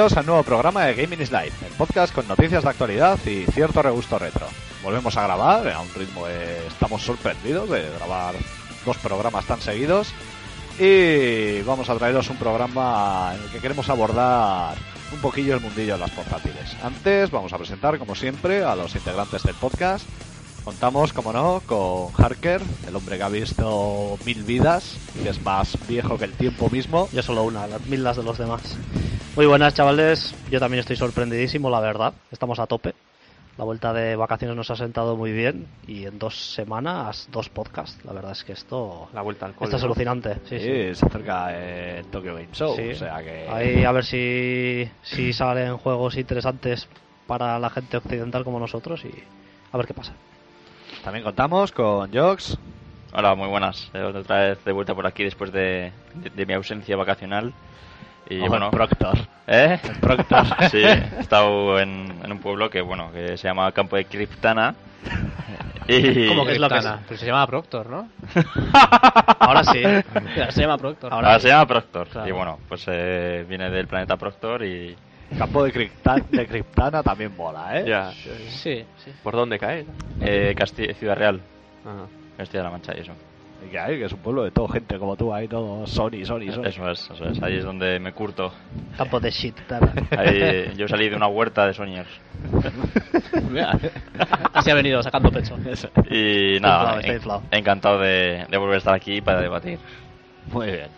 Bienvenidos al nuevo programa de Gaming is Live, el podcast con noticias de actualidad y cierto regusto retro. Volvemos a grabar a un ritmo de... Estamos sorprendidos de grabar dos programas tan seguidos y vamos a traeros un programa en el que queremos abordar un poquillo el mundillo de las portátiles. Antes vamos a presentar, como siempre, a los integrantes del podcast. Contamos, como no, con Harker, el hombre que ha visto mil vidas, que es más viejo que el tiempo mismo. Yo solo una, las mil las de los demás. Muy buenas, chavales. Yo también estoy sorprendidísimo, la verdad. Estamos a tope. La vuelta de vacaciones nos ha sentado muy bien y en dos semanas, dos podcasts. La verdad es que esto. La vuelta al cole. Esto es alucinante. Sí, sí. se acerca el Tokyo Game Show, Sí. o sea que... Ahí a ver si, si salen juegos interesantes para la gente occidental como nosotros y a ver qué pasa. También contamos con Jox, Hola, muy buenas. Eh, Otra vez de vuelta por aquí después de, de- de mi ausencia vacacional. Y o bueno, Proctor. ¿eh? Proctor. Sí, he estado en, en un pueblo que bueno que se llama Campo de Criptana. Y ¿Cómo que es lo que Criptana. Pero se llama Proctor, ¿no? Ahora sí. Se llama Proctor. Ahora ahora sí. se llama Proctor. Claro. Y bueno, pues eh, viene del planeta Proctor y Campo de, Cripta- de Criptana también mola, ¿eh? Ya. Sí, sí. ¿Por dónde cae? eh, Casti- Ciudad Real, Ajá. Castilla-La Mancha y eso. Y que hay, que es un pueblo de todo gente como tú, ahí todo Sony, Sony, Sony. Eso es, eso es. Ahí es donde me curto. Campo de shit. tal. Ahí, yo salí de una huerta de Sonyers. Así ha venido sacando pecho. Y nada, en- encantado de, de volver a estar aquí para debatir. Muy bien.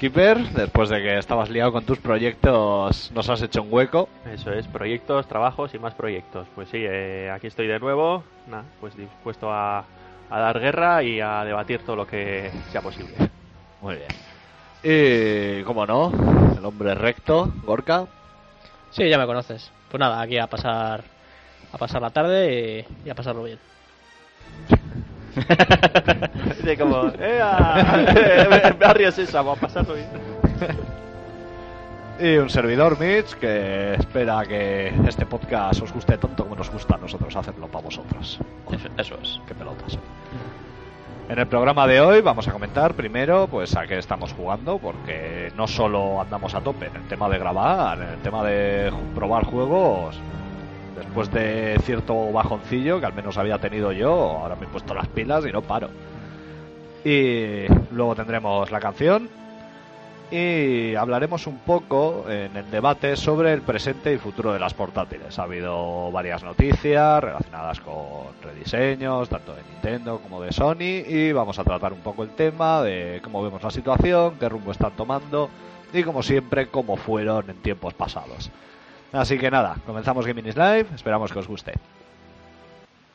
Keeper, después de que estabas liado con tus proyectos, nos has hecho un hueco. Eso es, proyectos, trabajos y más proyectos. Pues sí, eh, aquí estoy de nuevo. Nada, pues dispuesto a, a dar guerra y a debatir todo lo que sea posible. Muy bien. Y, como no, el hombre recto, Gorka. Sí, ya me conoces. Pues nada, aquí a pasar a pasar la tarde y, y a pasarlo bien. Dice como, ¡eh! ah, Barrio Sésamo, a pasarlo bien. Y un servidor, Mitch, que espera que este podcast os guste tanto como nos gusta a nosotros hacerlo para vosotros. Eso, eso es. Qué pelotas. En el programa de hoy vamos a comentar primero pues a qué estamos jugando, porque no solo andamos a tope en el tema de grabar, en el tema de probar juegos, después de cierto bajoncillo que al menos había tenido yo, ahora me he puesto las pilas y no paro. Y luego tendremos la canción y hablaremos un poco en el debate sobre el presente y futuro de las portátiles. Ha habido varias noticias relacionadas con rediseños, tanto de Nintendo como de Sony, y vamos a tratar un poco el tema de cómo vemos la situación, qué rumbo están tomando y, como siempre, cómo fueron en tiempos pasados. Así que nada, comenzamos Gaming is Live, esperamos que os guste.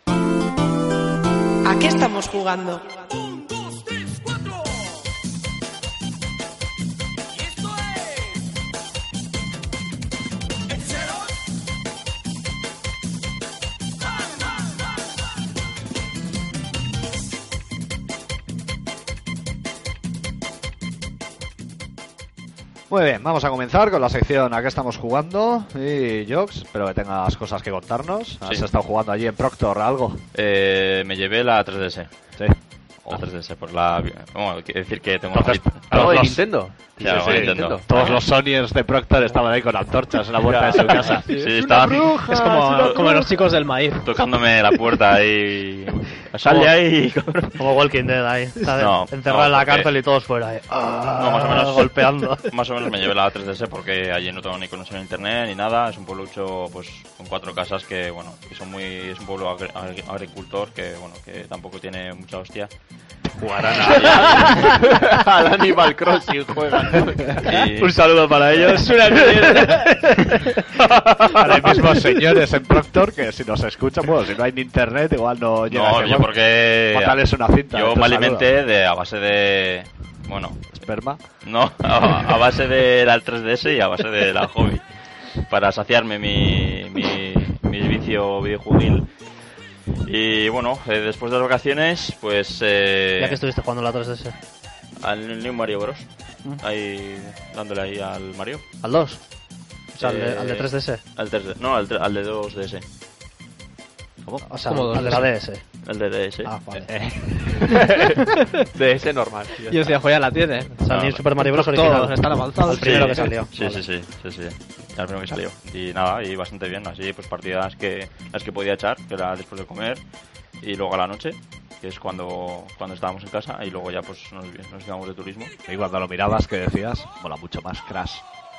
¿A qué estamos jugando? Muy bien, vamos a comenzar con la sección a qué estamos jugando. Y Jox, espero que tengas cosas que contarnos. ¿Has Sí. estado jugando allí en Proctor algo? Eh, me llevé la 3DS. Sí. La 3DS por la... Bueno, quiere decir que tengo Entonces, una... ¿Algo de los- Nintendo? Sí, Sí, Nintendo. Todos los Sonyers de Proctor estaban ahí con antorchas en la puerta de su casa. Sí, estaban Es como, como los chicos del maíz. tocándome la puerta ahí... Sal de ahí, cabrón. Como Walking Dead ahí. Está No, encerrado no, en la cárcel y todos fuera ahí. Ah, No, más o menos. Golpeando. Más o menos me llevé la 3DS porque allí no tengo ni conexión a internet ni nada. Es un pueblucho pues con cuatro casas que bueno, que son muy es un pueblo agri- agri- agricultor que bueno, que tampoco tiene mucha hostia. Jugarán Al Animal Crossing juegan. Y- Un saludo para ellos. Ahora mismo señores en Proctor que si nos escuchan, bueno, si no hay ni internet igual no llega no, ese yo porque Bótales una cinta. yo me alimenté de a base de bueno, Esperma. no, a, a base de la 3DS y a base de la hobby para saciarme mi mi, mi vicio videojuegil. Y bueno, eh, después de las vacaciones, pues eh, Ya que estuviste jugando la 3DS. al New Mario Bros. Mm. Ahí dándole ahí al Mario. ¿Al 2? O sea, al, de, Eh, al de 3DS. Al 3D, no, al, al de 2DS. O sea, ¿cómo al de la DS. El de DS. Ah, vale. De ese normal. ya Yo está. decía, joder, la tiene. O sea, No, ni no. Super Mario Bros. Todos original. están avanzados. El primero Sí, que salió. Sí, sí, sí, sí, sí. El primero que salió. Y nada, y bastante bien. Así, pues partidas que las que podía echar, que era después de comer, y luego a la noche, que es cuando, cuando estábamos en casa, y luego ya pues nos, nos íbamos de turismo. Y cuando lo mirabas, que decías, mola mucho más Crash.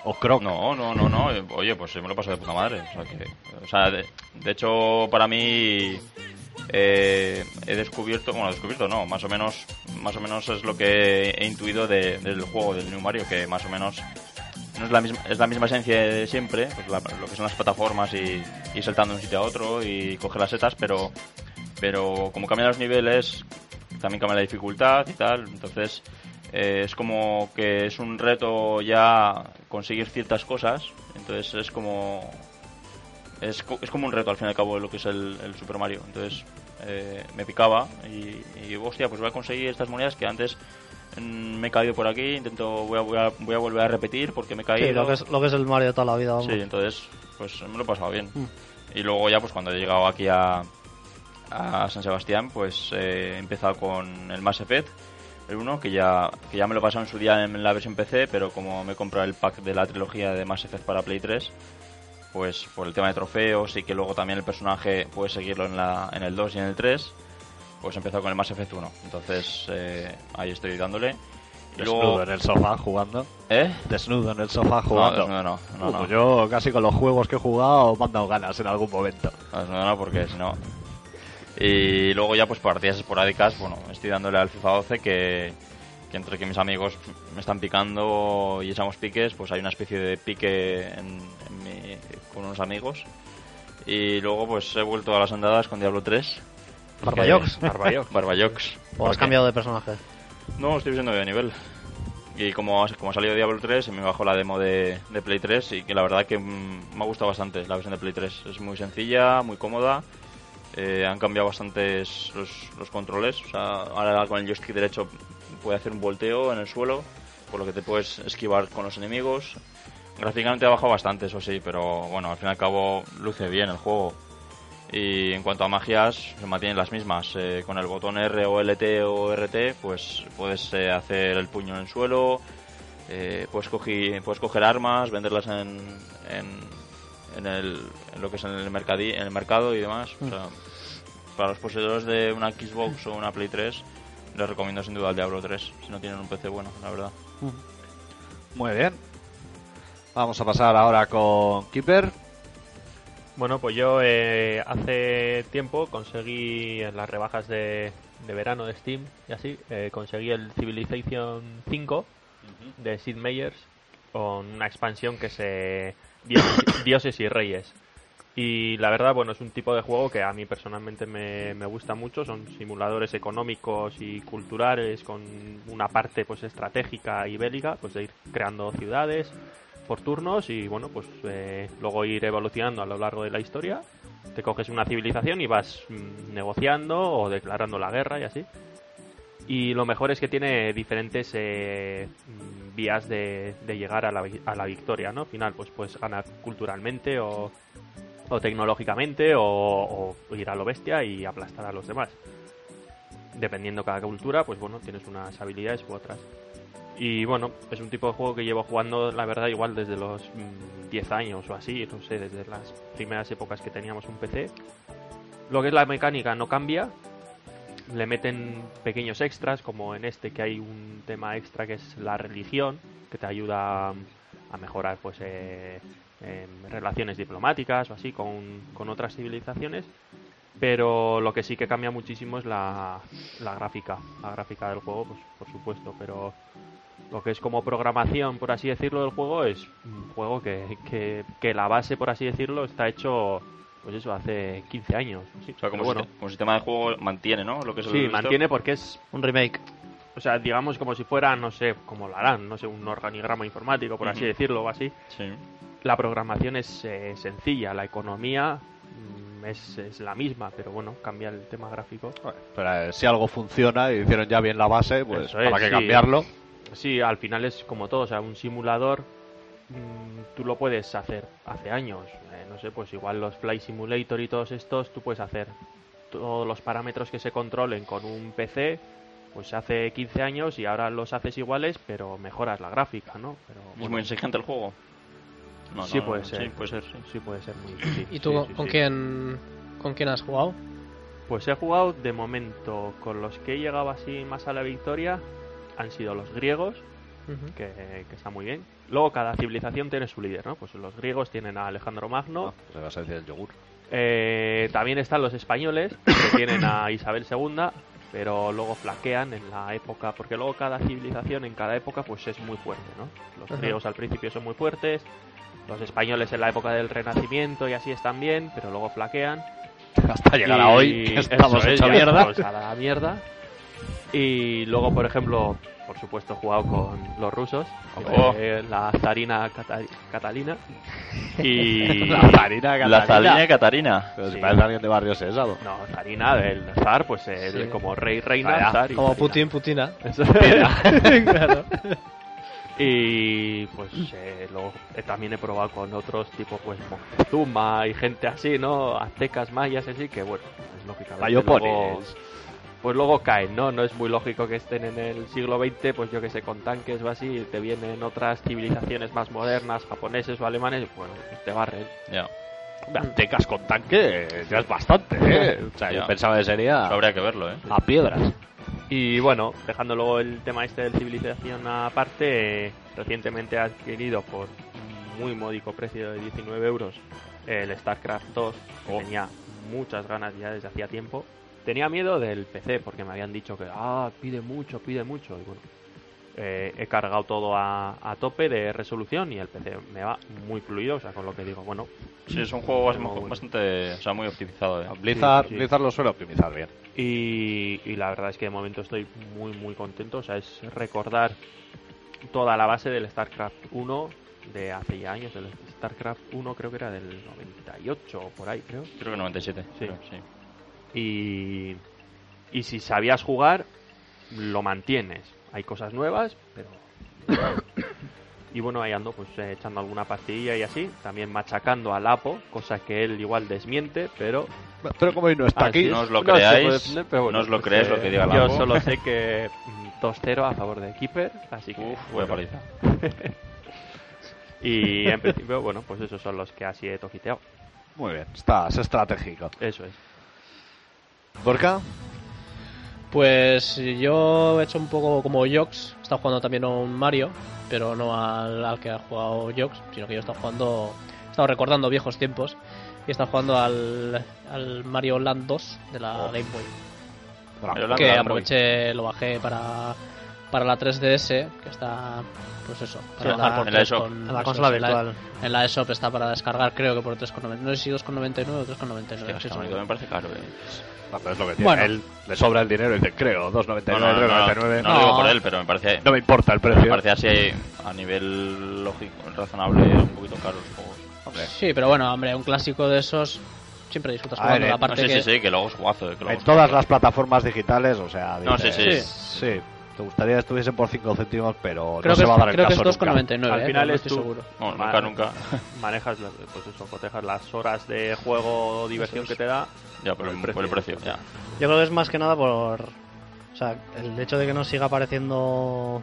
O Croc. No, no, no, no. eh, Oye, pues me lo paso de puta madre. O sea, que, o sea de, de hecho, para mí eh, he descubierto, bueno, descubierto no, más o menos, más o menos es lo que he intuido de- del juego del New Mario, que más o menos no es la misma, es la misma esencia de siempre, pues lo que son las plataformas y, y saltando de un sitio a otro y coger las setas, pero, pero como cambian los niveles, también cambia la dificultad y tal, entonces eh, es como que es un reto ya conseguir ciertas cosas, entonces es como es, es como un reto al fin y al cabo lo que es el, el Super Mario, entonces eh, me picaba y, y hostia, pues voy a conseguir estas monedas que antes mm, me he caído por aquí, intento voy a, voy a, voy a volver a repetir porque me he caído. Sí, lo que, es, lo que es el Mario de toda la vida. vamos. Sí, entonces, pues me lo he pasado bien. Mm. Y luego ya, pues cuando he llegado aquí a, a San Sebastián, pues eh, he empezado con el Mass Effect, el 1, que ya, que ya me lo he pasado en su día en la versión PC, pero como me he comprado el pack de la trilogía de Mass Effect para Play 3, pues por el tema de trofeos y que luego también el personaje puede seguirlo en, la, en el 2 y en el 3, pues he empezado con el Mass Effect 1. Entonces eh, ahí estoy dándole. Y Desnudo luego, en el sofá jugando. ¿Eh? Desnudo en el sofá No, jugando. desnudo no, no, Uh, no. pues yo casi con los juegos que he jugado me han dado ganas en algún momento. No, no, no, porque si no. Y luego ya, pues partidas esporádicas, bueno, estoy dándole al FIFA 12 que, que entre que mis amigos me están picando y echamos piques, pues hay una especie de pique en, en con unos amigos. Y luego, pues he vuelto a las andadas con Diablo 3. Barbayox. Barbayox. Barbayox. O has cambiado de personaje. no, estoy subiendo de nivel. Y como, ha- como ha salido Diablo 3, se me bajó la demo de, de Play 3 y que la verdad que mm, me ha gustado bastante la versión de Play 3. Es muy sencilla, muy cómoda. eh, han cambiado bastantes los, los controles. O sea, ahora con el joystick derecho puede hacer un volteo en el suelo, por lo que te puedes esquivar con los enemigos. Gráficamente ha bajado bastante, eso sí, pero bueno, al fin y al cabo luce bien el juego. Y en cuanto a magias, se mantienen las mismas. Eh, con el botón R o LT o RT, pues puedes eh, hacer el puño en el suelo, eh, puedes, cogi- puedes coger armas, venderlas en, en, en el, en lo que es en el, mercadi- en el mercado y demás. O sea, para los poseedores de una Xbox o una Play 3, les recomiendo sin duda el Diablo 3, si no tienen un PC bueno, la verdad. Muy bien. Vamos a pasar ahora con Keeper. Bueno, pues yo eh, hace tiempo conseguí en las rebajas de, de verano de Steam y así, eh, conseguí el Civilization 5 de Sid Meier's con una expansión que se Dioses, Dioses y Reyes. Y la verdad, bueno, es un tipo de juego que a mí personalmente me, me gusta mucho. Son simuladores económicos y culturales con una parte pues estratégica y bélica, pues de ir creando ciudades por turnos y bueno, pues eh, luego ir evolucionando a lo largo de la historia. Te coges una civilización y vas mm, negociando o declarando la guerra y así. Y lo mejor es que tiene diferentes eh, mm, vías de, llegar a la, victoria, ¿no? Al final, pues puedes ganar culturalmente o, o tecnológicamente o, o ir a lo bestia y aplastar a los demás. Dependiendo cada cultura, pues bueno, tienes unas habilidades u otras. Y bueno, es un tipo de juego que llevo jugando, la verdad, igual desde los mm, 10 años o así, no sé, desde las primeras épocas que teníamos un PC. Lo que es la mecánica no cambia, le meten pequeños extras, como en este que hay un tema extra que es la religión, que te ayuda a mejorar pues eh, em, relaciones diplomáticas o así con, con otras civilizaciones. Pero lo que sí que cambia muchísimo es la, la gráfica, la gráfica del juego, pues por supuesto, pero lo que es como programación, por así decirlo, del juego es un juego que, que, que la base, por así decirlo, está hecho, pues eso, hace 15 años. Sí, O sea, como, bueno, como sistema de juego mantiene, ¿no? Lo que sí, mantiene porque es Un remake. o sea, digamos como si fuera, no sé, como lo harán, no sé, un organigrama informático, por así decirlo, o así. Sí. La programación es eh, sencilla, la economía mm, es, es la misma, pero bueno, cambia el tema gráfico. Pero eh, si algo funciona y hicieron ya bien la base, pues es, para qué sí. cambiarlo. Sí, al final es como todo, o sea, un simulador mm, tú lo puedes hacer hace años. eh, no sé, pues igual los Fly Simulator y todos estos tú puedes hacer todos los parámetros que se controlen con un PC, pues hace 15 años y ahora los haces iguales, pero mejoras la gráfica, ¿no? Pero, ¿Es muy exigente el juego? No, sí no, puede ser. Sí, puede ser, sí. Sí puede ser muy sí, ¿Y tú sí, con- sí, con sí. quién con quién has jugado? Pues he jugado de momento con los que he llegado así más a la victoria han sido los griegos, que, que está muy bien. Luego cada civilización tiene su líder, ¿no? Pues los griegos tienen a Alejandro Magno, No, se vas a decir el yogur. Eh, también están los españoles, que tienen a Isabel II, pero luego flaquean en la época, porque luego cada civilización en cada época pues es muy fuerte, ¿no? Los griegos al principio son muy fuertes, los españoles en la época del Renacimiento y así están bien, pero luego flaquean. Hasta llegar a hoy, que estamos eso es, hecha ya mierda. estamos a la mierda. Y luego, por ejemplo, por supuesto, he jugado con los rusos, Oh. eh, la zarina Cata- Catalina. Y La zarina La Zalina y Catarina. Pero si Sí. parece alguien de Barrio Sésamo. No, zarina del zar, pues el- Sí. como rey, reina, Ah, zar y Como zarina. Putin, Putina. Eso. claro. Y pues eh, luego eh, también he probado con otros tipo pues Moctezuma y gente así, ¿no? Aztecas, mayas, así que bueno, pues lógicamente Mayopones. luego, pues luego caen, ¿no? No es muy lógico que estén en el siglo XX, pues yo que sé, con tanques o así, y te vienen otras civilizaciones más modernas, japoneses o alemanes, y bueno, te barren. Ya. Aztecas con tanque ya es bastante, ¿eh? O sea, yo pensaba que sería Eso habría que verlo, ¿eh? a piedras. Y bueno, dejando luego el tema este de civilización aparte, eh, recientemente he adquirido por muy módico precio de 19 euros el StarCraft 2, que Oh. tenía muchas ganas ya desde hacía tiempo. Tenía miedo del PC porque me habían dicho que, ah, pide mucho, pide mucho. Y bueno, eh, he cargado todo a, a tope de resolución y el PC me va muy fluido, o sea, con lo que digo, bueno, Sí, es un juego Muy bueno. bastante, o sea, muy optimizado, ¿eh? Blizzard, sí, sí. Blizzard lo suele optimizar bien. Y, y la verdad es que de momento estoy muy muy contento. O sea, es recordar toda la base del StarCraft 1 de hace ya años. El StarCraft 1 creo que era del 98 o por ahí, creo. Creo que 97. Sí. creo, sí. Y, y si sabías jugar, lo mantienes. Hay cosas nuevas, pero... Y bueno, ahí ando pues eh, echando alguna pastilla y así. También machacando al Apo, cosa que él igual desmiente, pero Pero como hoy no está aquí. No os lo creáis, puede defender, pero bueno, no os lo pues, creéis eh, lo que diga la Yo voz. solo sé que mm, 2-0 a favor de Keeper, así que... Uf, buena bueno. paliza. Y en principio, bueno, pues esos son los que así he toquiteado. muy bien, estás estratégico. Eso es. ¿Borca? Pues yo he hecho un poco como Jox, he estado jugando también a un Mario, pero no al, al que ha jugado Jox, sino que yo he estado jugando, he estado recordando viejos tiempos y he estado jugando al, al Mario Land 2 de la Oh. Game Boy. Que aproveché, lo bajé para, para la 3DS, que está, pues eso, para Sí, bajar en la eShop. con- En la eso consola la- virtual. En la eShop está para descargar, creo que por 3,99. No sé si 2,99 o 3,99. Hostia, estoy está bonito, seguro. me parece caro, ¿eh? No, pero es lo que tiene. Bueno. Él le sobra el dinero y dice, creo, 2.99, No, no, no, no, 3.99. no No, lo digo No. por él, pero me parece, me importa el me precio. parece así a nivel lógico, razonable, un poquito caro el juego. Hombre, Sí, pero bueno, hombre, un clásico de esos siempre disfrutas jugando. ver, eh, la parte No, sí, que... sí, sí, que luego es jugazo. eh, que luego en todas las plataformas digitales, o sea, No, dices, sí, sí. sí, te gustaría que estuviesen por 5 céntimos, pero Creo no que, se va a dar es, el creo que es caso nunca. 2,99. Al eh, final pero no es tú. seguro. No, nunca, nunca. Manejas, las- pues eso, cotejas las horas de juego o diversión que te da. Ya, por el, por el precio, ya. Yo creo que es más que nada por. O sea, el hecho de que nos siga pareciendo.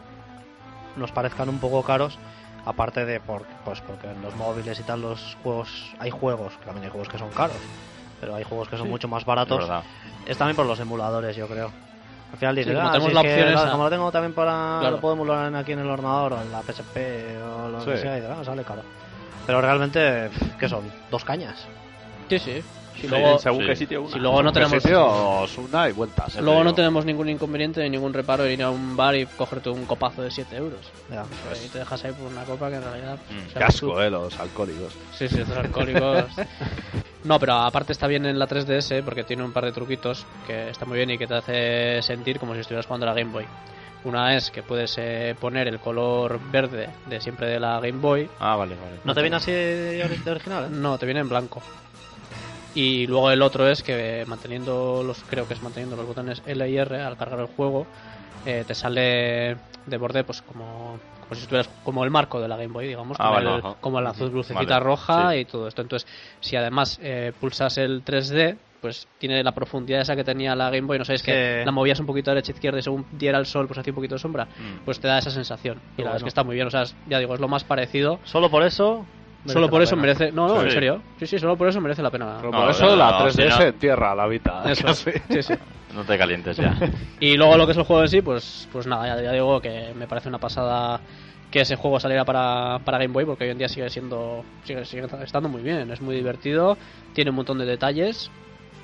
Nos parezcan un poco caros. Aparte de por, pues porque en los móviles y tal, los juegos. Hay juegos, que también hay juegos que son caros. Pero hay juegos que son mucho más Es baratos. verdad. Es también por los emuladores, yo creo. Al final dices, Sí, como "Ah, tenemos si la es que, opción claro, esa". como lo tengo también para. Claro. Lo puedo emular aquí en el ordenador o en la PSP o lo que sea, y dices, "Ah, sale caro. Pero realmente, ¿qué son? ¿Dos cañas? Sí, sí. Si Sí, luego, según sí. qué sitio una. si luego no ¿Qué tenemos... sitios? una y vueltas. Luego no tenemos ningún inconveniente ni ningún reparo en ir a un bar y cogerte un copazo de 7 euros. Ya. y te dejas ahí por una copa que en realidad... Mm. o sea, Qué asco, tú- eh, los alcohólicos. Sí, sí, estos alcohólicos. No, pero aparte está bien en la 3DS porque tiene un par de truquitos que está muy bien y que te hace sentir como si estuvieras jugando a la Game Boy. Una es que puedes eh, poner el color verde de siempre de la Game Boy. Ah, vale, vale. ¿No te viene así de original? eh? No, te viene en blanco. Y luego el otro es que manteniendo los, creo que es manteniendo los botones L y R al cargar el juego, eh, te sale de borde pues como, como si estuvieras como el marco de la Game Boy, digamos, Ah, como, vale, el, como la lucecita Vale, roja sí. y todo esto. Entonces, si además eh, pulsas el 3D, pues tiene la profundidad esa que tenía la Game Boy, no sé, es que la movías un poquito derecha izquierda y según diera el sol, pues hacía un poquito de sombra, Mm. pues te da esa sensación. Y la verdad es que está muy bien, o sea, es- ya digo, es lo más parecido. Solo por eso. Solo por eso pena. merece. No, no, Sí. en serio. Sí, sí, solo por eso merece la pena. Pero No, por eso no, la no, 3DS si no- entierra la vida. Eso, sí, sí. No te calientes ya. Y luego lo que es el juego en sí, pues, pues nada, ya, ya digo que me parece una pasada que ese juego saliera para, para Game Boy, porque hoy en día sigue siendo, sigue, sigue estando muy bien, es muy divertido, tiene un montón de detalles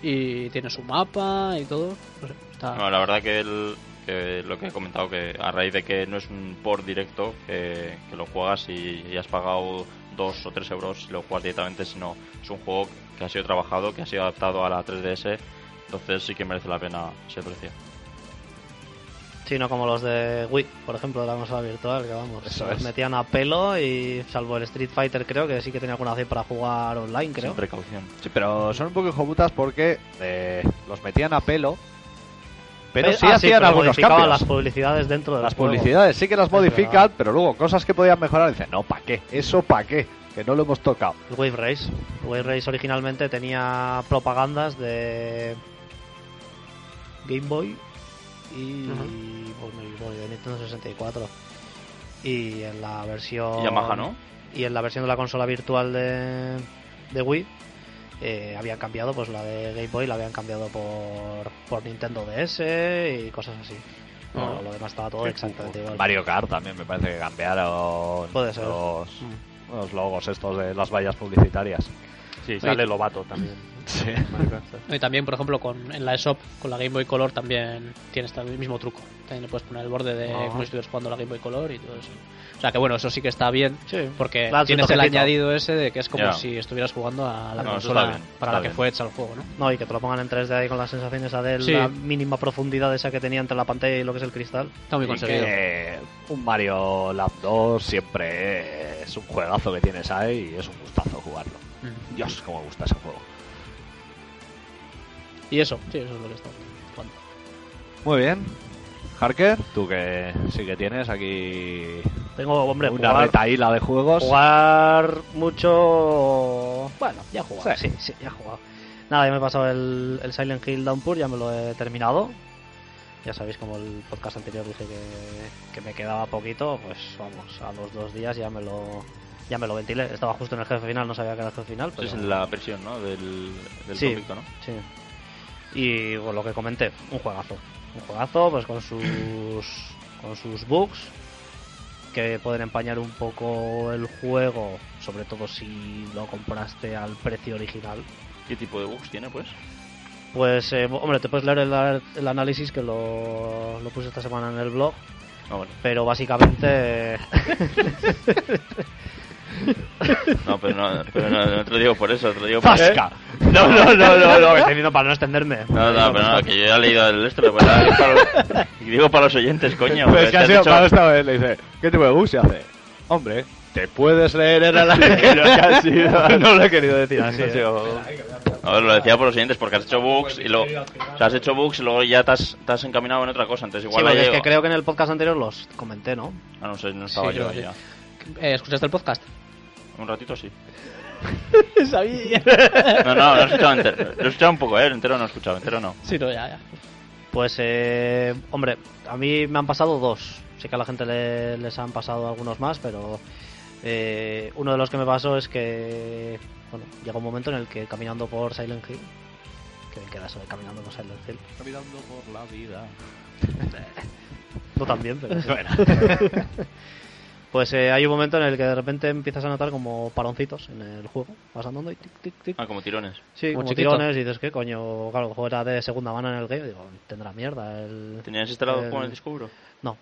y tiene su mapa y todo. No sé, está... No, la verdad que, el- que lo que he comentado, que a raíz de que no es un port directo, que, que lo juegas y, y has pagado 2 o 3 euros si lo juegas directamente, sino es un juego que ha sido trabajado, que ha sido adaptado a la 3DS, entonces sí que merece la pena ese precio. Sí, no como los de Wii, por ejemplo, de la consola virtual, que vamos, Eso los es. metían a pelo y salvo el Street Fighter creo que sí que tenía alguna opción para jugar online, creo. Sin precaución. Sí, pero son un poco hijoputas porque eh, los metían a pelo. Pero Pe- sí ah, hacían pero algunos cambios. las publicidades dentro de Las publicidades sí que las modifican, pero luego cosas que podían mejorar dicen, no, ¿para qué? ¿Eso para qué? Que no lo hemos tocado. El Wave Race. El Wave Race originalmente tenía propagandas de Game Boy y pues, bueno, de Nintendo 64. Y en la versión Y Yamaha, ¿no? y en la versión de la consola virtual de, de Wii eh, habían cambiado pues la de Game Boy la habían cambiado por, por Nintendo DS y cosas así. Bueno, lo demás estaba todo exactamente igual. Mario Kart también me parece que cambiaron Puede ser. Los, Mm. los logos estos de las vallas publicitarias. Sí, sale Lobato también. Sí. Y también, por ejemplo, con, en la eShop, con la Game Boy Color, también tienes el mismo truco. También le puedes poner el borde de como si estuvieras jugando la Game Boy Color y todo eso. O sea que bueno, eso sí que está bien, Sí. porque Claro, tienes el añadido ese de que es como si estuvieras jugando a la No, consola bien, para la que bien. fue hecha el juego, ¿no? No, y que te lo pongan en 3D ahí con la sensación esa de Sí. la mínima profundidad esa que tenía entre la pantalla y lo que es el cristal. Está muy Y conseguido. que un Mario Land 2 siempre es un juegazo que tienes ahí y es un gustazo jugarlo. Mm. Dios, cómo me gusta ese juego. Y eso, sí, eso es lo que está jugando. Muy bien. Harker, tú que sí que tienes aquí Tengo, hombre, una jugar, retaíla de juegos. jugar mucho... Bueno, ya he jugado, sí, sí, ya he jugado. Nada, ya me he pasado el, el Silent Hill Downpour, ya me lo he terminado. Ya sabéis, como el podcast anterior dije que, que me quedaba poquito, pues vamos, a los dos días ya me lo ya me lo ventilé. Estaba justo en el jefe final, no sabía que era el jefe final. Esa Pero... es la versión, ¿no? Del, del Sí. ¿no? Sí. Y bueno, lo que comenté, un juegazo. Un juegazo, pues con sus con sus bugs que pueden empañar un poco el juego, sobre todo si lo compraste al precio original. ¿Qué tipo de bugs tiene, pues? Pues, eh, hombre, te puedes leer el, el análisis que lo, lo puse esta semana en el blog, Ah, pero básicamente No, pero no, pero no, no te lo digo por eso, te lo digo por... ¡Fasca! No, no, no, no, no, estoy viendo para no extenderme. No, no, pero no, que yo ya he leído el esto, pero para, para- y digo para los oyentes, coño. Pero porque es que te ha sido dicho- para esta vez, le dice, ¿qué tipo de bus se hace? Hombre, te puedes leer el análisis. no lo he querido decir así. Ha eh. sido- A ver, lo decía por los oyentes, porque has hecho bugs y luego... O sea, has hecho bugs y luego ya te has, te has encaminado en otra cosa, entonces Sí, igual... ahí es que creo que en el podcast anterior los comenté, ¿no? Ah, no sé, no estaba Sí, yo yo sí. ya. Eh, ¿Escuchaste el podcast? Un ratito sí. Sabía. No, no, no he escuchado entero. Lo he escuchado un poco, ¿eh? Entero no he escuchado, entero no. Sí, no, ya, ya. Pues, eh, hombre, a mí me han pasado dos. Sí que a la gente le- les han pasado algunos más, pero eh, uno de los que me pasó es que, bueno, llega un momento en el que caminando por Silent Hill, que queda eso de caminando por Silent Hill, Caminando por la vida. no tan bien, pero. Pues eh, hay un momento en el que de repente empiezas a notar como paroncitos en el juego. Vas andando y tic, tic, tic. Ah, como tirones. Sí, como tirones y dices, ¿qué coño? Claro, el juego era de segunda mano en el game. Digo, tendrá mierda. El... ¿Tenías instalado el- con el disco duro? No.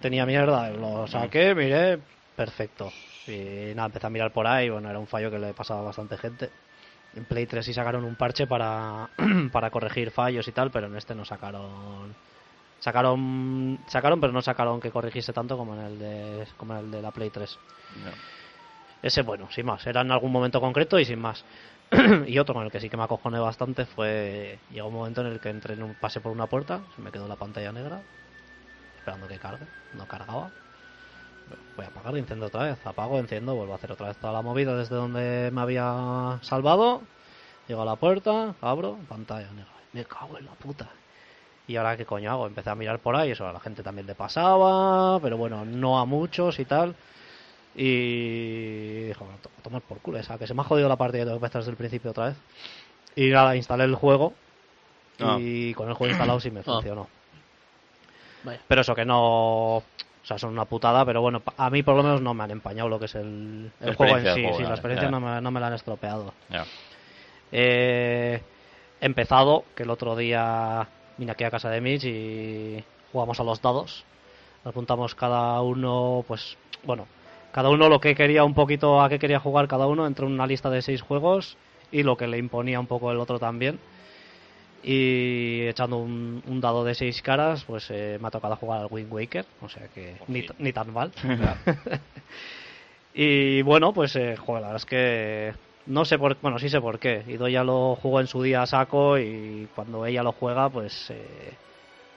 Tenía mierda, lo saqué, miré, perfecto. Y nada, empecé a mirar por ahí, bueno, era un fallo que le pasaba a bastante gente. En Play 3 sí sacaron un parche para, para corregir fallos y tal, pero en este no sacaron... Sacaron, sacaron, pero no sacaron que corrigiese tanto como en el de, como en el de la Play 3. No. Ese, bueno, sin más, era en algún momento concreto y sin más. y otro con el que sí que me acojoné bastante fue. Llegó un momento en el que entré en un pasé por una puerta, se me quedó la pantalla negra, esperando que cargue, no cargaba. Voy a apagar, enciendo otra vez, apago, enciendo, vuelvo a hacer otra vez toda la movida desde donde me había salvado. Llego a la puerta, abro, pantalla negra. Me cago en la puta. Y ahora qué coño hago? Empecé a mirar por ahí, eso a la gente también le pasaba, pero bueno, no a muchos y tal. Y dijo, "To- a tomar por culo esa, que se me ha jodido la partida, tengo que empezar desde el principio otra vez. Y nada, instalé el juego y con el juego instalado sí me funcionó. Vaya. Pero eso que no... O sea, son una putada, pero bueno, a mí por lo menos no me han empañado lo que es el, el juego en sí. juego, sí, la experiencia no me, no me la han estropeado. Ya. Eh, he empezado, que el otro día vine aquí a casa de Mitch y jugamos a los dados. Apuntamos cada uno, pues, bueno, cada uno lo que quería un poquito, a qué quería jugar cada uno, entre una lista de seis juegos y lo que le imponía un poco el otro también. Y echando un, un dado de seis caras, pues eh, me ha tocado jugar al Wind Waker, o sea que ni, ni tan mal. Y bueno, pues eh, joder, la verdad es que no sé por bueno, sí sé por qué. Ido ya lo jugó en su día a saco y cuando ella lo juega, pues eh,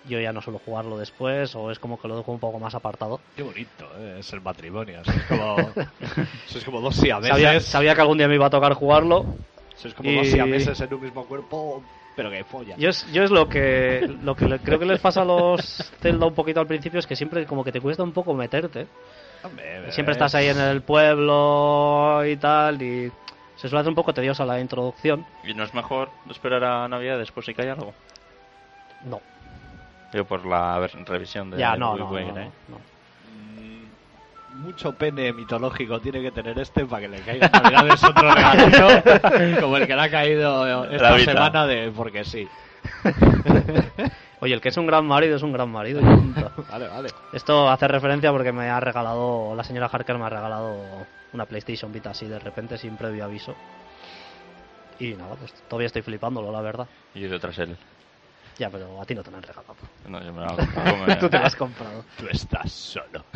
yo ya no suelo jugarlo después o es como que lo dejo un poco más apartado. Qué bonito, ¿eh? es el matrimonio. eso Es como, eso es como dos siameses. Sabía, sabía que algún día me iba a tocar jugarlo. Eso es como y- dos siameses en un mismo cuerpo, pero que follan. Yo es, yo es lo que lo que le- creo que les pasa a los Zelda un poquito al principio es que siempre como que te cuesta un poco meterte. Hombre, Siempre ves. estás ahí en el pueblo y tal y se suele hacer un poco tediosa la introducción. ¿Y no es mejor esperar a Navidad después si hay algo? No, Yo por la revisión de ya no, ¿eh? no. Mm, Mucho pene mitológico tiene que tener este para que le caiga en Navidades otro regalito como el que le ha caído esta semana de porque sí. Oye, el que es un gran marido es un gran marido. y punto. Vale, vale. Esto hace referencia porque me ha regalado, la señora Harker me ha regalado una PlayStation Vita así de repente, sin previo aviso. Y nada, pues todavía estoy flipándolo, la verdad. Y yo detrás él. Ya, pero a ti no te lo han regalado. No, yo me la hago- me- Tú te lo has comprado. Tú estás solo.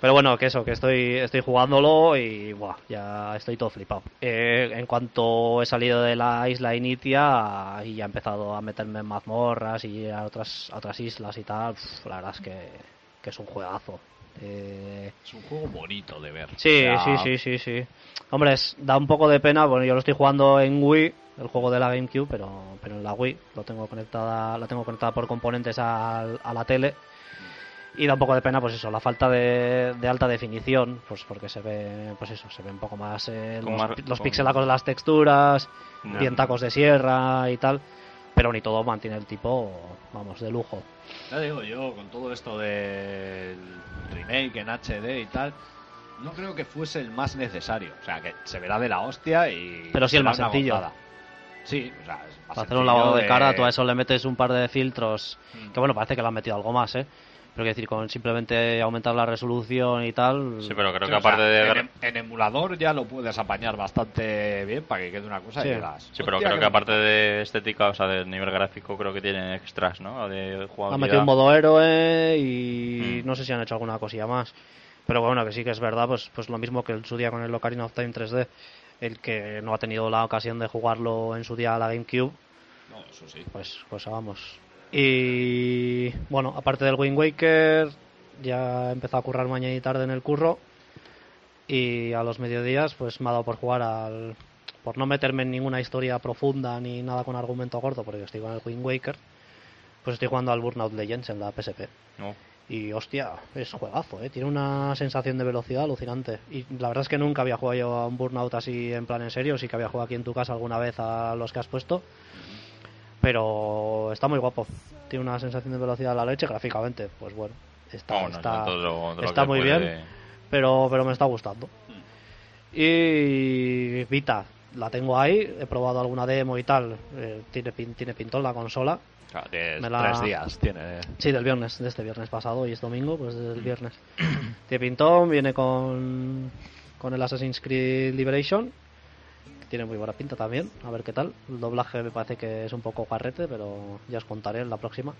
Pero bueno, que eso, que estoy, estoy jugándolo y buah, ya estoy todo flipado. Eh, en cuanto he salido de la isla Initia y ya he empezado a meterme en mazmorras y a otras, a otras islas y tal, pf, la verdad es que, que es un juegazo. Eh, Es un juego bonito de ver. Sí, sí, sí, sí, sí. Hombre, es- da un poco de pena, bueno, yo lo estoy jugando en Wii, el juego de la GameCube, pero, pero en la Wii lo tengo conectada, la tengo conectada por componentes a, la tele. Y da un poco de pena, pues eso, la falta de, de alta definición, pues porque se ve, pues eso, se ve un poco más eh, los, mar- los con- pixelacos de las texturas, Ya. bien tacos de sierra y tal, pero ni todo mantiene el tipo, vamos, de lujo. Ya digo yo, con todo esto del remake en HD y tal, no creo que fuese el más necesario. O sea, que se verá de la hostia y. Pero sí el más sencillo. gozada. Sí, o sea, es más Para hacer un lavado de de- cara, tú a eso le metes un par de filtros Mm. Que bueno, parece que le han metido algo más, ¿eh? Pero quiero decir, con simplemente aumentar la resolución y tal. Sí, pero creo Sí, que sea, aparte de en, em- en emulador ya lo puedes apañar bastante bien para que quede una cosa Sí. y digas. Sí, pero "Hostia, creo que aparte de estética, o sea, de nivel gráfico, creo que tiene extras, ¿no? De Han jugabilidad. metido un modo héroe y Mm. no sé si han hecho alguna cosilla más. Pero bueno, que sí que es verdad, pues, pues lo mismo que en su día con el Ocarina of Time 3D. El que no ha tenido la ocasión de jugarlo en su día a la GameCube, No, eso sí. pues, pues vamos. Y bueno, aparte del Wind Waker, ya he empezado a currar mañana y tarde en el curro. Y a los mediodías, pues me ha dado por jugar al. Por no meterme en ninguna historia profunda ni nada con argumento corto, porque estoy con el Wind Waker, pues estoy jugando al Burnout Legends en la PSP. No. Y hostia, es juegazo, ¿eh? tiene una sensación de velocidad alucinante. Y la verdad es que nunca había jugado yo a un Burnout así en plan en serio, sí que había jugado aquí en tu casa alguna vez a los que has puesto. Pero está muy guapo. Tiene una sensación de velocidad a la leche gráficamente. Pues bueno, está, no, está, lo- está muy puede- bien. pero, pero me está gustando. Y Vita, la tengo ahí, he probado alguna demo y tal. eh, tiene, pin- tiene pintón la consola. Ah, la- tres días, tiene. Sí, del viernes, de este viernes pasado, y es domingo, pues desde el viernes. Tiene pintón, viene con, con el Assassin's Creed Liberation, tiene muy buena pinta también, a ver qué tal. El doblaje me parece que es un poco carrete, pero ya os contaré en la próxima.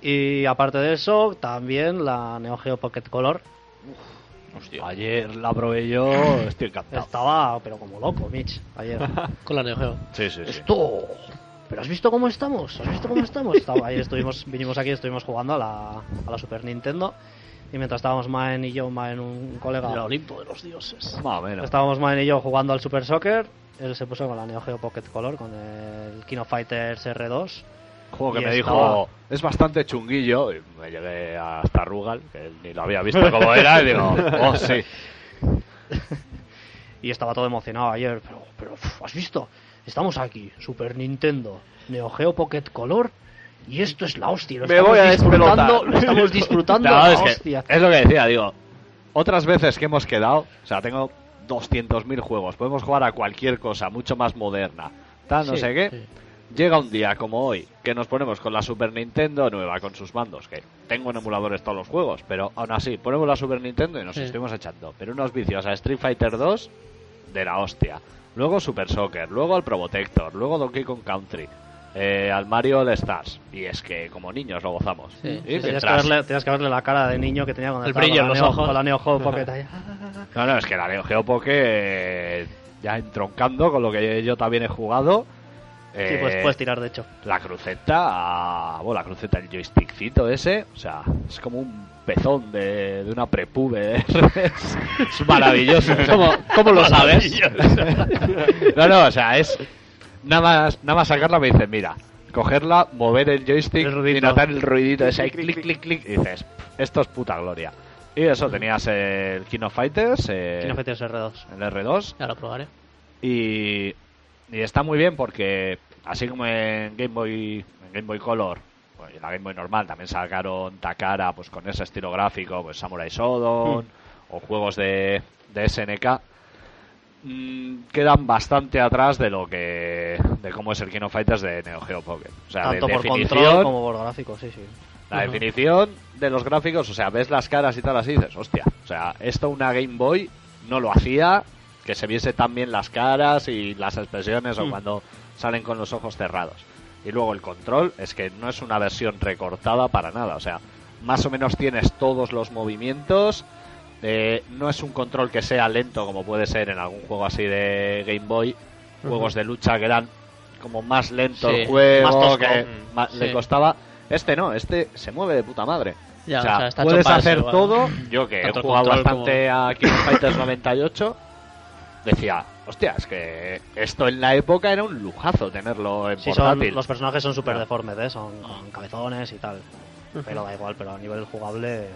Y aparte de eso, también la Neo Geo Pocket Color. Hostia. Ayer la probé yo, estoy encantado. Estaba, pero como loco, Mitch, ayer. Con la Neo Geo. Sí, sí, sí. ¡Esto! ¿Pero has visto cómo estamos? ¿Has visto cómo estamos? Estaba, ayer estuvimos, vinimos aquí, estuvimos jugando a la, a la Super Nintendo. Y mientras estábamos Maen y yo, Maen un colega, El Olimpo de los dioses. Más o menos. estábamos Maen y yo jugando al Super Soccer. Él se puso con la Neo Geo Pocket Color, con el Kino Fighters R2. juego que Y me estaba- dijo es bastante chunguillo y me llegué hasta Rugal que él ni lo había visto como era y digo oh sí Y estaba todo emocionado ayer. Pero, pero uf, ¿has visto? Estamos aquí, Super Nintendo, Neo Geo Pocket Color. Y esto es la hostia. Lo Me voy a disfrutando, lo estamos disfrutando No, la es, que hostia. es lo que decía digo otras veces que hemos quedado o sea tengo 200.000 juegos podemos jugar a cualquier cosa mucho más moderna tal no Sí, sé qué sí. llega un día como hoy que nos ponemos con la Super Nintendo nueva con sus mandos que tengo en emuladores todos los juegos pero aún así ponemos la Super Nintendo y nos Sí. estuvimos echando pero unos vicios a Street Fighter 2 de la hostia luego Super Soccer luego al Probotector luego Donkey Kong Country eh, al Mario All Stars y es que como niños lo gozamos Sí. Y Sí, Tenías que, verle, tenías que verle la cara de niño que tenía cuando El brillo con en la los Neo- ojos. Con la Neo Geo Pocket. No, no, es que la Neo Geo Poké eh, ya entroncando con lo que yo también he jugado. Sí, eh, pues puedes tirar, de hecho. La cruceta, bueno, la cruceta, el joystickcito ese, o sea, es como un pezón de, de una prepube. es, es maravilloso. ¿Cómo, cómo lo sabes? no, no, o sea, es nada más, nada más sacarla me dice, mira, cogerla, mover el joystick El y notar el ruidito ese ahí, clic, clic, clic, y dices, esto es puta gloria. Y eso, tenías el Kino Fighters, eh, Kino Fighters R2. el R2, Ya lo probaré. y, y está muy bien porque así como en Game Boy en Game Boy Color bueno, y en la Game Boy normal también sacaron Takara pues con ese estilo gráfico pues Samurai Shodown o juegos de, de SNK mm, quedan bastante atrás de lo que de cómo es el Kino Fighters de Neo Geo Pocket o sea Tanto de por definición control como por gráfico, sí, sí. la definición de los gráficos, o sea, ves las caras y tal así y dices, hostia, o sea, esto una Game Boy no lo hacía, que se viese tan bien las caras y las expresiones o Mm. cuando salen con los ojos cerrados. Y luego el control es que no es una versión recortada para nada, o sea, más o menos tienes todos los movimientos, eh, no es un control que sea lento como puede ser en algún juego así de Game Boy, juegos de lucha que eran como más lento Sí, el juego, más tosco. que Mm, le sí. costaba. Este no, este se mueve de puta madre. Ya, o sea, o sea, está puedes hacer eso, todo. Yo que he Tanto jugado bastante a King of Fighters 98, decía, hostia, es que esto en la época era un lujazo tenerlo en Sí, son, portátil. los personajes son súper deformes, ¿eh? Son con cabezones y tal. Pero da igual, pero a nivel jugable...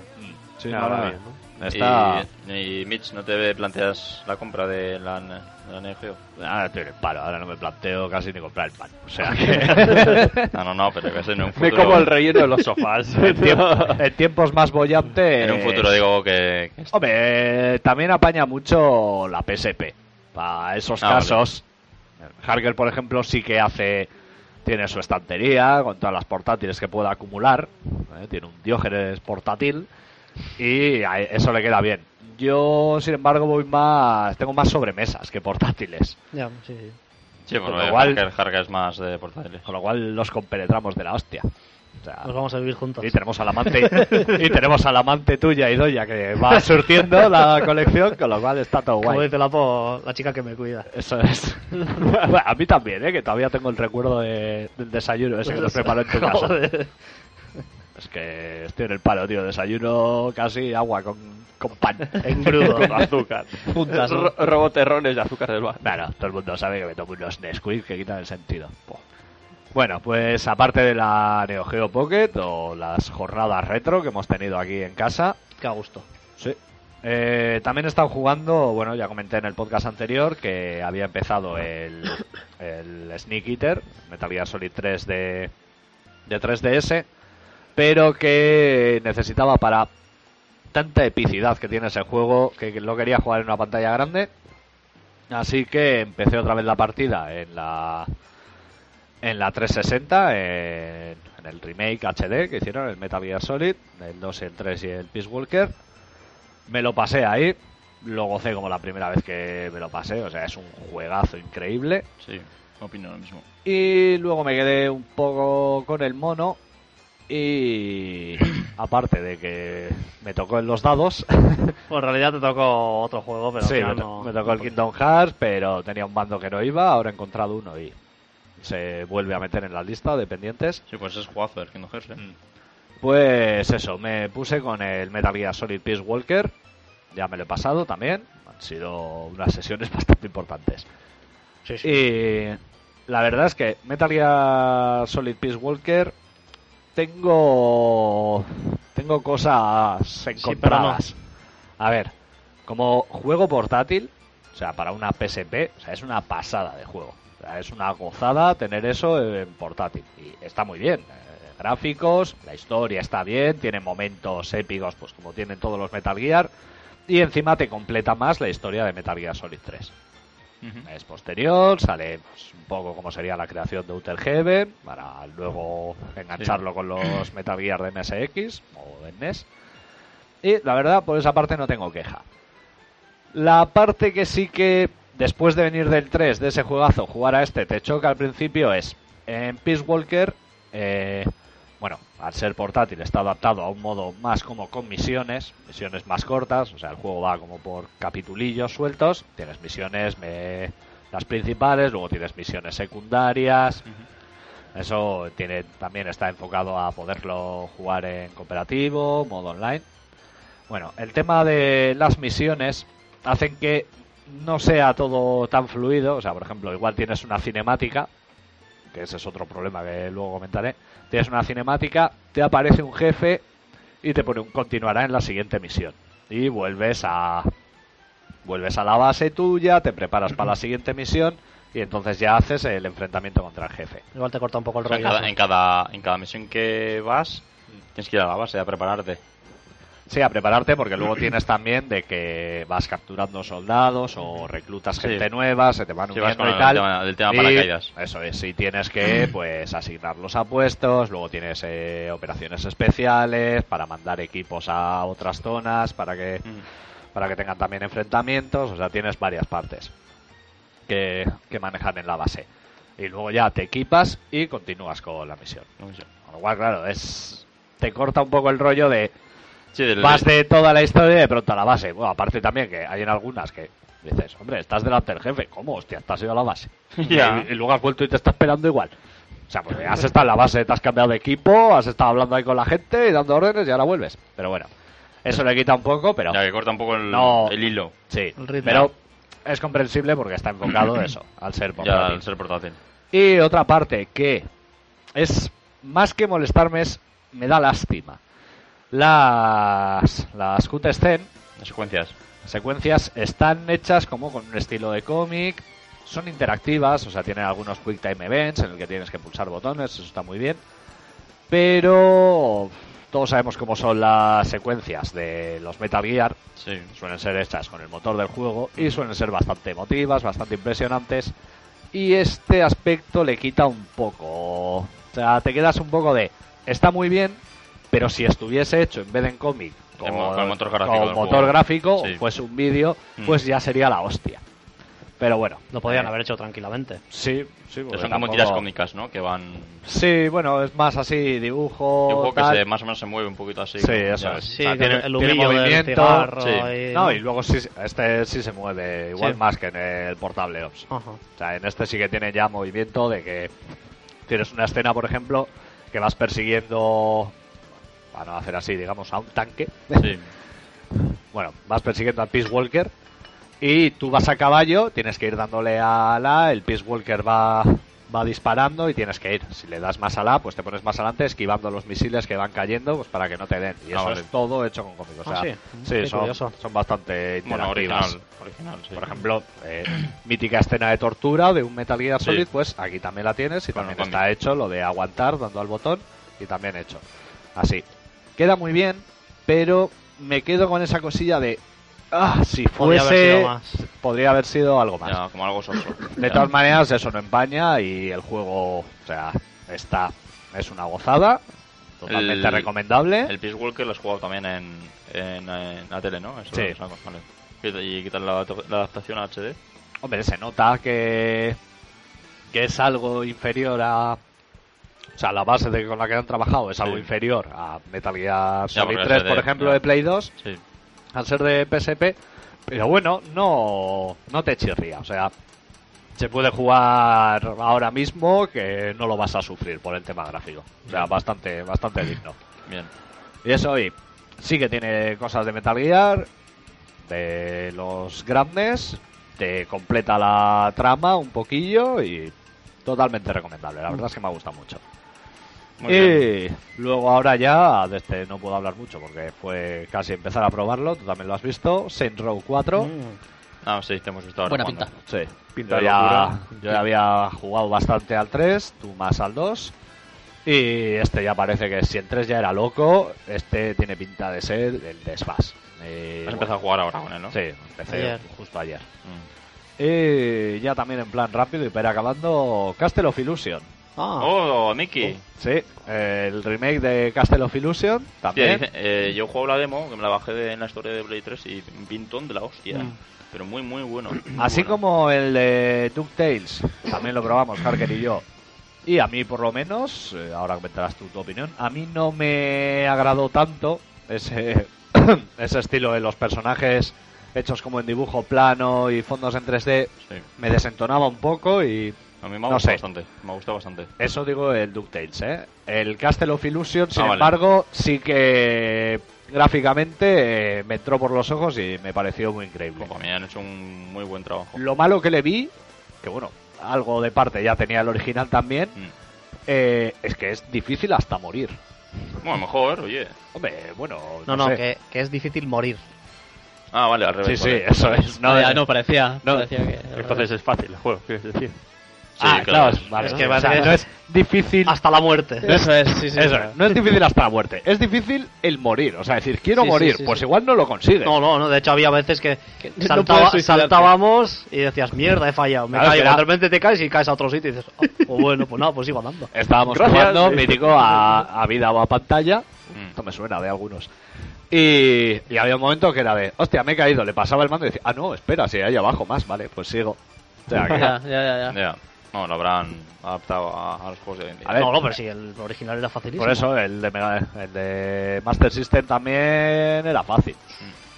Sí, no, va no, bien, ¿no? Está... Y, y Mitch, ¿no te planteas la compra de la, de la Neo Geo? Ahora estoy en el paro, ahora no me planteo casi ni comprar el pan. O sea que... No, no, no, pero que en un Me futuro... como el relleno de los sofás. en, tiemp- en tiempos más bollantes... En un futuro digo que... Hombre, también apaña mucho la PSP. Para esos Ah, vale. casos. Harker, por ejemplo, sí que hace. Tiene su estantería con todas las portátiles que pueda acumular. ¿eh? Tiene un Diógenes portátil. Y eso le queda bien. Yo, sin embargo, voy más. Tengo más sobremesas que portátiles. Ya, sí, sí. Sí, bueno, Con lo cual- Harker, Harker es más de portátiles. Con lo cual los compenetramos de la hostia. O sea, Nos vamos a vivir juntos. y tenemos al amante y tenemos al amante tuya y doya que va surtiendo la colección, con lo cual está todo Como guay. dice la, po, la chica que me cuida. Eso es. Bueno, a mí también, ¿eh? que todavía tengo el recuerdo de- del desayuno ese que nos preparó en tu casa. Es que estoy en el palo, tío. Desayuno casi agua con, con pan. En crudo. Con azúcar. Juntas, ¿no? Ro- roboterrones de azúcar del bar. Bueno, todo el mundo sabe que me tomo unos Nesquik que quitan el sentido. Bueno, pues aparte de la Neo Geo Pocket o las jornadas retro que hemos tenido aquí en casa, Qué a gusto. Sí. Eh, también he estado jugando, bueno, ya comenté en el podcast anterior que había empezado el, el Sneak Eater, Metal Gear Solid 3 de, de 3DS, pero que necesitaba para tanta epicidad que tiene ese juego que lo quería jugar en una pantalla grande. Así que empecé otra vez la partida en la en la 360, en, en el remake HD que hicieron, el Metal Gear Solid, el 2, el 3 y el Peace Walker. Me lo pasé ahí, lo gocé como la primera vez que me lo pasé, o sea, es un juegazo increíble. Sí, opino lo mismo. Y luego me quedé un poco con el mono. Y aparte de que me tocó en los dados, Pues en realidad te tocó otro juego, pero sí, final me, to- no- me tocó el Kingdom Hearts, pero tenía un bando que no iba. Ahora he encontrado uno y se vuelve a meter en la lista de pendientes. Sí, pues es jugazo el Kingdom Hearts. ¿eh? Pues eso, me puse con el Metal Gear Solid Peace Walker. Ya me lo he pasado también. Han sido unas sesiones bastante importantes. Sí, sí. Y la verdad es que Metal Gear Solid Peace Walker tengo tengo cosas encontradas. A ver, como juego portátil, o sea, para una PSP, o sea, es una pasada de juego. O sea, es una gozada tener eso en portátil y está muy bien. Eh, gráficos, la historia está bien, tiene momentos épicos, pues como tienen todos los Metal Gear y encima te completa más la historia de Metal Gear Solid 3 es posterior, sale pues, un poco como sería la creación de Outer Heaven, para luego engancharlo con los Metal Gear de MSX o de NES. Y la verdad, por esa parte no tengo queja. La parte que sí que, después de venir del 3, de ese juegazo, jugar a este, te choca al principio es, en Peace Walker, eh, bueno, al ser portátil está adaptado a un modo más como con misiones, misiones más cortas, o sea, el juego va como por capitulillos sueltos, tienes misiones me- las principales, luego tienes misiones secundarias. Eso tiene también está enfocado a poderlo jugar en cooperativo, modo online. Bueno, el tema de las misiones hacen que no sea todo tan fluido, o sea, por ejemplo, igual tienes una cinemática que ese es otro problema que luego comentaré. Tienes una cinemática, te aparece un jefe y te pone un continuará en la siguiente misión. Y vuelves a vuelves a la base tuya, te preparas para la siguiente misión y entonces ya haces el enfrentamiento contra el jefe. Igual te corta un poco el O sea, en, rollo. cada, en, cada, en cada misión que vas, tienes que ir a la base a prepararte. Sí, a prepararte porque luego tienes también de que vas capturando soldados o reclutas Sí. gente nueva, se te van Sí, vas uniendo con y el tal. tema- del tema Y paracaídas. Eso es, y tienes que pues asignarlos a puestos, luego tienes eh, operaciones especiales para mandar equipos a otras zonas para que Mm. para que tengan también enfrentamientos, o sea, tienes varias partes que, que manejan en la base. Y luego ya te equipas y continúas con la misión. Con lo cual, claro, es te corta un poco el rollo de Sí, del- vas de toda la historia y de pronto a la base. Bueno, aparte también que hay en algunas que dices, hombre, estás delante del jefe. ¿Cómo? Hostia, has ido a la base. Ya. Y, y luego has vuelto y te está esperando igual. O sea, porque has estado en la base, te has cambiado de equipo, has estado hablando ahí con la gente y dando órdenes y ahora vuelves. Pero bueno, eso le quita un poco, pero Ya que corta un poco el, No. el hilo. sí. El ritmo. Pero es comprensible porque está enfocado eso, al ser Ya portátil. al ser portátil. Y otra parte que es más que molestarme es me da lástima. Las las cutscenes, Las secuencias. las secuencias están hechas como con un estilo de cómic, son interactivas, o sea, tienen algunos quick time events en el que tienes que pulsar botones, eso está muy bien. Pero todos sabemos cómo son las secuencias de los Metal Gear, Sí. suelen ser hechas con el motor del juego y suelen ser bastante emotivas, bastante impresionantes. Y este aspecto le quita un poco. O sea, te quedas un poco de. Está muy bien, pero si estuviese hecho en vez de en cómic con, motor gráfico con motor gráfico, Sí. fuese un vídeo, Mm. pues ya sería la hostia. Pero bueno. Lo podían eh, haber hecho tranquilamente. Sí, sí. porque Son como tampoco- tiras cómicas, ¿no? Que van... Sí, bueno, es más así, dibujo. Un poco que tal. se, más o menos se mueve un poquito así. Sí, eso es. Sí, O sea, que tiene- el tiene del movimiento, sí. y- No, y luego sí, este sí se mueve igual Sí. más que en el Portable Ops. Ajá. O sea, en este sí que tiene ya movimiento de que tienes una escena, por ejemplo, que vas persiguiendo, para no hacer así, digamos, a un tanque. Sí. Bueno, vas persiguiendo al Peace Walker y tú vas a caballo, tienes que ir dándole a la, el Peace Walker va, va disparando y tienes que ir. Si le das más a la, pues te pones más adelante esquivando los misiles que van cayendo pues para que no te den. Y Ah, eso vale. es todo hecho con cómicos. O Ah, sea, sí. sí, son, bastante Bueno, interactivas. original. Original, sí. Por ejemplo, eh, mítica escena de tortura de un Metal Gear Sí. Solid, pues aquí también la tienes y también está hecho lo de aguantar dando al botón y también hecho. Así. Queda muy bien, pero me quedo con esa cosilla de... Ah, si Podría haber fuese... sido más. Podría haber sido algo más. Ya, como algo soso. De Ya. todas maneras, eso no empaña y el juego, o sea, está... Es una gozada, totalmente El- recomendable. El Peace Walker lo has jugado también en, en, en la tele, ¿no? Eso Sí. lo sabemos, vale. ¿Y y qué tal la, la adaptación a HD? Hombre, se nota que, que es algo inferior a. O sea, la base de, con la que han trabajado es algo Sí. inferior a Metal Gear Ya, Solid porque 3, es de- por ejemplo, ya. de Play 2, Sí. al ser de PSP. Pero bueno, no, no te chirría. O sea, se puede jugar ahora mismo que no lo vas a sufrir por el tema gráfico. O sea, bastante, bastante digno. Bien. Y eso, y sí que tiene cosas de Metal Gear, de los grandes, te completa la trama un poquillo y totalmente recomendable. La verdad es que me ha gustado mucho. Muy bien. y luego ahora ya, de este no puedo hablar mucho porque fue casi empezar a probarlo, tú también lo has visto, Saints Row 4. Mm. Ah, sí, te hemos visto ahora Buena jugando. pinta. Sí, Pinta ya, yo ya había jugado bastante al 3, tú más al 2. Y este ya parece que si el 3 ya era loco, este tiene pinta de ser el desfaz. Eh, Has empezado a jugar ahora con él, ¿no? Sí, empecé Ayer. justo ayer. Mm. Y ya también en plan rápido y para acabando, Castle of Illusion. Ah, Oh, Mickey. Sí, el remake de Castle of Illusion también. dice- eh, yo juego la demo, que me la bajé de, en la historia de Play 3 y un pintón de la hostia. Mm. Pero muy, muy bueno. muy Así bueno. como el de DuckTales, también lo probamos, Harker y yo. Y a mí, por lo menos, eh, ahora comentarás tú tu opinión, a mí no me agradó tanto ese, ese estilo de los personajes hechos como en dibujo plano y fondos en 3D. Sí. Me desentonaba un poco y A mí me ha No gustado sé. bastante. Me ha gustado bastante. eso digo el DuckTales, ¿eh? El Castle of Illusion, sin Ah, vale. embargo, sí que gráficamente eh, me entró por los ojos y me pareció muy increíble. Ojo, a mí han hecho un muy buen trabajo. Lo malo que le vi, que bueno, algo de parte ya tenía el original también, Mm. eh, es que es difícil hasta morir. Bueno, mejor, oye. Hombre, bueno, no, no, no, sé. que, que es difícil morir. Ah, vale, al Sí, revés. sí, vale. eso es. No, No, ya no, parecía. no. parecía que... Entonces es fácil el juego, quieres decir. Sí, ah, claro. claro, vale, Es que que va a ser- no es difícil. Hasta la muerte. Eso es, sí, sí. eso es, no es difícil hasta la muerte, es difícil el morir. O sea, decir, quiero Sí, sí, morir, sí, pues sí. igual no lo consigue. No, no, no. De hecho, había veces que Que no saltaba- puedes suicidarte. saltábamos y decías, mierda, he fallado. Me Claro, caigo. será- De repente te caes y caes a otro sitio y dices, oh, pues bueno, pues nada, pues sigo andando. Estábamos Gracias. jugando, Sí. mítico, a, a vida o a pantalla. Mm. Esto me suena de algunos. Y, y había un momento que era de, hostia, me he caído, le pasaba el mando y decía, ah, no, espera, si hay abajo más, vale, pues sigo. O sea, que- Ya, ya, ya. ya. Ya. No, lo habrán adaptado a, a los juegos de hoy en día. A ver. No, no, pero sí, el original era facilísimo. Por eso el de, Mega- el de Master System también era fácil.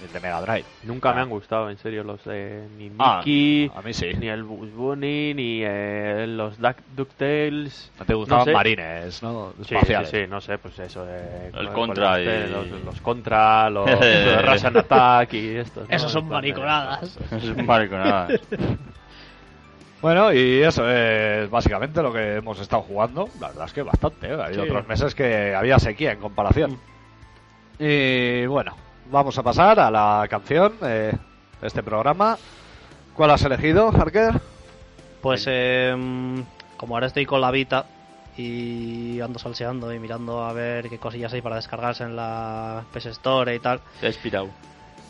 El de Mega Drive. Nunca Ah. me han gustado, en serio, los de ni Ah, Mickey, a mí sí. ni el Bugs Bunny, ni eh, los Duck DuckTales. No te gustaban no sé. marines, ¿no? Sí, sí, Espaciales. sí, no sé, pues eso de... El con- Contra con y- los, los Contra, los, los Russian Attack y estos. ¿no? Esos son mariconadas. Es un mariconada. Bueno, y eso es básicamente lo que hemos estado jugando. La verdad es que bastante, ¿eh? Ha habido Sí. otros meses que había sequía en comparación. Y bueno, vamos a pasar a la canción de este programa. ¿Cuál has elegido, Harker? Pues eh, como ahora estoy con la Vita y ando salseando y mirando a ver qué cosillas hay para descargarse en la PS Store y tal, Te inspirado.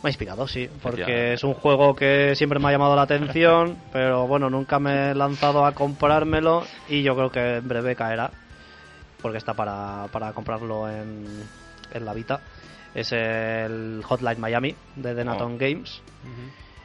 Me ha inspirado, sí, porque es un juego que siempre me ha llamado la atención, pero bueno, nunca me he lanzado a comprármelo y yo creo que en breve caerá, porque está para, para comprarlo en, en la Vita. Es el Hotline Miami de Denaton Games.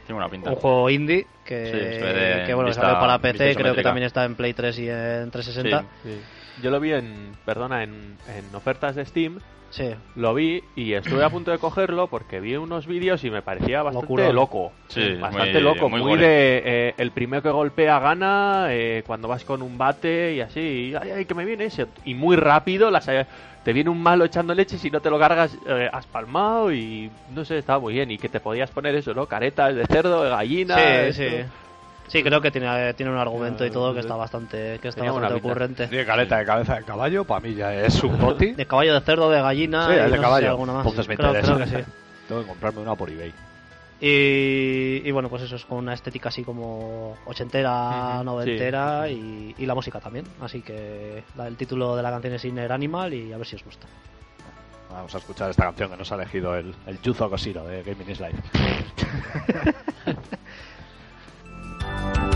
Tiene buena pinta. Un juego indie que, Sí, de que bueno, vista- salió para PC, creo que también está en Play 3 y en 360. Sí. Yo lo vi en, perdona, en, en ofertas de Steam, Sí, lo vi y estuve a punto de cogerlo porque vi unos vídeos y me parecía bastante loco. Sí, bastante muy- loco, muy de eh, el primero que golpea gana, eh, cuando vas con un bate y así, y, ay, ay, que me viene ese. Y muy rápido, las, eh, te viene un malo echando leche si no te lo cargas eh, has palmado y no sé, estaba muy bien. Y que te podías poner eso, ¿no? Caretas de cerdo, de gallina. sí, esto. sí. Sí, creo que tiene, tiene un argumento y todo que está bastante, que está bastante ocurrente. Tiene caleta de cabeza de caballo, para mí ya es un goti. De caballo de cerdo, de gallina. Sí, y de no sé si caballo. alguna más. Entonces me creo, interesa. creo que sí. Tengo que comprarme una por eBay. Y, y bueno, pues eso es con una estética así como ochentera, noventera y, y la música también. Así que la- el título de la canción es Inner Animal y a ver si os gusta. Vamos a escuchar esta canción que nos ha elegido el, el Yuzo Koshiro de Gaming is Life. Bye.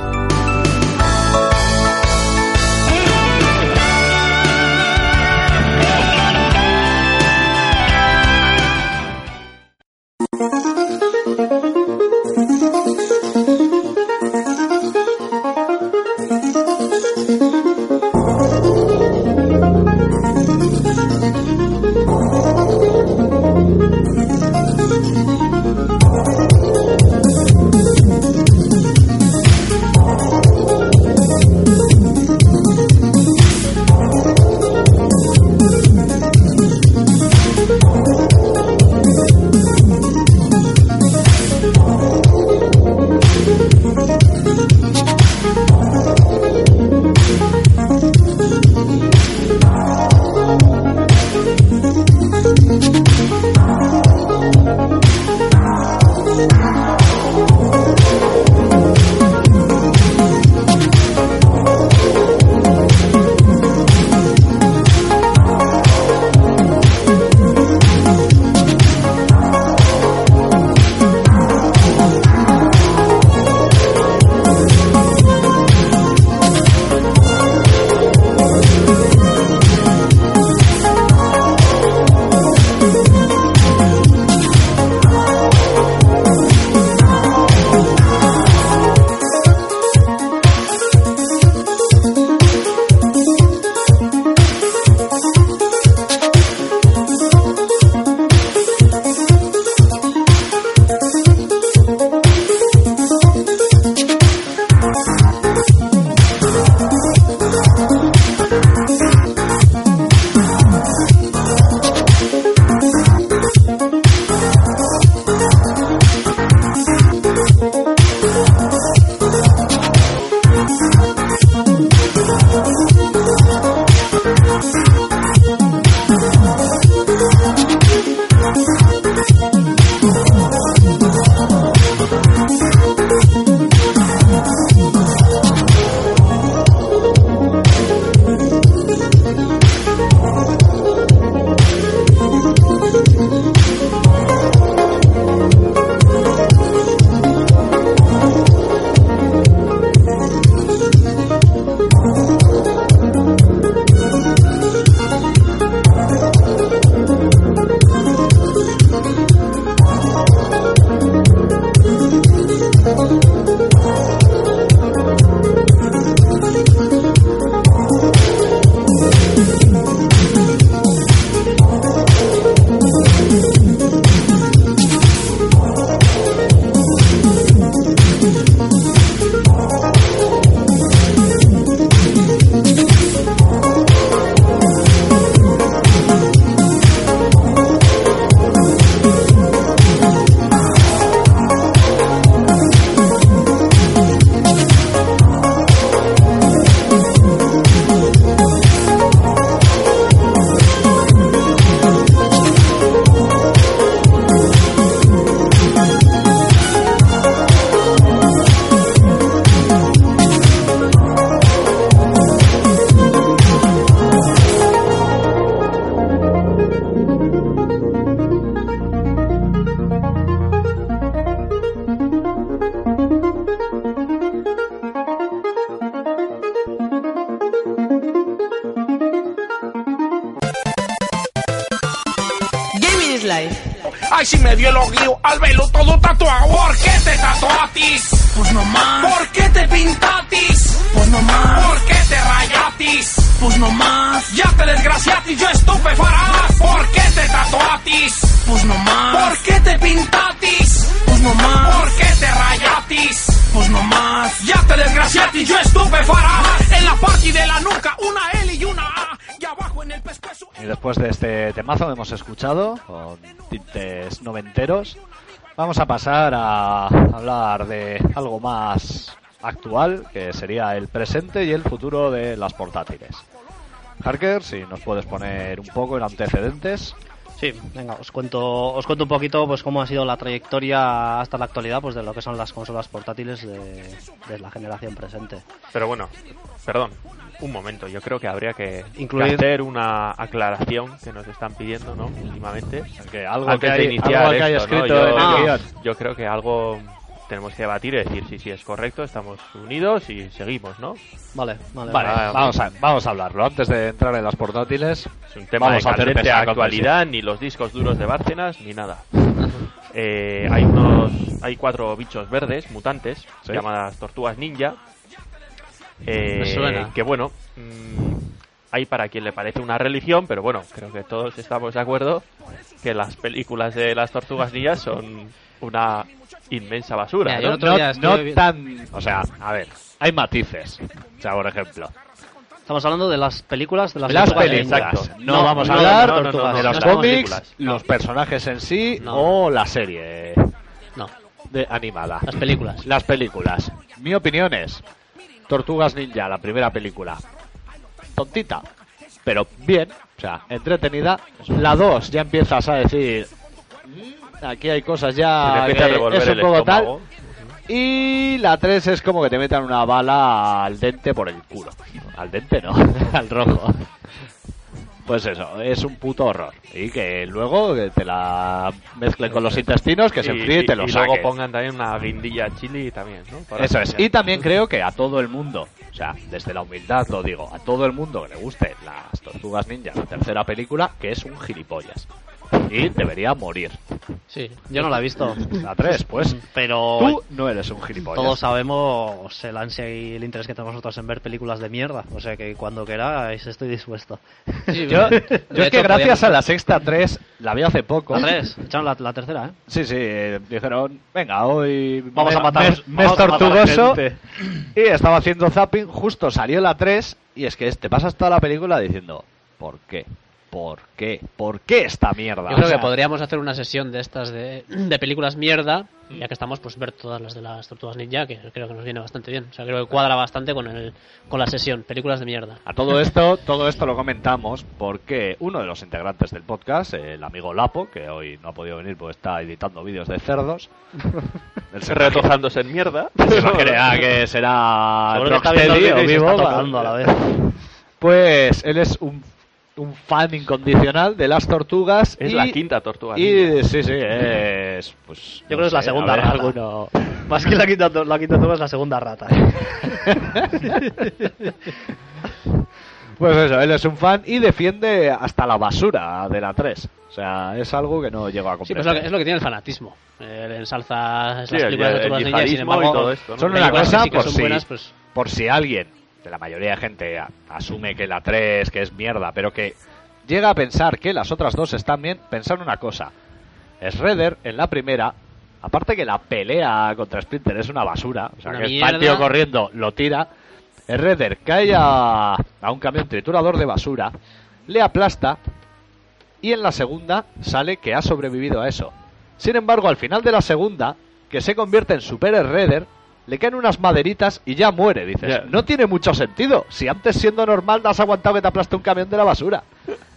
Escuchado, con tintes noventeros, vamos a pasar a hablar de algo más actual, que sería el presente y el futuro de las portátiles. Harker, si nos puedes poner un poco en antecedentes. Sí, venga, os cuento, os cuento un poquito pues cómo ha sido la trayectoria hasta la actualidad pues de lo que son las consolas portátiles de, de la generación presente. Pero bueno, perdón, un momento. Yo creo que habría que, Incluir- hacer una aclaración que nos están pidiendo, ¿no? Últimamente. Que algo Antes que de hay, iniciar algo que hay esto, ¿no? escrito yo, creo que algo tenemos que debatir y decir si sí, es correcto, estamos unidos y seguimos, ¿no? Vale, vale. Vale, Ah, vamos a, vamos a hablarlo. Antes de entrar en las portátiles, Es un tema Vamos de a actualidad, ni los discos duros de Bárcenas, ni nada. Eh, hay unos, hay cuatro bichos verdes, mutantes, Sí. llamadas tortugas ninja. Eh, Me suena. Que bueno, mm, hay para quien le parece una religión, pero bueno, creo que todos estamos de acuerdo que las películas de las tortugas ninjas son una inmensa basura. Mira, ¿no? no, no tan... O sea, a ver, hay matices. O sea, por ejemplo, Estamos hablando de las películas de las, las tortugas películas. ninjas. No, No, vamos a hablar no, no, no, no, de los no, cómics, los personajes en sí No. o la serie No, de animada. las películas. Las películas. Mi opinión es Tortugas Ninja, la primera película. Tontita, pero bien, o sea, entretenida. La 2 ya empiezas a decir "Mm, aquí hay cosas ya que es un poco tal. Y la 3 es como que te metan una bala al dente por el culo. Al dente no, al rojo. Pues eso, es un puto horror. Y que luego te la mezclen con los intestinos, que se enfríe y te lo y luego pongan también una guindilla chili también, ¿no? Para Eso es. Y también creo que a todo el mundo, o sea, desde la humildad lo digo, a todo el mundo que le guste las Tortugas Ninja, la tercera película, que es un gilipollas. Y debería morir. Sí. Yo no la he visto, La 3, pues. pero Tú no eres un gilipollas. todos sabemos el ansia y el interés que tenemos nosotros en ver películas de mierda. O sea que cuando queráis estoy dispuesto. Sí, Yo, es que gracias a la sexta 3, la vi hace poco. La tres, echaron la, la tercera, ¿eh? Sí, sí, eh, dijeron, venga, hoy Vamos a matar- mes, mes vamos a matar tortugoso. Y estaba haciendo zapping, justo salió la 3 y es que te pasas toda la película diciendo, ¿por qué? ¿Por qué? ¿Por qué esta mierda? Yo O creo sea, que podríamos hacer una sesión de estas de, de películas mierda, ya que estamos, pues ver todas las de las Tortugas Ninja, que creo que nos viene bastante bien. O sea, creo que cuadra bastante con, el, con la sesión, películas de mierda. A todo esto, todo esto lo comentamos porque uno de los integrantes del podcast, el amigo Lapo, que hoy no ha podido venir porque está editando vídeos de cerdos, él se Retozándose en mierda. se imaginará que será Seguro que está viendo el Rocksteady o y se vivo, está tocando a la vez. Pues él es un, un fan incondicional de las tortugas Es y, la quinta tortuga. y sí, sí, es pues Yo creo que es la segunda ver, rata. alguno- Más que la quinta, la quinta turma es la segunda rata. Pues eso, él es un fan y defiende hasta la basura de la 3. O sea, es algo que no llego a Sí, comprender. pues es lo que, es lo que tiene el fanatismo. Le ensalza Sí, las el- películas de el Tortugas Ninja y sin yihadismo y embargo, todo esto, ¿no? Son una cosa sí por si, buenas, pues por si alguien, de la mayoría de gente, asume que la 3 que es mierda, pero que llega a pensar que las otras dos están bien, pensar una cosa. Shredder, en la primera, aparte que la pelea contra Splinter es una basura, o sea, Una que el tío corriendo, lo tira, Shredder cae a, a un camión triturador de basura, le aplasta, y en la segunda sale que ha sobrevivido a eso. Sin embargo, al final de la segunda, que se convierte en Super Shredder, le caen unas maderitas y ya muere. Dices, no tiene mucho sentido. Si antes siendo normal has aguantado que te aplaste un camión de la basura.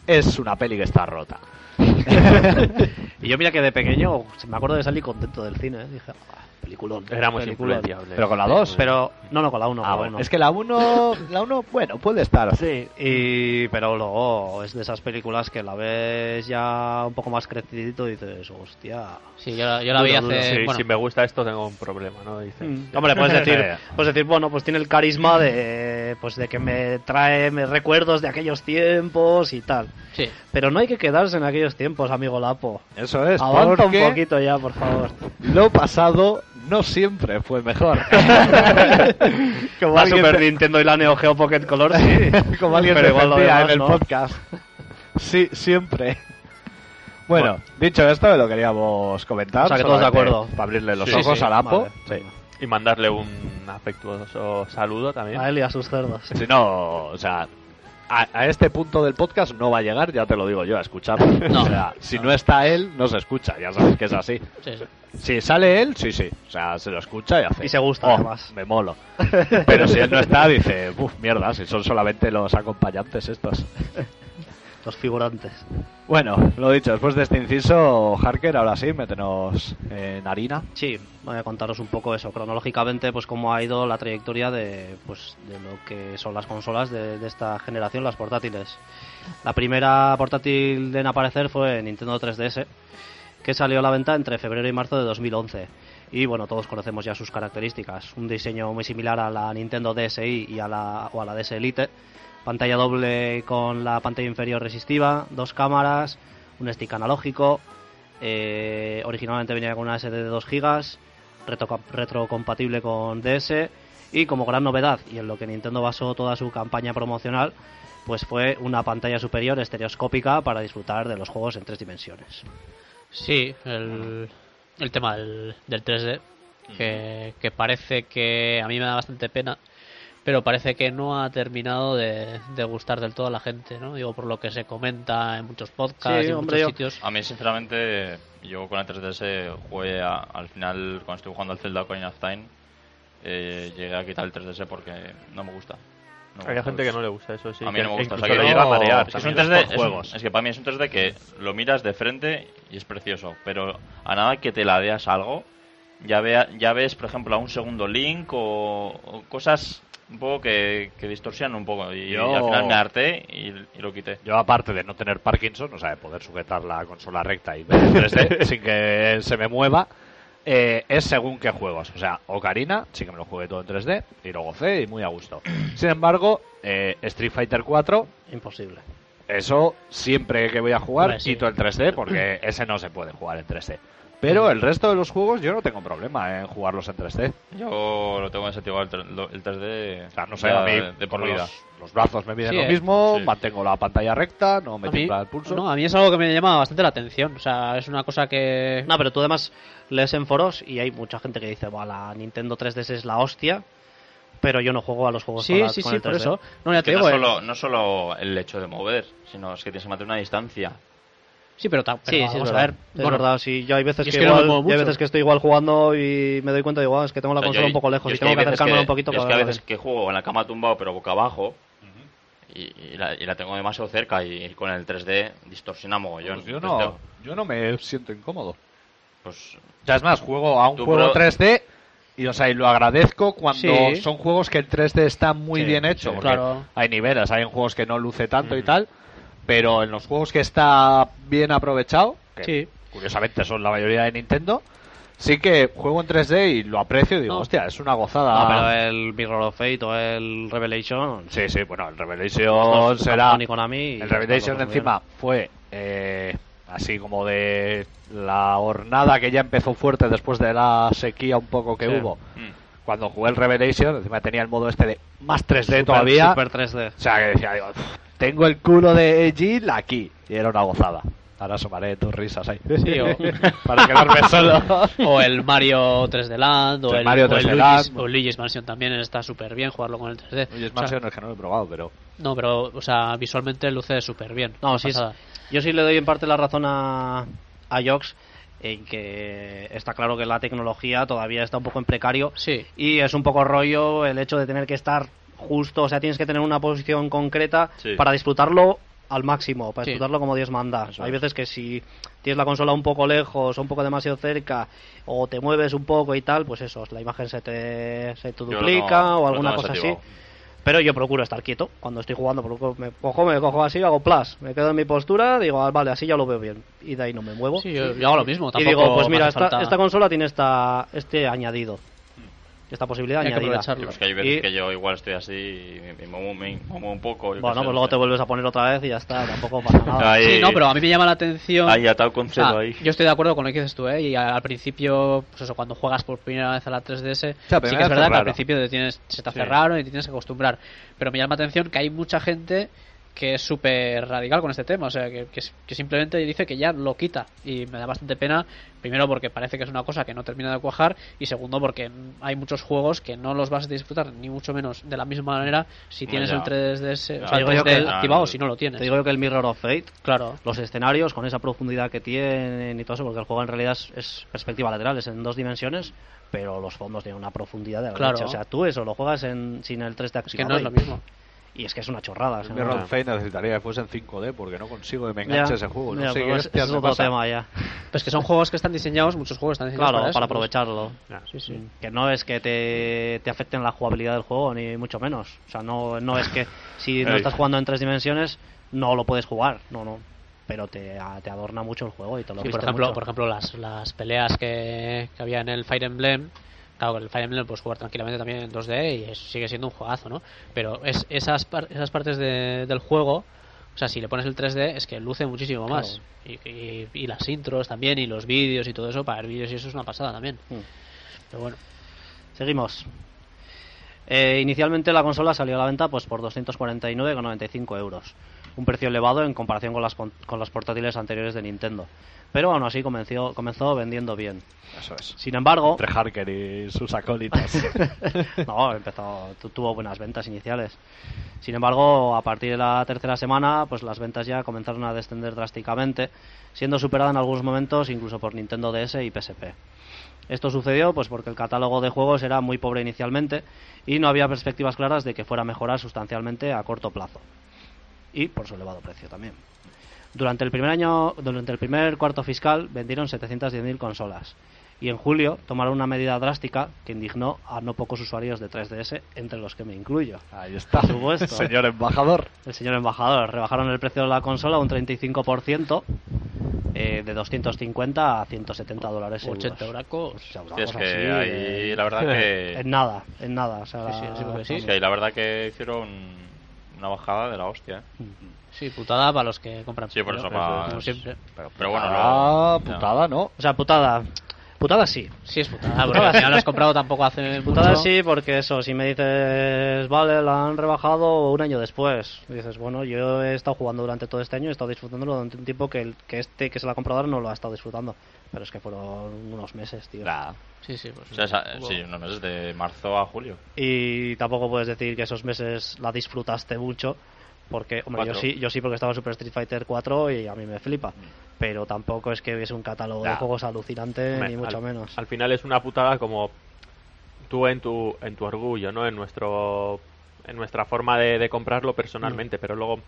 Es una peli que está rota. y yo mira que de pequeño me acuerdo de salir contento del cine. ¿eh? Dije, ah, peliculón. Era muy peliculón. influenciable. Pero con la 2. Pero, no, no, con la 1. Ah, bueno. Es que la 1, la 1, bueno, puede estar. Sí, y, pero luego es de esas películas que la ves ya un poco más crecidito y dices, hostia. sí, yo, la- yo la vi Duro, duro. hace... Sí, bueno, si me gusta esto tengo un problema, ¿no? Dices. Mm. Hombre, puedes decir, puedes decir, bueno, pues tiene el carisma de, pues de que me trae me recuerdos de aquellos tiempos y tal. sí. Pero no hay que quedarse en aquellos tiempos, amigo Lapo. Eso es, Avanza un poquito ya, por favor. lo pasado no siempre fue mejor. Como La alguien Super te- Nintendo y la Neo Geo Pocket Color, sí. como alguien Pero igual lo demás, en el ¿no? podcast. Sí, siempre. Bueno, dicho esto, lo queríamos comentar. O sea, que todos de acuerdo. Para abrirle los Sí, ojos sí, al Apo. vale. Sí. Y mandarle un afectuoso saludo también. A él y a sus cerdos. Si no, o sea, a, a este punto del podcast no va a llegar, ya te lo digo yo, a escucharlo. No. O sea, si no está él, no se escucha, ya sabes que es así. sí, sí. Si sale él, sí, sí. O sea, se lo escucha y hace. Y se gusta, "Oh, además". Me molo. Pero si él no está, dice, uff, mierda, si son solamente los acompañantes estos. Los figurantes. Bueno, lo dicho, después de este inciso, Harker, ahora sí, métenos en harina. Sí, voy a contaros un poco eso, cronológicamente, pues cómo ha ido la trayectoria de, pues, de lo que son las consolas de, de esta generación, las portátiles. La primera portátil en aparecer fue Nintendo 3DS, que salió a la venta entre febrero y marzo de 2011. Y bueno, todos conocemos ya sus características. Un diseño muy similar a la Nintendo DSi y a la, o a la DS Elite. Pantalla doble con la pantalla inferior resistiva, dos cámaras, un stick analógico, eh, originalmente venía con una SD de 2 GB, retro- retrocompatible con DS y como gran novedad y en lo que Nintendo basó toda su campaña promocional, pues fue una pantalla superior estereoscópica para disfrutar de los juegos en tres dimensiones. Sí, el, el tema del, del 3D, que, que parece que a mí me da bastante pena, pero parece que no ha terminado de, de gustar del todo a la gente, ¿no? Digo, por lo que se comenta en muchos podcasts Sí, y en hombre, muchos yo- sitios. A mí, sinceramente, yo con el 3DS jugué a- al final, cuando estuve jugando al Zelda Ocarina of Time, eh, llegué a quitar el 3DS porque no me gusta. No Hay gente que no le gusta eso, sí. a mí no me gusta. O sea, que le yo- llega a marear. es que es un también. 3D, por es, un- juegos. es que para mí es un 3D que lo miras de frente y es precioso, pero a nada que te ladeas algo, ya, vea, ya ves, por ejemplo, a un segundo link o, o cosas un poco que, que distorsionan un poco. Y, Yo- y al final me harté y, y lo quité. Yo, aparte de no tener Parkinson, o sea, de poder sujetar la consola recta y ver en 3D sin que se me mueva, eh, es según qué juegos. O sea, Ocarina, sí que me lo jugué todo en 3D y lo gocé y muy a gusto. Sin embargo, eh, Street Fighter 4, Imposible. Eso siempre que voy a jugar sí. quito el 3D porque ese no se puede jugar en 3D. Pero el resto de los juegos yo no tengo problema en jugarlos en 3D. Yo lo tengo desactivado el, tre- lo- el 3D O sea, no sé, a mí de, de por vida. Los, los brazos me miden Sí, lo eh. mismo, Sí. mantengo la pantalla recta, no me tiembla el pulso. no, a mí es algo que me llama bastante la atención. O sea, es una cosa que... No, pero tú además lees en foros y hay mucha gente que dice, "Buah, la Nintendo 3DS es la hostia, pero yo no juego a los juegos con Sí, la- sí, con sí, el por 3D. eso. No, ya te Que no, digo, el- solo, no solo el hecho de mover, sino es que tienes que mantener una distancia. Sí, pero, ta- Sí, pero sí, es vamos a verdad. ver. Es Bueno, verdad, sí. Yo hay veces que, es que no igual, y hay veces que estoy igual jugando y me doy cuenta, digo, ah, es que tengo la O sea, consola yo- un poco lejos y tengo que acercarme que- un poquito yo es que para a veces que juego en la cama tumbado pero boca abajo y, y la, y la tengo demasiado cerca y con el 3D distorsiona mogollón. Pues yo no, yo no me siento incómodo. pues Ya es más, juego a un juego pero- 3D y, o sea, y lo agradezco cuando Sí. son juegos que el 3D está muy Sí, bien hecho. sí. porque Claro. Hay niveles, hay en juegos que no luce tanto y tal, pero en los juegos que está bien aprovechado, que Sí. curiosamente son la mayoría de Nintendo, sí que juego en 3D y lo aprecio y digo, No. hostia, es una gozada. No, pero el Mirror of Fate o el Revelation Sí, sí, bueno, el Revelation será... Konami, El Revelation encima fue eh, así como de la hornada que ya empezó fuerte después de la sequía un poco que Sí. hubo. mm, Cuando jugué el Revelation, encima tenía el modo este de más 3D bien. todavía. Super 3D. O sea, que decía, digo, "Uf, tengo el culo de Jill aquí. Y era una gozada. Ahora asomaré tus risas ahí. Sí, o- Para quedarme solo. o el Mario 3D Land, o El el, Mario o el 3D Luigi's, Land. o el Luigi's Mansion también está súper bien jugarlo con el 3D. Oye, es O sea, Mansion, es que no lo he probado, pero... no, pero, o sea, visualmente luce súper bien. No, sí, es- yo sí le doy en parte la razón a, a Jox en que está claro que la tecnología todavía está un poco en precario Sí. y es un poco rollo el hecho de tener que estar justo, o sea, tienes que tener una posición concreta Sí. para disfrutarlo al máximo, para Sí. disfrutarlo como Dios manda. Eso Hay es. veces que si tienes la consola un poco lejos o un poco demasiado cerca o te mueves un poco y tal, pues eso, la imagen se te, se te duplica o alguna cosa así. Pero yo procuro estar quieto cuando estoy jugando. me cojo, me cojo así, hago plus. Me quedo en mi postura, digo, ah, vale, así ya lo veo bien. Y de ahí no me muevo. Sí, yo, yo hago lo mismo. y digo, pues mira, esta, esta consola tiene esta, este añadido. Esta posibilidad Hay que añadida. aprovecharlo. Sí, pues que hay veces Y- que yo igual estoy así y me, muevo, me muevo un poco. Bueno, sé, pues luego te vuelves a poner otra vez y ya está, tampoco pasa nada. Ahí- Sí, no, pero a mí me llama la atención. Ahí atado con O celo ahí. Yo estoy de acuerdo con lo que dices tú, ¿eh? Y al, al principio, pues eso, cuando juegas por primera vez a la 3DS, sea, sí que es verdad que al principio te tienes, se te hace Sí. raro y te tienes que acostumbrar. Pero me llama la atención que hay mucha gente que es súper radical con este tema, o sea, que, que, simplemente dice que ya lo quita. Y me da bastante pena, primero porque parece que es una cosa que no termina de cuajar, y segundo porque hay muchos juegos que no los vas a disfrutar, ni mucho menos de la misma manera si tienes Ya. el 3DS, o sea, el Digo yo 3D que- activado o si no lo tienes. Te digo yo que el Mirror of Fate, Claro. los escenarios con esa profundidad que tienen y todo eso, porque el juego en realidad es, es perspectiva lateral, es en dos dimensiones, pero los fondos tienen una profundidad de la Claro. leche. O sea, tú eso lo juegas en, sin el 3D Es que activado no es lo mismo. Y es que es una chorrada. El Mirror of Fate necesitaría que fuese en 5D porque no consigo que me Ya, enganche ese juego. No ya, sé qué es- hostias es otro pasa. tema ya. Pues que son juegos que están diseñados, muchos juegos están diseñados Claro, para, para, eso, pues. aprovecharlo. Sí, sí. Que no es que te, te afecten la jugabilidad del juego, ni mucho menos. O sea, no, no es que si no estás jugando en tres dimensiones, no lo puedes jugar. No, no. Pero te, a- te adorna mucho el juego y te lo Sí, por ejemplo, mucho. por ejemplo las, las peleas que, que había en el Fire Emblem, claro, el Fire Emblem puedes jugar tranquilamente también en 2D y es- sigue siendo un juegazo, ¿no? Pero es, esas, par- esas partes de- del juego, o sea, si le pones el 3D es que luce muchísimo más. Y, y- y las intros también, y los vídeos y todo eso, para ver vídeos y eso es una pasada también. Mm. Pero bueno, Seguimos. Eh, inicialmente la consola salió a la venta pues por 249,95 euros. Un precio elevado en comparación con las, con las portátiles anteriores de Nintendo. Pero aún así comenzó, comenzó vendiendo bien. Eso es. Sin embargo, Entre Harker y sus acólitos. no, empezó, tu- tuvo buenas ventas iniciales. Sin embargo, a partir de la tercera semana, pues las ventas ya comenzaron a descender drásticamente, siendo superada en algunos momentos incluso por Nintendo DS y PSP. Esto sucedió pues porque el catálogo de juegos era muy pobre inicialmente y no había perspectivas claras de que fuera a mejorar sustancialmente a corto plazo. Y por su elevado precio también. Durante el primer año, durante el primer cuarto fiscal vendieron 710.000 consolas y en julio tomaron una medida drástica que indignó a no pocos usuarios de 3DS, entre los que me incluyo. Ahí está. Por supuesto. Señor embajador. El señor embajador, rebajaron el precio de la consola un 35%, eh, de 250 a 170 dólares. 80 euros. Hostia, es que así, ahí eh, la verdad que... En nada, en nada. O sea, Sí, sí, la- sí, sí. es que ahí la verdad que hicieron una bajada de la hostia. ¿eh? Sí, putada para los que compran. Sí, por eso, para- como siempre. Pero, Pero bueno, putada, luego- putada, ¿no? O sea, putada. Putada sí. Sí, es putada, porque al final lo has comprado tampoco hace Putada mucho. sí, porque eso, si me dices, vale, la han rebajado un año después. Dices, bueno, yo he estado jugando durante todo este año, he estado disfrutándolo durante un tiempo que, el, que este que se la ha comprado ahora no lo ha estado disfrutando. Pero es que fueron unos meses, tío. Sí, sí, pues. O sea, esa- sí, unos meses de marzo a julio. Y tampoco puedes decir que esos meses la disfrutaste mucho. Porque, hombre, yo sí, yo sí porque estaba en Super Street Fighter 4 y a mí me flipa. Pero tampoco es que hubiese un catálogo de juegos alucinante, ni mucho al, menos. Al final es una putada como tú en tu, en tu orgullo, ¿no? En nuestro en nuestra forma de, de comprarlo Mm. personalmente, pero luego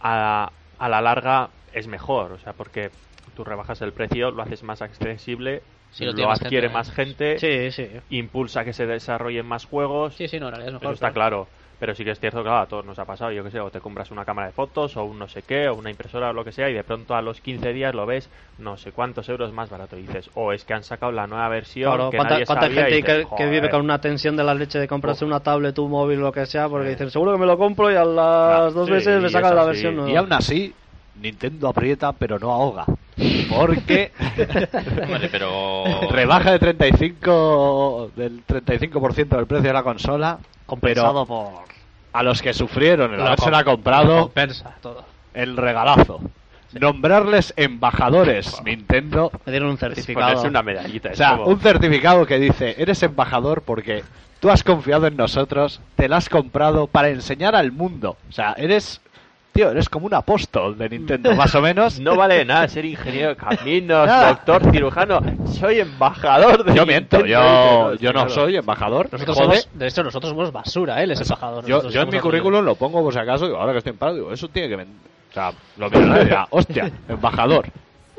a, a la larga es mejor, o sea, porque tú rebajas el precio, lo haces más accesible, Sí, lo lo, tiene más adquiere gente, más ¿eh? gente, Sí, sí. impulsa que se desarrollen más juegos, Sí, sí, no, en realidad es mejor. eso está claro. Pero sí que es cierto que claro, a todos nos ha pasado, yo que sé, o te compras una cámara de fotos o un no sé qué, o una impresora o lo que sea, y de pronto a los 15 días lo ves no sé cuántos euros más barato. Y dices, o es que han sacado la nueva versión Claro, que ¿cuánta, nadie cuánta sabía", gente que, vive con una tensión de la leche de comprarse una tablet, un móvil, lo que sea, porque dicen, seguro que me lo compro y a las dos sí, meses me sacan la sí. versión nueva. Y aún así, Nintendo aprieta pero no ahoga. Porque Vale, pero. rebaja de 35 del 35% del precio de la consola, Compensado pero por... a los que sufrieron el Lo haberse com- la comprado Compensa todo. el regalazo. Nombrarles embajadores Nintendo Me dieron un certificado. una medallita. O sea, como- un certificado que dice, eres embajador porque tú has confiado en nosotros, te la has comprado para enseñar al mundo. O sea, eres, tío, eres como un apóstol de Nintendo, más o menos. No vale de nada ser ingeniero de caminos, Nada. doctor, cirujano. Soy embajador de Yo miento, Nintendo. yo, yo no soy embajador. Nosotros Jode. somos, de hecho, nosotros somos basura, él es embajador. yo, en mi currículum lo pongo por si acaso, digo, ahora que estoy en paro, digo, eso tiene que vender. O sea, lo ¿eh? Dirá, hostia, embajador.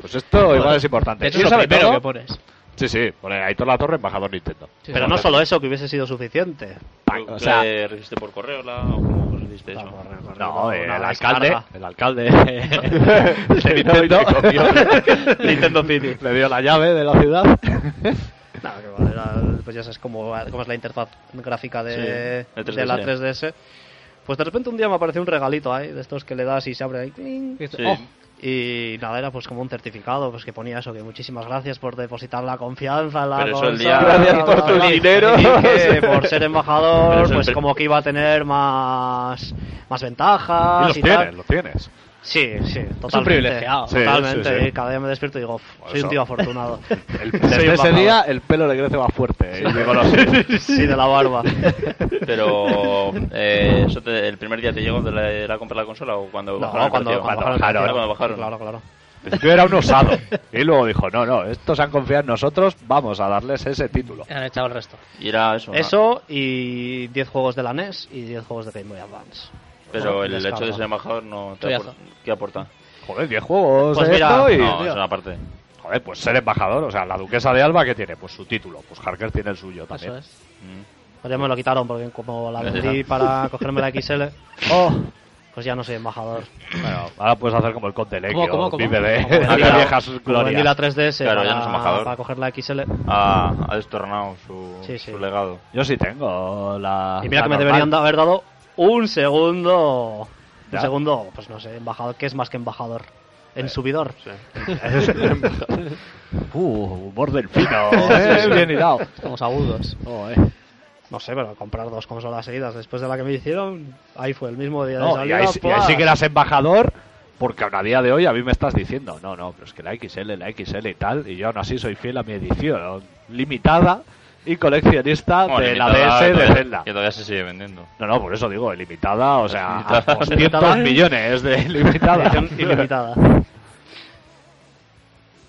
Pues esto igual es importante. De hecho, ¿Y es lo primero todo? que pones. Sí, sí, pone Aitor La Torre, embajador Nintendo. Sí, Pero no solo eso, que hubiese sido suficiente. O sea, ¿Le recibiste por correo la... o cómo recibiste eso? No, eh, el alcalde, el alcalde de Nintendo, Nintendo City. le dio la llave de la ciudad. Nada, que vale, era- pues ya sabes cómo, cómo es la interfaz gráfica de, Sí, de de la 3DS. 3DS. Pues de repente un día me apareció un regalito ahí, de estos que le das y se abre ahí. "Oh". Y nada, era pues como un certificado, pues que ponía eso, que muchísimas gracias por depositar la confianza en la Pero eso el consola, día- Gracias por tu bla". dinero. Y que por ser embajador, pues como que iba a tener más, más ventajas Y los y tienes, tal. los tienes. Sí, sí, totalmente. privilegiado. Sí, totalmente. sí, sí. Y cada día me despierto y digo, "Uf, soy un tío afortunado. El, desde ese día el pelo le crece más fuerte. y sé. Sí, de la barba. Pero, eh, ¿eso te- ¿el primer día te llegó de la, de la compra de la consola o cuando No, bajaron cuando, cuando Cuando bajaron el bajaron, precio. cuando bajaron. Claro, claro. Principio era un osado. Y luego dijo, no, no, estos han confiado en nosotros, vamos a darles ese título. Han echado el resto. Y era eso. ¿no? Eso y 10 juegos de la NES y 10 juegos de Game Boy Advance. Pero el Descarga. hecho de ser embajador no te aporta. ¿Qué aporta? Joder, 10 juegos Pues de mira, y... No, es una parte. Joder, pues ser embajador. O sea, la duquesa de Alba, ¿qué tiene? Pues su título. Pues Harker tiene el suyo también. Eso es. Mm. Pues ya me lo quitaron porque como la vendí para cogerme la XL, oh, pues ya no soy embajador. Bueno, ahora puedes hacer como el Conde Lequio. ¿Cómo, cómo, cómo? Vive de, de la- viejas como vendí la glorias. 3DS Claro, para, ya no es embajador. para coger la XL. Ha, ha destornado su, Sí, sí. su legado. Yo sí tengo la... Y mira la que me deberían haber dado un segundo. Ya. Un segundo, pues no sé, embajador. ¿Qué es más que embajador? En subidor. Uh, humor del fino. eh, Bien hilado. Estamos agudos. Joder. No sé, pero comprar dos consolas seguidas después de la que me hicieron, ahí fue el mismo día de y salida. ahí, sí- y ahí ¡pua! sí que eras embajador, porque a día de hoy a mí me estás diciendo, no, no, pero es que la XL, la XL y tal, y yo aún así soy fiel a mi edición limitada y coleccionista Bueno, de la DS de Zelda. Que todavía se sigue vendiendo. No, no, por eso digo, ilimitada, o sea, a 200 millones de ilimitada. Ilimitada.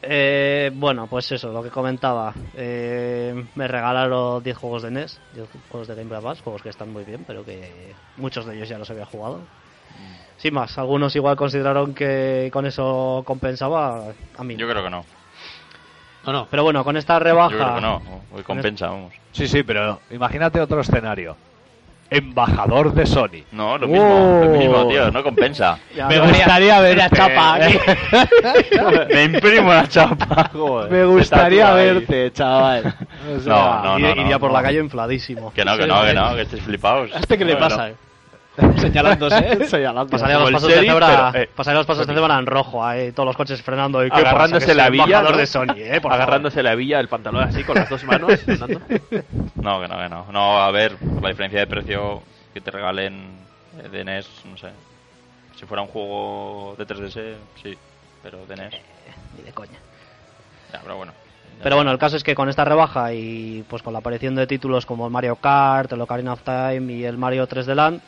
Eh, bueno, pues eso, lo que comentaba. Eh, me regalaron 10 juegos de NES, 10 juegos de Game Boy Advance, juegos que están muy bien, pero que muchos de ellos ya los había jugado. Sin más, algunos igual consideraron que con eso compensaba, a mí. Yo creo que no. No, no. Pero bueno, con esta rebaja. Yo creo que no. Hoy compensa, vamos. Sí, sí, pero imagínate otro escenario. Embajador de Sony. No, lo mismo, lo mismo, tío, no compensa. Ya, Me gustaría verte. Mira, chapa aquí. Me imprimo la chapa, joder. Me gustaría verte, chaval. O sea, No, no, Iría- no, iría por no. la calle infladísimo. Que no, que no, que no, que estéis flipados. ¿A este qué le pasa? no. eh? Señalándose. Señalando. Pasaría Como los el pasos de sheriff, cebra, pero, eh, pasaría los pasos de cebra en rojo, ahí, todos los coches frenando y ¿qué pasa? Agarrándose la el villa, de Sony, eh, por Agarrándose la villa, el pantalón así con las dos manos. No, que no, que no. No, a ver, la diferencia de precio que te regalen eh, de NES, no sé. Si fuera un juego de 3DS, sí, pero de NES. Ni de coña. Ya, pero bueno. Pero bueno, el caso es que con esta rebaja y pues con la aparición de títulos como el Mario Kart, el Ocarina of Time y el Mario 3D Land,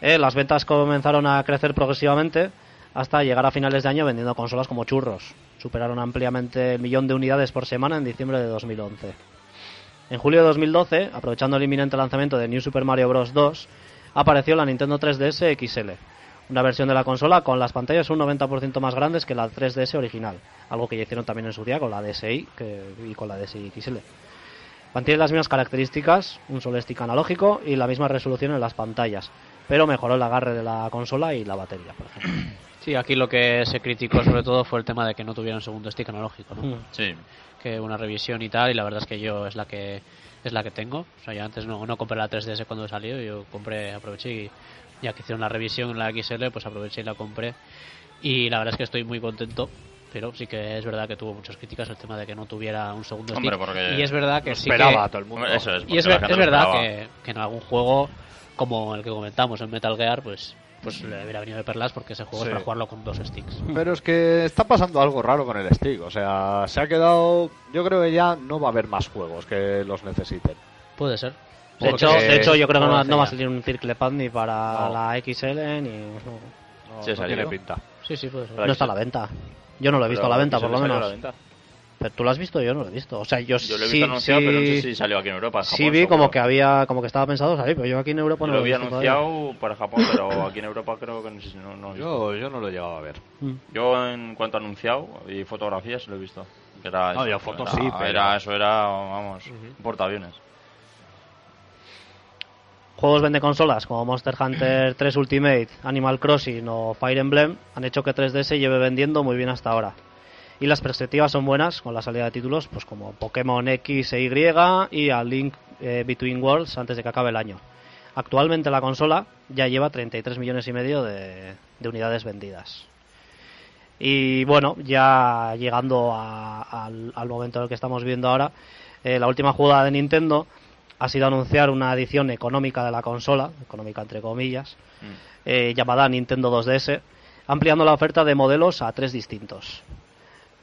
eh, las ventas comenzaron a crecer progresivamente hasta llegar a finales de año vendiendo consolas como churros. Superaron ampliamente el millón de unidades por semana en diciembre de 2011. En julio de 2012, aprovechando el inminente lanzamiento de New Super Mario Bros. 2, apareció la Nintendo 3DS XL, una versión de la consola con las pantallas un 90% más grandes que la 3DS original, algo que ya hicieron también en su día con la DSi y con la DSi XL. Mantiene las mismas características, un solo analógico y la misma resolución en las pantallas, pero mejoró el agarre de la consola y la batería, por ejemplo. Sí, aquí lo que se criticó sobre todo fue el tema de que no tuviera un segundo stick analógico, ¿no? Mm. Sí, Que una revisión y tal, y la verdad es que yo es la que es la que tengo. O sea, yo antes no, no compré la 3DS cuando salió, yo compré, aproveché y ya que hicieron la revisión en la XL, pues aproveché y la compré. Y la verdad es que estoy muy contento, pero sí que es verdad que tuvo muchas críticas el tema de que no tuviera un segundo Hombre, stick. porque Y es verdad que sí esperaba que- todo el mundo. Eso es. y es, ver- es verdad que, que en algún juego como el que comentamos en Metal Gear, pues pues le hubiera venido de perlas porque ese juego Sí. es para jugarlo con dos sticks. Pero es que está pasando algo raro con el stick. O sea, se ha quedado. Yo creo que ya no va a haber más juegos que los necesiten. Puede ser. De hecho, de hecho, yo creo que no, no va a salir un CirclePad ni para No. la XL ni. No, No, Sí, no salió. tiene pinta. Sí, sí, puede ser. No está a la venta. Yo no lo he visto a la venta, por lo menos. Pero tú lo has visto, yo no lo he visto. O sea, yo, Yo lo he sí, visto anunciado, sí- pero no sé si salió aquí en Europa. en sí Japón, vi seguro. como que había, como que estaba pensado salir, pero yo aquí en Europa no lo lo he había visto todavía. anunciado para Japón, pero aquí en Europa creo que no, sé si no, no. Yo, yo no lo he llegado a ver. Mm. Yo en cuanto a anunciado y fotografías lo he visto. Era No, eso, fotos era- sí, pero- Era, eso era, vamos, un portaaviones. Juegos vende consolas como Monster Hunter 3 Ultimate, Animal Crossing o Fire Emblem han hecho que 3DS lleve vendiendo muy bien hasta ahora. Y las perspectivas son buenas con la salida de títulos pues como Pokémon X e Y y A Link eh, Between Worlds antes de que acabe el año. Actualmente la consola ya lleva 33 millones y medio de, de unidades vendidas. Y bueno, ya llegando a- al, al momento en el que estamos viendo ahora, eh, la última jugada de Nintendo ha sido anunciar una edición económica de la consola, económica entre comillas, eh, llamada Nintendo 2DS, ampliando la oferta de modelos a tres distintos.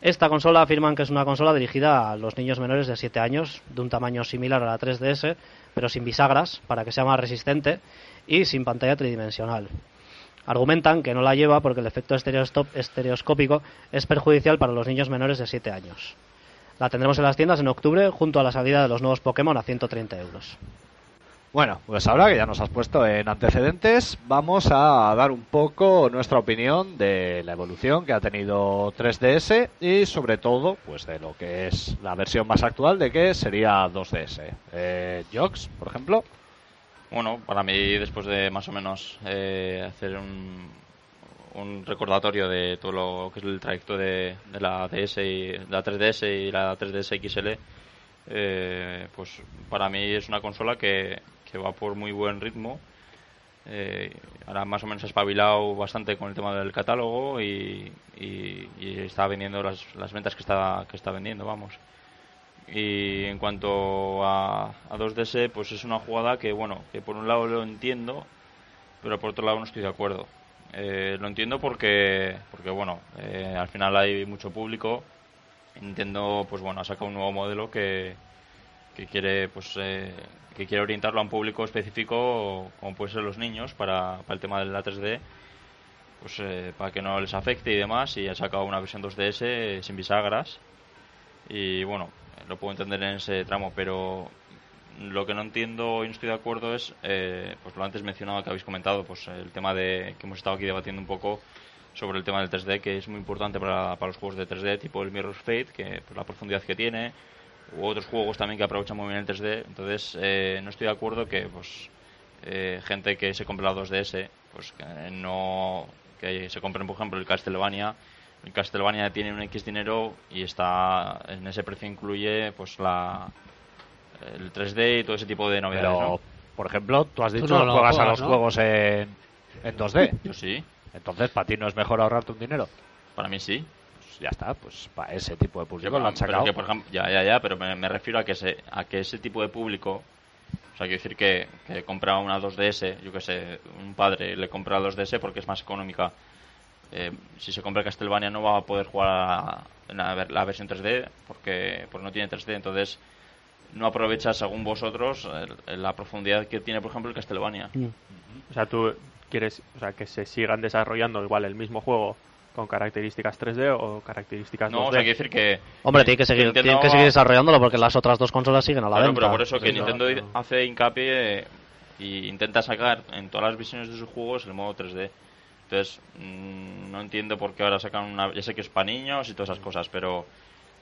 Esta consola afirman que es una consola dirigida a los niños menores de 7 años, de un tamaño similar a la 3DS, pero sin bisagras, para que sea más resistente y sin pantalla tridimensional. Argumentan que no la lleva porque el efecto estereoscópico es perjudicial para los niños menores de 7 años. La tendremos en las tiendas en octubre junto a la salida de los nuevos Pokémon a 130 euros. Bueno, pues ahora que ya nos has puesto en antecedentes, vamos a dar un poco nuestra opinión de la evolución que ha tenido 3DS y sobre todo, pues de lo que es la versión más actual de que sería 2DS. Eh, Jox, por ejemplo. Bueno, para mí, después de más o menos eh, hacer un, un recordatorio de todo lo que es el trayecto de, de la DS y la 3DS y la 3DS XL, eh, pues para mí es una consola que, que va por muy buen ritmo. Eh, ahora más o menos ha espabilado bastante con el tema del catálogo y, y- y está vendiendo las, las ventas que está, que está vendiendo, vamos. Y en cuanto a, a 2DS, pues es una jugada que, bueno, que por un lado lo entiendo, pero por otro lado no estoy de acuerdo. Eh, lo entiendo porque, porque bueno, eh, al final hay mucho público. Nintendo, pues bueno, ha sacado un nuevo modelo que, que quiere, pues, eh, que quiere orientarlo a un público específico, como puede ser los niños, para, para el tema de la 3D, pues eh, para que no les afecte y demás. Y ha sacado una versión 2DS sin bisagras. Y bueno, lo puedo entender en ese tramo, pero lo que no entiendo y no estoy de acuerdo es, eh, pues lo antes mencionado que habéis comentado, pues el tema de que hemos estado aquí debatiendo un poco sobre el tema del 3D, que es muy importante para, para los juegos de 3D, tipo el Mirror's Fate, que pues, la profundidad que tiene, u otros juegos también que aprovechan muy bien el 3D. Entonces, eh, no estoy de acuerdo que pues eh, gente que se compre la 2DS, pues que no que se compren, por ejemplo, el Castlevania. El Castlevania tiene un X dinero y está en ese precio incluye pues la el 3D y todo ese tipo de novedades. Pero, ¿no? Por ejemplo, tú has dicho no que lo juegas a los ¿no? juegos en, en 2D. Yo sí, Entonces, ¿para ti no es mejor ahorrarte un dinero? para mí sí. Pues ya está, pues para ese tipo de Sí, público pero- lo han sacado. que, por ejemplo, ya, ya, ya, pero me, me refiero a que, se, a que ese tipo de público, o sea, quiero decir que, que compra una 2DS, yo que sé, un padre le compra la 2DS porque es más económica. Eh, si se compra Castlevania no va a poder jugar a ver- la versión 3D porque, porque no tiene 3D, entonces no aprovecha, según vosotros, el- la profundidad que tiene, por ejemplo, el Castlevania. Mm. O sea, tú quieres o sea, que se sigan desarrollando igual el mismo juego con características 3D o características No, 2D. o sea, decir que... Hombre, tiene que seguir, Nintendo tienen que seguir desarrollándolo porque las otras dos consolas siguen a la Claro, venta. pero por eso que Sí, no, Nintendo no. hace hincapié y intenta sacar en todas las visiones de sus juegos el modo 3D. Entonces, mm, no entiendo por qué ahora sacan una... Ya sé que es para niños y todas esas cosas, pero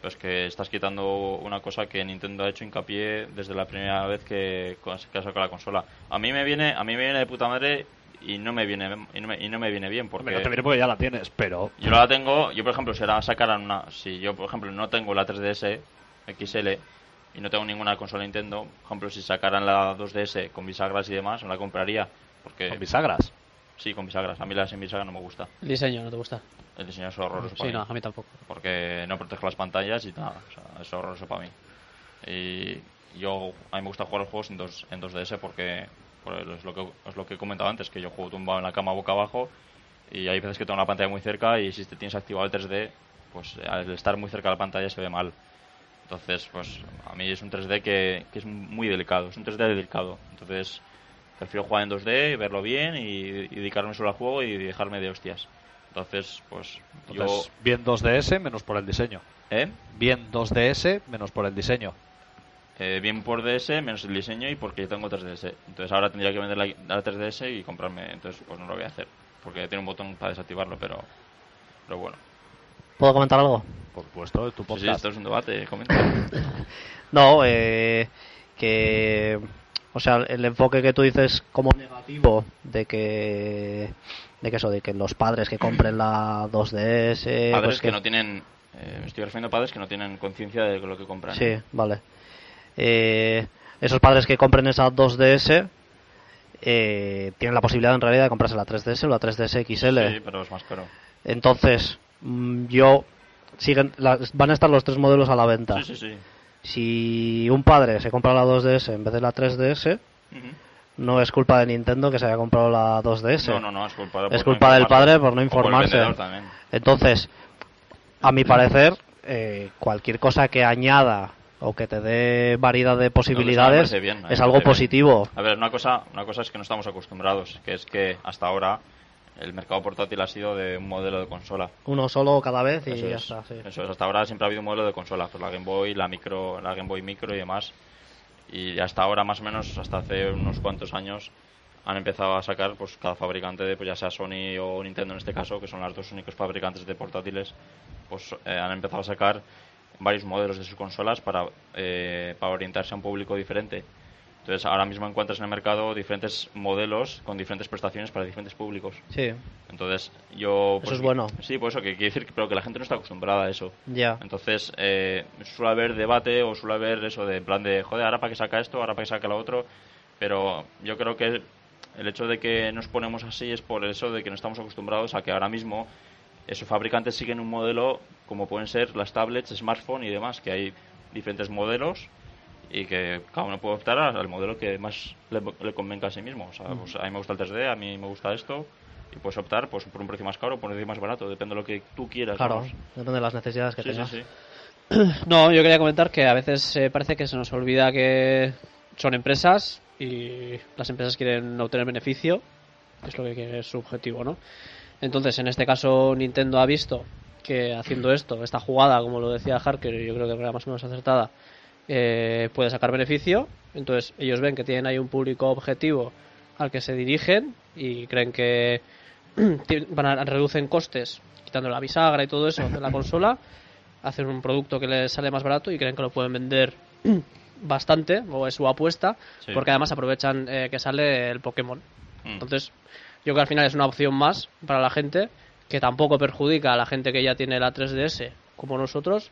pues que estás quitando una cosa que Nintendo ha hecho hincapié desde la primera vez que, que ha sacado la consola. A mí me viene a mí me viene de puta madre y no me viene y no me, y no me viene bien porque Hombre, no te viene porque ya la tienes, pero yo la tengo, yo por ejemplo, si ahora sacaran una, si yo por ejemplo no tengo la 3DS XL y no tengo ninguna consola Nintendo, por ejemplo, si sacaran la 2DS con bisagras y demás, me la compraría. Porque con bisagras. sí, con bisagras. A mí la sin bisagra no me gusta. El diseño, ¿no te gusta? El diseño es horroroso para Sí, mí. no, a mí tampoco. Porque no protege las pantallas y nada. O sea, es horroroso para mí. Y yo, a mí me gusta jugar los juegos en, dos, en 2DS porque, es, lo que, es lo que he comentado antes, que yo juego tumbado en la cama boca abajo y hay veces que tengo la pantalla muy cerca y si te tienes activado el 3D, pues al estar muy cerca de la pantalla se ve mal. Entonces, pues a mí es un 3D que, que es muy delicado, es un 3D delicado. Entonces, prefiero jugar en 2D, verlo bien y, y dedicarme solo al juego y dejarme de hostias. Entonces, pues Entonces, yo... bien 2DS menos por el diseño. ¿Eh? Bien 2DS menos por el diseño. Eh, bien por DS, menos el diseño y porque yo tengo 3DS. Entonces ahora tendría que vender la, la 3DS y comprarme. Entonces, pues no lo voy a hacer. Porque tiene un botón para desactivarlo, pero. Pero bueno. ¿Puedo comentar algo? Por supuesto, tu Sí, esto es un debate, comenta. No, eh, que. O sea, el enfoque que tú dices como negativo de que. De que eso, de que los padres que compren la 2DS. padres pues que... no tienen. eh, me estoy refiriendo a padres que no tienen conciencia de lo que compran. Sí, vale. Eh, esos padres que compren esa 2DS eh, tienen la posibilidad en realidad de comprarse la 3DS o la 3DS XL. Sí, pero es más caro. Entonces, mm, yo siguen las- van a estar los tres modelos a la venta. Sí, sí, sí. Si un padre se compra la 2DS en vez de la 3DS, Ujú. no es culpa de Nintendo que se haya comprado la 2DS. No, no, no, es culpa, Es no culpa del padre por no informarse. Entonces, a mi parecer, eh, cualquier cosa que añada o que te dé variedad de posibilidades bien, me es algo bien. positivo. A ver, una cosa, una cosa es que no estamos acostumbrados, que es que hasta ahora el mercado portátil ha sido de un modelo de consola. Uno solo cada vez y Eso ya es, está. sí. eso es, hasta ahora siempre ha habido un modelo de consola, pues la Game Boy, la micro, la Game Boy Micro y demás. Y hasta ahora más o menos, hasta hace unos cuantos años, han empezado a sacar pues cada fabricante de, pues ya sea Sony o Nintendo en este caso, que son los dos únicos fabricantes de portátiles, pues eh, han empezado a sacar varios modelos de sus consolas para, eh, para orientarse a un público diferente. Entonces ahora mismo encuentras en el mercado diferentes modelos con diferentes prestaciones para diferentes públicos. Sí, Entonces, yo. Eso es bueno. Sí, por eso, que quiere decir que, pero que la gente no está acostumbrada a eso. ya. Entonces, eh, suele haber debate o suele haber eso de plan de, joder, ahora para que saca esto, ahora para que saca lo otro. Pero yo creo que el hecho de que nos ponemos así es por eso de que no estamos acostumbrados a que ahora mismo esos fabricantes siguen un modelo como pueden ser las tablets, smartphone y demás, que hay diferentes modelos y que cada uno puede optar al modelo que más le, le convenga a sí mismo. O sea, pues a mí me gusta el 3D, a mí me gusta esto y puedes optar pues por un precio más caro o por un precio más barato, depende de lo que tú quieras. Claro, vamos. depende de las necesidades que Sí, sí, tengas. sí. No, yo quería comentar que a veces eh, parece que se nos olvida que son empresas y las empresas quieren obtener beneficio, es lo que es su objetivo, ¿no? Entonces, en este caso, Nintendo ha visto que haciendo esto, esta jugada, como lo decía Harker, yo creo que era más o menos acertada, eh, puede sacar beneficio. Entonces, ellos ven que tienen ahí un público objetivo al que se dirigen y creen que van a reducen costes, quitando la bisagra y todo eso de la consola, hacen un producto que les sale más barato y creen que lo pueden vender bastante, o es su apuesta, Sí. porque además aprovechan eh, que sale el Pokémon. Mm. Entonces, yo creo que al final es una opción más para la gente, que tampoco perjudica a la gente que ya tiene la 3DS como nosotros.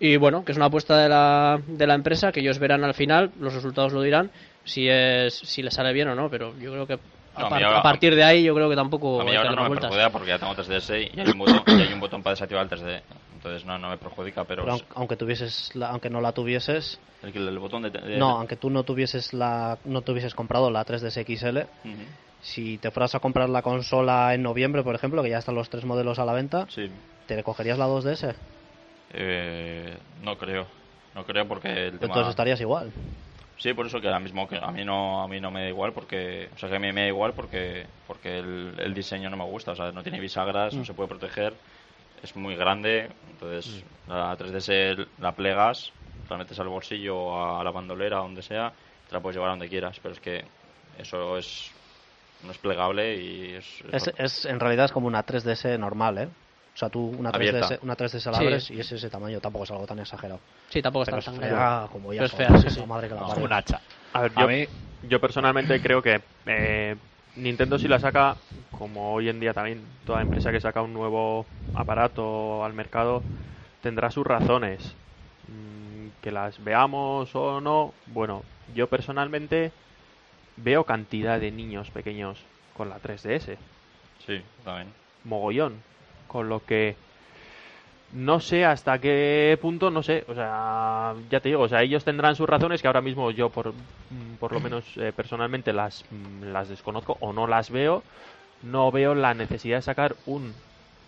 Y bueno, que es una apuesta de la, de la empresa que ellos verán al final, los resultados lo dirán, si es si le sale bien o no, pero yo creo que a, No, par- ahora- a partir de ahí yo creo que tampoco A mí ahora no me vueltas. perjudica porque ya tengo 3DS y hay un botón, y hay un botón para desactivar el 3D. Entonces no, no me perjudica, pero, Pero aun- aunque tuvieses la- aunque no la tuvieses, el, el botón de... de- no, aunque tú no tuvieses la no tuvieses comprado la 3DS XL, Ujú. Si te fueras a comprar la consola en noviembre, por ejemplo, que ya están los tres modelos a la venta, Sí. ¿te cogerías la 2DS? Eh, no creo. No creo porque el tema... Entonces estarías igual. Sí, por eso que ahora mismo que a mí no a mí no me da igual porque o sea que a mí me da igual porque porque el, el diseño no me gusta, o sea, no tiene bisagras, Mm. no se puede proteger, es muy grande, entonces la 3DS la plegas, la metes al bolsillo o a la bandolera donde sea, te la puedes llevar a donde quieras, pero es que eso es no es plegable y es, es- Es, es- en realidad es como una 3DS normal, ¿eh? O sea, tú una 3DS, Abierta. una 3DS la Sí. abres y es ese tamaño, tampoco es algo tan exagerado. Sí, tampoco está es tan fea grande. como ya es fea, sí, la sí. madre que la No. Un hacha. A ver, A yo, mí, yo personalmente creo que eh, Nintendo si la saca, como hoy en día también toda empresa que saca un nuevo aparato al mercado, tendrá sus razones. Mm, que las veamos o no, bueno, yo personalmente veo cantidad de niños pequeños con la 3DS, sí, también. mogollón, con lo que no sé hasta qué punto, no sé, o sea, ya te digo, o sea, ellos tendrán sus razones que ahora mismo yo por, mm, por lo menos eh, personalmente las, mm, las desconozco o no las veo, no veo la necesidad de sacar un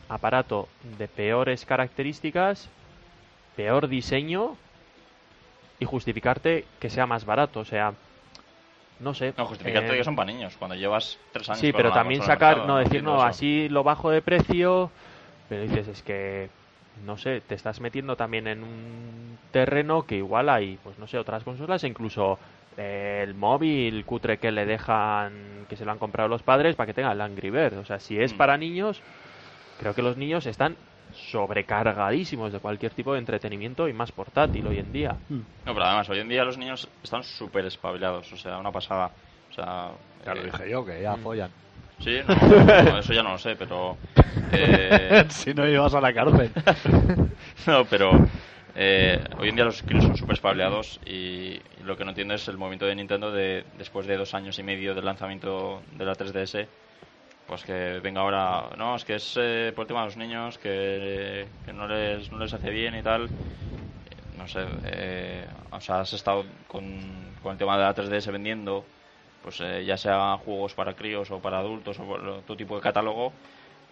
aparato de peores características, peor diseño y justificarte que sea más barato, o sea, no sé. No, justificarte eh, que son para niños, cuando llevas tres años Sí, pero también sacar, mercado, no decir, no, eso. así lo bajo de precio, pero dices, es que, no sé, te estás metiendo también en un terreno que igual hay, pues no sé, otras consolas, e incluso eh, el móvil cutre que le dejan, que se lo han comprado los padres para que tenga el Angry Bird. O sea, si es Mm. para niños, creo que los niños están sobrecargadísimos de cualquier tipo de entretenimiento y más portátil hoy en día. Mm. No, pero además, hoy en día los niños están súper espabilados, o sea, una pasada. O sea, ya lo eh, dije yo, que ya mm. follan. Sí, no, no, eso ya no lo sé, pero. eh, si no ibas a la cárcel. no, pero. eh, hoy en día los críos son súper espabilados y, y lo que no entiendo es el movimiento de Nintendo de después de dos años y medio del lanzamiento de la 3DS. Pues que venga ahora, no, es que es eh, por el tema de los niños, que, que no, les, no les hace bien y tal. no sé, eh, o sea, has estado con, con el tema de la 3DS vendiendo, pues eh, ya sea juegos para críos o para adultos o por todo tipo de catálogo,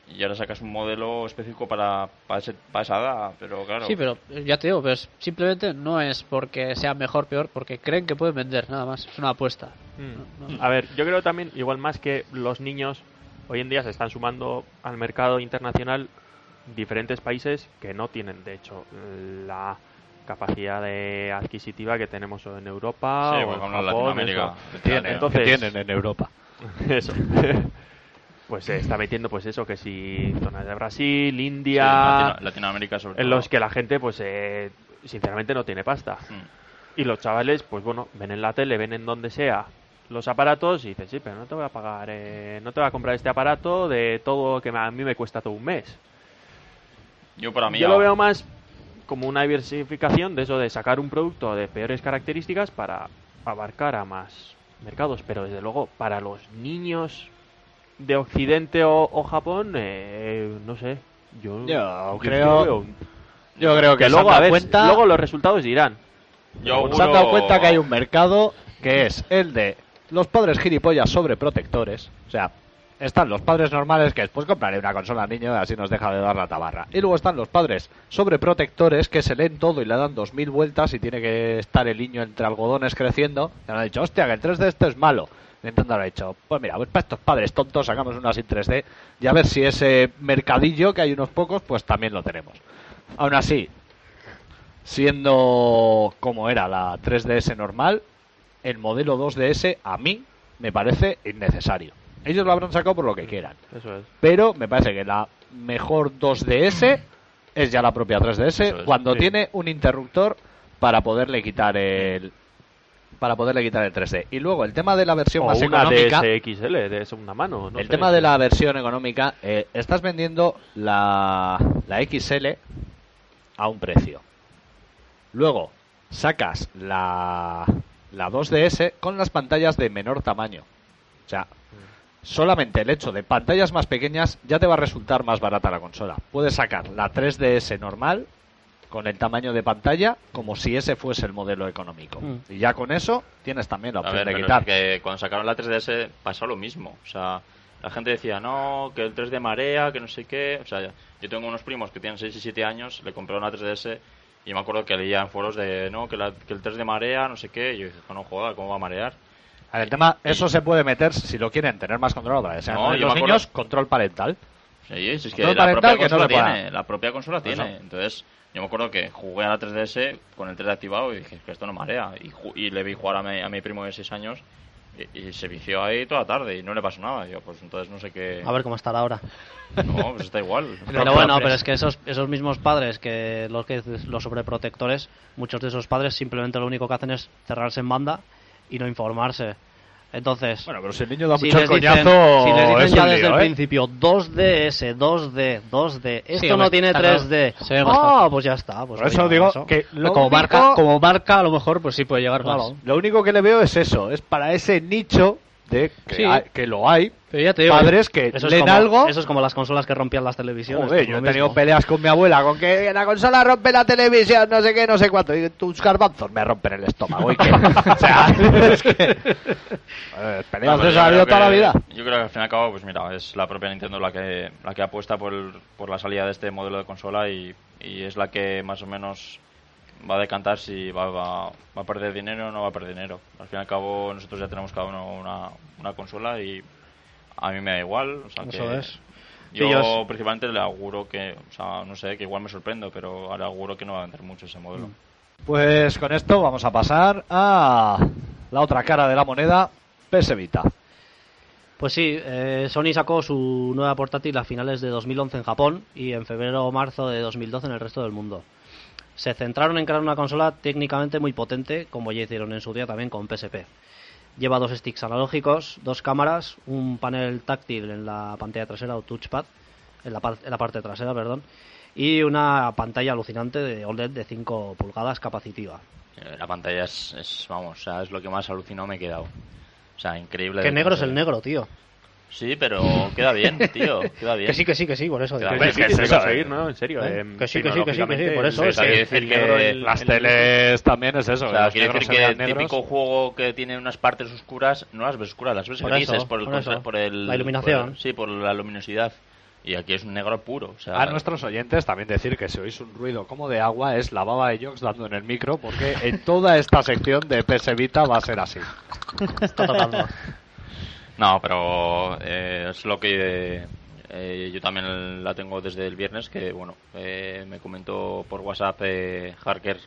y ahora sacas un modelo específico para, para, ese- para esa edad, pero claro. Sí, pero eh, ya te digo, pero es- simplemente no es porque sea mejor o peor, porque creen que pueden vender, nada más. Es una apuesta. Mm. No, no. A ver, yo creo también, igual más que los niños, hoy en día se están sumando al mercado internacional diferentes países que no tienen, de hecho, la capacidad de adquisitiva que tenemos en Europa Sí, o en en Japón. Latinoamérica. Tienen, Entonces- que tienen en Europa. Eso. pues se está metiendo, pues eso, que si zonas de Brasil, Sí, India, Latino- Latinoamérica sobre en todo. los que la gente, pues, eh, sinceramente no tiene pasta. Mm. Y los chavales, pues bueno, ven en la tele, ven en donde sea los aparatos y dicen, sí, pero no te voy a pagar, eh, no te voy a comprar este aparato de todo que me- a mí me cuesta todo un mes. Yo para mí Yo lo veo más como una diversificación de eso de sacar un producto de peores características para abarcar a más mercados, pero desde luego para los niños de Occidente o, o Japón, eh, no sé, yo, creo- Yo creo que, que luego a ver, cuenta, luego los resultados dirán. yo se han dado cuenta que hay un mercado que es el de los padres gilipollas sobreprotectores. O sea, están los padres normales que después compraré una consola al niño y así nos deja de dar la tabarra. Y luego están los padres sobreprotectores que se leen todo y le dan dos mil vueltas y tiene que estar el niño entre algodones creciendo. Y han dicho, hostia, que el 3D esto es malo. Nintendo habrá dicho, pues mira, pues para estos padres tontos sacamos una sin 3D y a ver si ese mercadillo, que hay unos pocos, pues también lo tenemos. Aún así, siendo como era la 3DS normal, el modelo 2DS a mí me parece innecesario. Ellos lo habrán sacado por lo que quieran, Eso es. pero me parece que la mejor 2DS es ya la propia 3DS Eso es, cuando sí. tiene un interruptor para poderle quitar el para poderle quitar el 3D. Y luego el tema de la versión O más una económica, DSXL de segunda mano. no el sé. tema de la versión económica, eh, estás vendiendo la, la XL a un precio. Luego sacas la, la 2DS con las pantallas de menor tamaño. O sea, solamente el hecho de pantallas más pequeñas ya te va a resultar más barata la consola. Puedes sacar la 3DS normal con el tamaño de pantalla como si ese fuese el modelo económico. Mm. Y ya con eso tienes también la A opción ver, de quitar. es que cuando sacaron la 3DS pasó lo mismo. O sea, la gente decía, no, que el 3D marea, que no sé qué. O sea, yo tengo unos primos que tienen 6 y 7 años, le compraron una 3DS y me acuerdo que leía en foros de, no, que, la- que el 3D marea, no sé qué. Y yo dije, no joda, ¿cómo va a marear? A ver, el tema, eso se puede meter si lo quieren tener más control otra vez. No, los acuerdo- niños, control parental. Sí, si es que la propia que no consola tiene, la propia consola Por tiene. Entonces, yo me acuerdo que jugué a la 3DS con el 3D activado y dije, que esto no marea. Y, y le vi jugar a mi, a mi primo de 6 años y, y se vició ahí toda la tarde y no le pasó nada. Yo, pues entonces no sé qué... A ver cómo estará ahora. No, pues está igual. Pero bueno, pero es que esos, esos mismos padres, que los que los sobreprotectores, muchos de esos padres simplemente lo único que hacen es cerrarse en banda y no informarse. Entonces, Bueno, pero si el niño da si mucho les dicen, coñazo, si les dicen ya desde lío, el ¿eh? principio 2DS, 2D, 2D, esto hombre, no tiene está claro. 3D. Se ve ah, bastante. pues ya está. Pues Por eso digo que lo como único- marca, como marca a lo mejor pues sí puede llegar Claro. más. Lo único que le veo es eso, es para ese nicho de que, Sí. hay- que lo hay, Pero ya te digo, padres que Eso es, leen como, algo. eso es como las consolas que rompían las televisiones. Joder, yo he tenido mismo. peleas con mi abuela con que la consola rompe la televisión, no sé qué, no sé cuánto. Y tus garbanzos me rompen el estómago. ¿y qué? o sea, es que. peleas de toda la vida. Yo creo que al fin y al cabo, pues mira, es la propia Nintendo la que, la que apuesta por, el- por la salida de este modelo de consola y, y es la que más o menos va a decantar si va, va, va a perder dinero o no va a perder dinero. Al fin y al cabo, nosotros ya tenemos cada uno una, una consola y a mí me da igual. O sea Eso que es. Yo Sí, principalmente le auguro que, o sea, no sé, que igual me sorprendo, pero le auguro que no va a vender mucho ese modelo. Pues con esto vamos a pasar a la otra cara de la moneda, PS Vita. Pues sí, eh, Sony sacó su nueva portátil a finales de 2011 en Japón y en febrero o marzo de 2012 en el resto del mundo. Se centraron en crear una consola técnicamente muy potente, como ya hicieron en su día también con PSP. Lleva dos sticks analógicos, dos cámaras, un panel táctil en la pantalla trasera o touchpad, en la, par- en la parte trasera, perdón, y una pantalla alucinante de OLED de 5 pulgadas capacitiva. Eh, La pantalla es, es, vamos, o sea, es lo que más alucinado me he quedado. O sea, increíble. Que de negro es el negro, tío. Sí, pero queda bien, tío, queda bien. Que sí, que sí, que sí, por eso. Claro. Que es que conseguir, eh. ¿no? En serio. ¿Eh? em, Que sí, que sí, que sí, que sí, por eso es que el- el negro, el- Las el- teles también es eso. O que sea, quiere decir que el negros. típico juego que tiene unas partes oscuras, no las ves oscuras, las ves Por grises eso, por el, por contra- por el- La iluminación. por sí, por la luminosidad. Y aquí es un negro puro. O sea, A nuestros oyentes también decir que si oís un ruido como de agua es la baba de Jox dando en el micro porque en toda esta sección de PS Vita va a ser así. Está tocando. No, pero eh, es lo que eh, yo también la tengo desde el viernes, que bueno, eh, me comentó por WhatsApp eh, Harker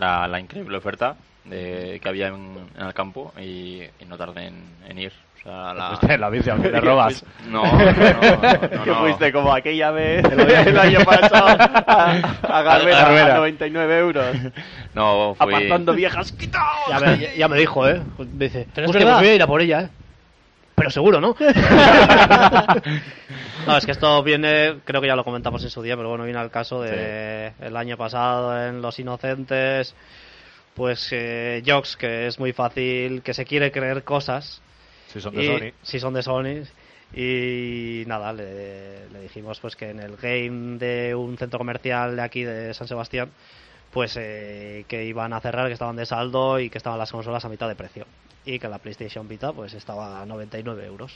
la, la increíble oferta de, que había en, en el campo y, y no tardé en, en ir. O sea, la... Este, la vicia que le robas. No, no, no, no, que no. fuiste como aquella vez el, año pasado a, a Garbera A Garbera. a 99 euros No, fui... apartando viejas quitaos Ya me, ya me dijo, ¿eh? Pues me dice, Pero es "Hostia, verdad". pues voy a ir a por ella, ¿eh? Pero seguro, ¿no? no, es que esto viene, creo que ya lo comentamos en su día, pero bueno, viene al caso de el año pasado en Los Inocentes, pues eh, Jox, que es muy fácil, que se quiere creer cosas, Si son de y, Sony. Si son de Sony. Y nada, le, le dijimos pues que en el game de un centro comercial de aquí de San Sebastián, pues eh, que iban a cerrar, que estaban de saldo y que estaban las consolas a mitad de precio. Y que la PlayStation Vita pues estaba a 99 euros.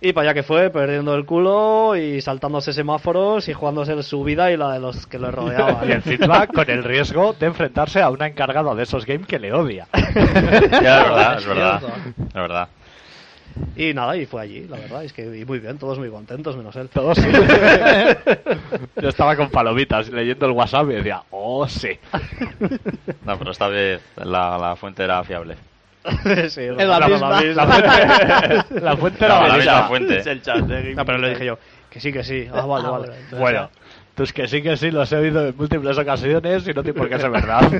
Y para allá que fue, perdiendo el culo y saltándose semáforos y jugándose su vida y la de los que lo rodeaban. Y encima con el riesgo de enfrentarse a una encargada de esos games que le odia. Ya, es verdad. Es verdad. Y nada, y fue allí, la verdad, es que y muy bien, todos muy contentos, menos él. Todos sí. Yo estaba con palomitas leyendo el WhatsApp y decía, oh sí. No, pero esta vez la, la fuente era fiable. Sí, Es la misma. La fuente, la fuente era No, la misma fuente. es el chat de No, pero le dije yo, que sí, que sí. Ah, vale, Ah, vale. entonces Bueno, pues que sí que sí, los he oído en múltiples ocasiones y no tiene por qué ser verdad.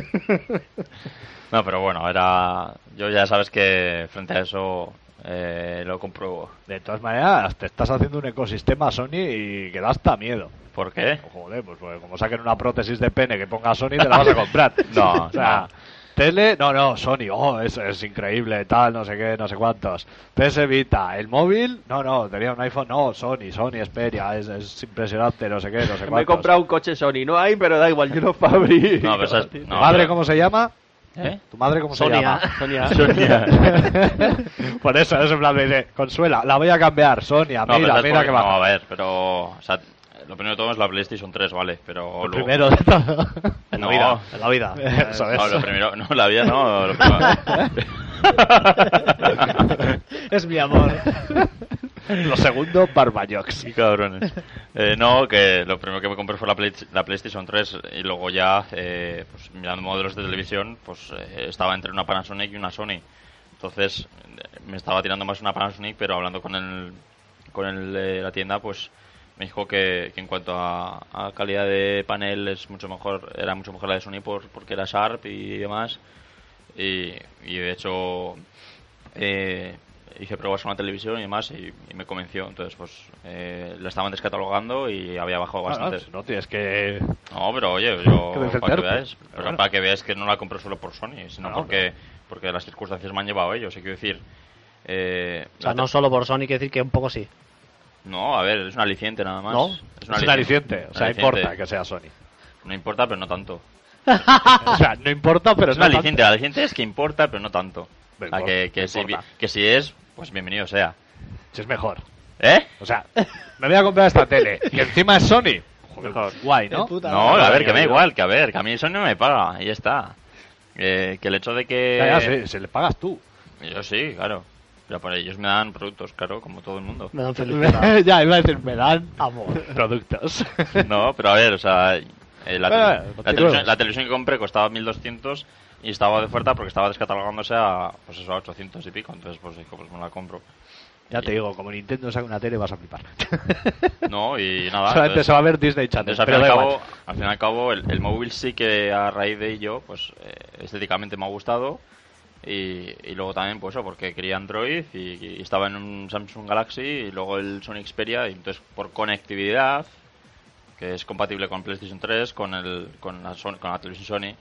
No, pero bueno, era. Yo ya sabes que frente a eso eh, lo compruebo. De todas maneras, te estás haciendo un ecosistema Sony y que da hasta miedo. ¿Por qué? Joder, pues, pues como saquen una prótesis de pene que ponga Sony, te la vas a comprar. No, o sea, no. Tele, no, no, Sony, oh, es, es increíble, tal, no sé qué, no sé cuántos. PS Vita, el móvil, no, no, tenía un iPhone, no, Sony, Sony Xperia, es, es impresionante, no sé qué, no sé cuántos. Me he comprado un coche Sony. No hay, pero da igual, yo lo fabrico. No, pero ¿Tu no, madre cómo se llama? ¿Eh? ¿Tu madre cómo se Sonia. llama? Sonia. Por eso, es en plan de, de, Consuela, la voy a cambiar, Sonia, No, mira, ¿sabes mira que va. No, a ver, pero... O sea, lo primero de todo es la PlayStation 3, vale, pero... Lo luego- primero de todo. En la No. vida. En la vida. Eso es. No, lo primero... No, la vida no. Lo primero... Es mi amor. Lo segundo, Barbayox. Sí, cabrones. Eh, no, que lo primero que me compré fue la, Play- la PlayStation 3 y luego ya, eh, pues mirando modelos de televisión, pues eh, estaba entre una Panasonic y una Sony. Entonces me estaba tirando más una Panasonic, pero hablando con el, con el de la tienda, pues me dijo que, en cuanto a, a calidad de panel es mucho mejor, era mucho mejor la de Sony por, porque era Sharp y demás. Y, y de hecho eh, hice pruebas con la televisión y demás y, y me convenció. Entonces, pues eh, la estaban descatalogando y había bajado Bueno, bastante. no tienes que... No, pero oye, yo Que para que veáis, pero Bueno. para que veáis que no la compré solo por Sony, sino No, porque porque las circunstancias me han llevado a ello. Quiero decir, eh, O sea, la te- no solo por Sony, quiere decir que un poco sí. no, a ver, es un aliciente nada más. ¿No? Es un aliciente, o sea, Un aliciente. importa que sea Sony. No importa, pero no tanto. O sea, no importa, pero es un no aliciente, el aliciente es que importa, pero no tanto. O sea, que, que si, que si es, pues bienvenido sea. Si es mejor. ¿Eh? O sea, me voy a comprar esta tele y encima es Sony. Joder, pues guay, ¿no? No, a ver, que me da igual, que a ver, que a mí eso no me paga, y ya está. Eh, que el hecho de que... Ya, ya, se, se le pagas tú. Yo sí, claro. Pero por ellos me dan productos, claro, como todo el mundo. Me dan felicidad. ya, iba a decir, me dan amor. Productos. No, pero a ver, o sea, eh, la, tele- la continuemos. televisión, la televisión que compré costaba 1200 y estaba de oferta porque estaba descatalogándose a, pues eso, a 800 y pico. Entonces, pues dijo, pues me la compro. ya te digo, como Nintendo saca una tele vas a flipar. No, y nada. Solamente entonces- se va a ver Disney Channel. Entonces, al fin, al igual. cabo, al fin y al cabo, el, el móvil sí que a raíz de ello, pues eh, estéticamente me ha gustado. Y, y luego también, pues eso, porque quería Android y, y estaba en un Samsung Galaxy y luego el Sony Xperia. Y entonces, por conectividad, que es compatible con PlayStation 3, con, el, con, la, Sony- con la televisión Sony,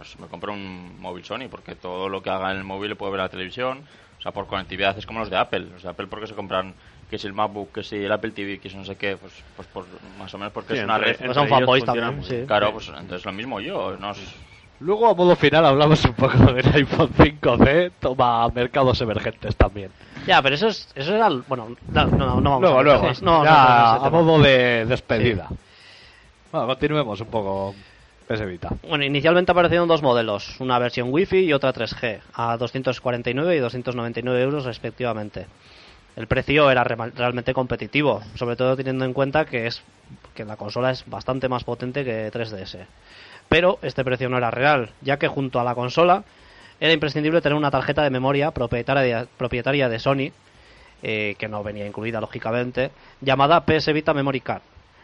pues me compré un móvil Sony, porque todo lo que haga en el móvil le puedo ver a la televisión. O sea, por conectividad es como los de Apple. Los de Apple, porque se compran que si el MacBook, que si el Apple TV, que si no sé qué, pues, pues por, más o menos porque Sí, es una entre- red. entre Pues son fanboys también, sí. Claro, pues entonces lo mismo yo. No, es- Luego, a modo final, hablamos un poco del iPhone 5C. Toma mercados emergentes también. Ya, pero eso es, eso era, el- bueno, no, no, no vamos luego, a luego. No, no, ya, no, no, a modo de despedida. Bueno, continuemos un poco. PS Vita. Bueno, inicialmente aparecieron dos modelos, una versión Wi-Fi y otra 3G, a 249 y 299 euros respectivamente. El precio era realmente competitivo, sobre todo teniendo en cuenta que es que la consola es bastante más potente que 3DS. Pero este precio no era real, ya que junto a la consola era imprescindible tener una tarjeta de memoria propietaria de, propietaria de Sony, eh, que no venía incluida lógicamente, llamada PS Vita Memory Card,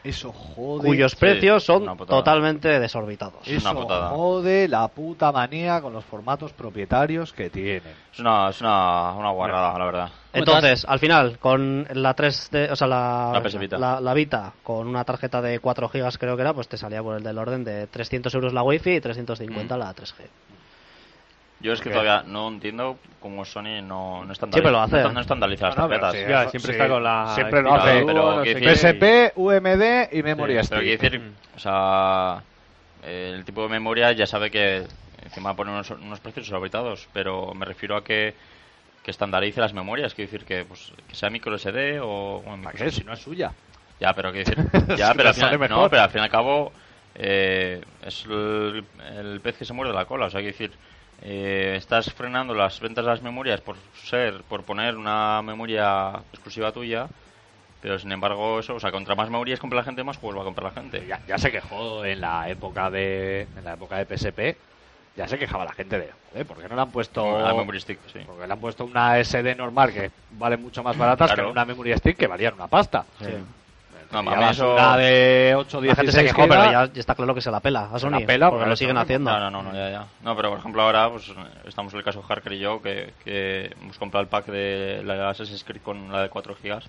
Eso jode. cuyos sí, precios son una putada. totalmente desorbitados. Es una Eso putada. jode la puta manía con los formatos propietarios que tienen. es una, es una, una guarrada, la verdad. Entonces, al final, con la 3D, o sea, la, La PS Vita. la- la Vita, con una tarjeta de 4 GB creo que era, pues te salía por el del orden de 300 euros la Wi-Fi y 350 Mm. la 3G. Yo es que todavía no entiendo cómo Sony no, no estandariza, Siempre lo hace. no, no estandariza las No, pero tarjetas. sí, Ya, siempre sí, está con la. siempre lo hace. pero no decir-. PSP, UMD y memoria Pero stick. quiero decir, o sea, el tipo de memoria ya sabe que encima pone unos, unos precios desorbitados, pero me refiero a que, que estandarice las memorias, quiero decir que, pues, que sea micro SD o... bueno, ¿Para micro qué? SD. Si no es suya. Ya, pero quiero decir, ya, pero, al final, mejor. no, pero al fin y al cabo eh, es el, el pez que se muerde la cola, o sea, quiero decir, eh, estás frenando las ventas de las memorias por ser, por poner una memoria exclusiva tuya, pero sin embargo eso, o sea, contra más memorias compra la gente, más juegos va a comprar la gente. Ya, ya se quejó en la época de en la época de PSP. Ya se quejaba la gente de, joder, ¿por qué no le han puesto La memory stick, sí. Porque le han puesto una SD normal que vale mucho más baratas Claro. que una memory stick que valían una pasta. A Llevas eso- una de 8 La gente se 16 quejó, pero ya, ya está claro que se la pela a Sony, la pela, porque por lo siguen ¿no? haciendo. No, no, no, no, ya, ya. No, pero por ejemplo ahora pues estamos en el caso Harker y yo que, que hemos comprado el pack de la Assassin's Creed con la de 4 gigas.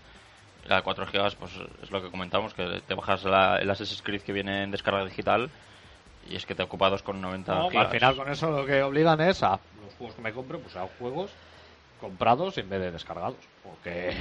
La de 4 gigas pues es lo que comentamos, que te bajas la, el Assassin's Creed que viene en descarga digital y es que te ocupa 2,90 No, gigas. al final con eso lo que obligan es a los juegos que me compre, pues a juegos comprados en vez de descargados. Porque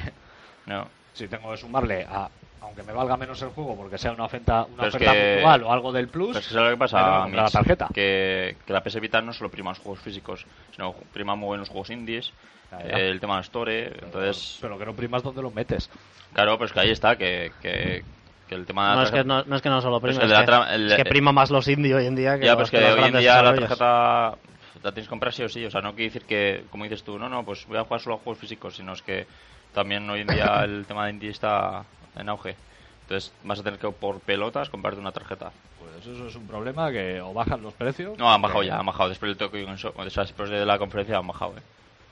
No. si tengo que sumarle a, aunque me valga menos el juego porque sea una oferta, una Pero es oferta que- o algo del plus, Pero es que ¿sabes lo que pasa, comprar la tarjeta. Que, que la PS Vita no solo prima los juegos físicos, sino prima muy bien los juegos indies, eh, el tema de Store, entonces... pero que no primas donde lo metes. Claro, pero es que ahí está, que, que, que el tema... No de es, que, no, no es que no solo Pero prima, es es, que el la es prima más los indie hoy en día que Ya, los, pero es que hoy en día la tarjeta la tienes que comprar sí o sí. O sea, no quiere decir que, como dices tú, no, no, pues voy a jugar solo a juegos físicos, sino es que también hoy en día el tema de indie está en auge. Entonces vas a tener que por pelotas comprarte una tarjeta. Pues eso es un problema que o bajan los precios. No, han bajado que- ya, han bajado. Después del o sea, después de la conferencia han bajado, eh.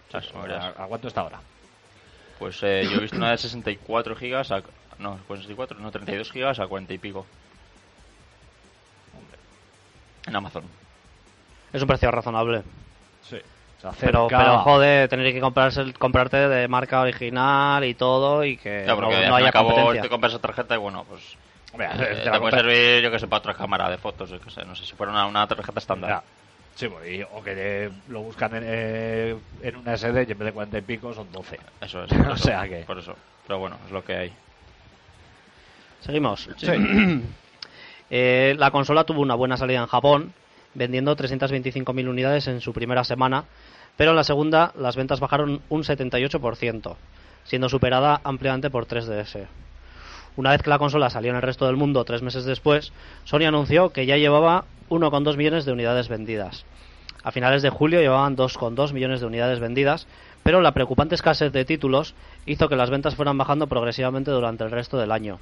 O sea, ¿A, cuánto está ahora? Pues eh, yo he visto una de 64 gigas a... No, pues 64, no, 32 gigas a 40 y pico. En Amazon. Es un precio razonable. Sí. Pero, pero jode, tener que comprarse, el- comprarte de marca original y todo y que Ya, no, porque haya competencia. te compras esa tarjeta y bueno, pues Eh, te puede compras- servir, yo que sé, para otra cámara de fotos, yo que sé, no sé, si fuera una, una tarjeta estándar. Ya. Sí, pues, y- o que eh, lo buscan en, eh, en una SD y en vez de 40 y pico son 12. Eso es. por O sea que- Por eso. Pero bueno, es lo que hay. Seguimos. Eh, la consola tuvo una buena salida en Japón, vendiendo 325.000 unidades en su primera semana, pero en la segunda las ventas bajaron un 78%, siendo superada ampliamente por 3DS. Una vez que la consola salió en el resto del mundo tres meses después, Sony anunció que ya llevaba 1,2 millones de unidades vendidas. A finales de julio llevaban 2,2 millones de unidades vendidas, pero la preocupante escasez de títulos hizo que las ventas fueran bajando progresivamente durante el resto del año,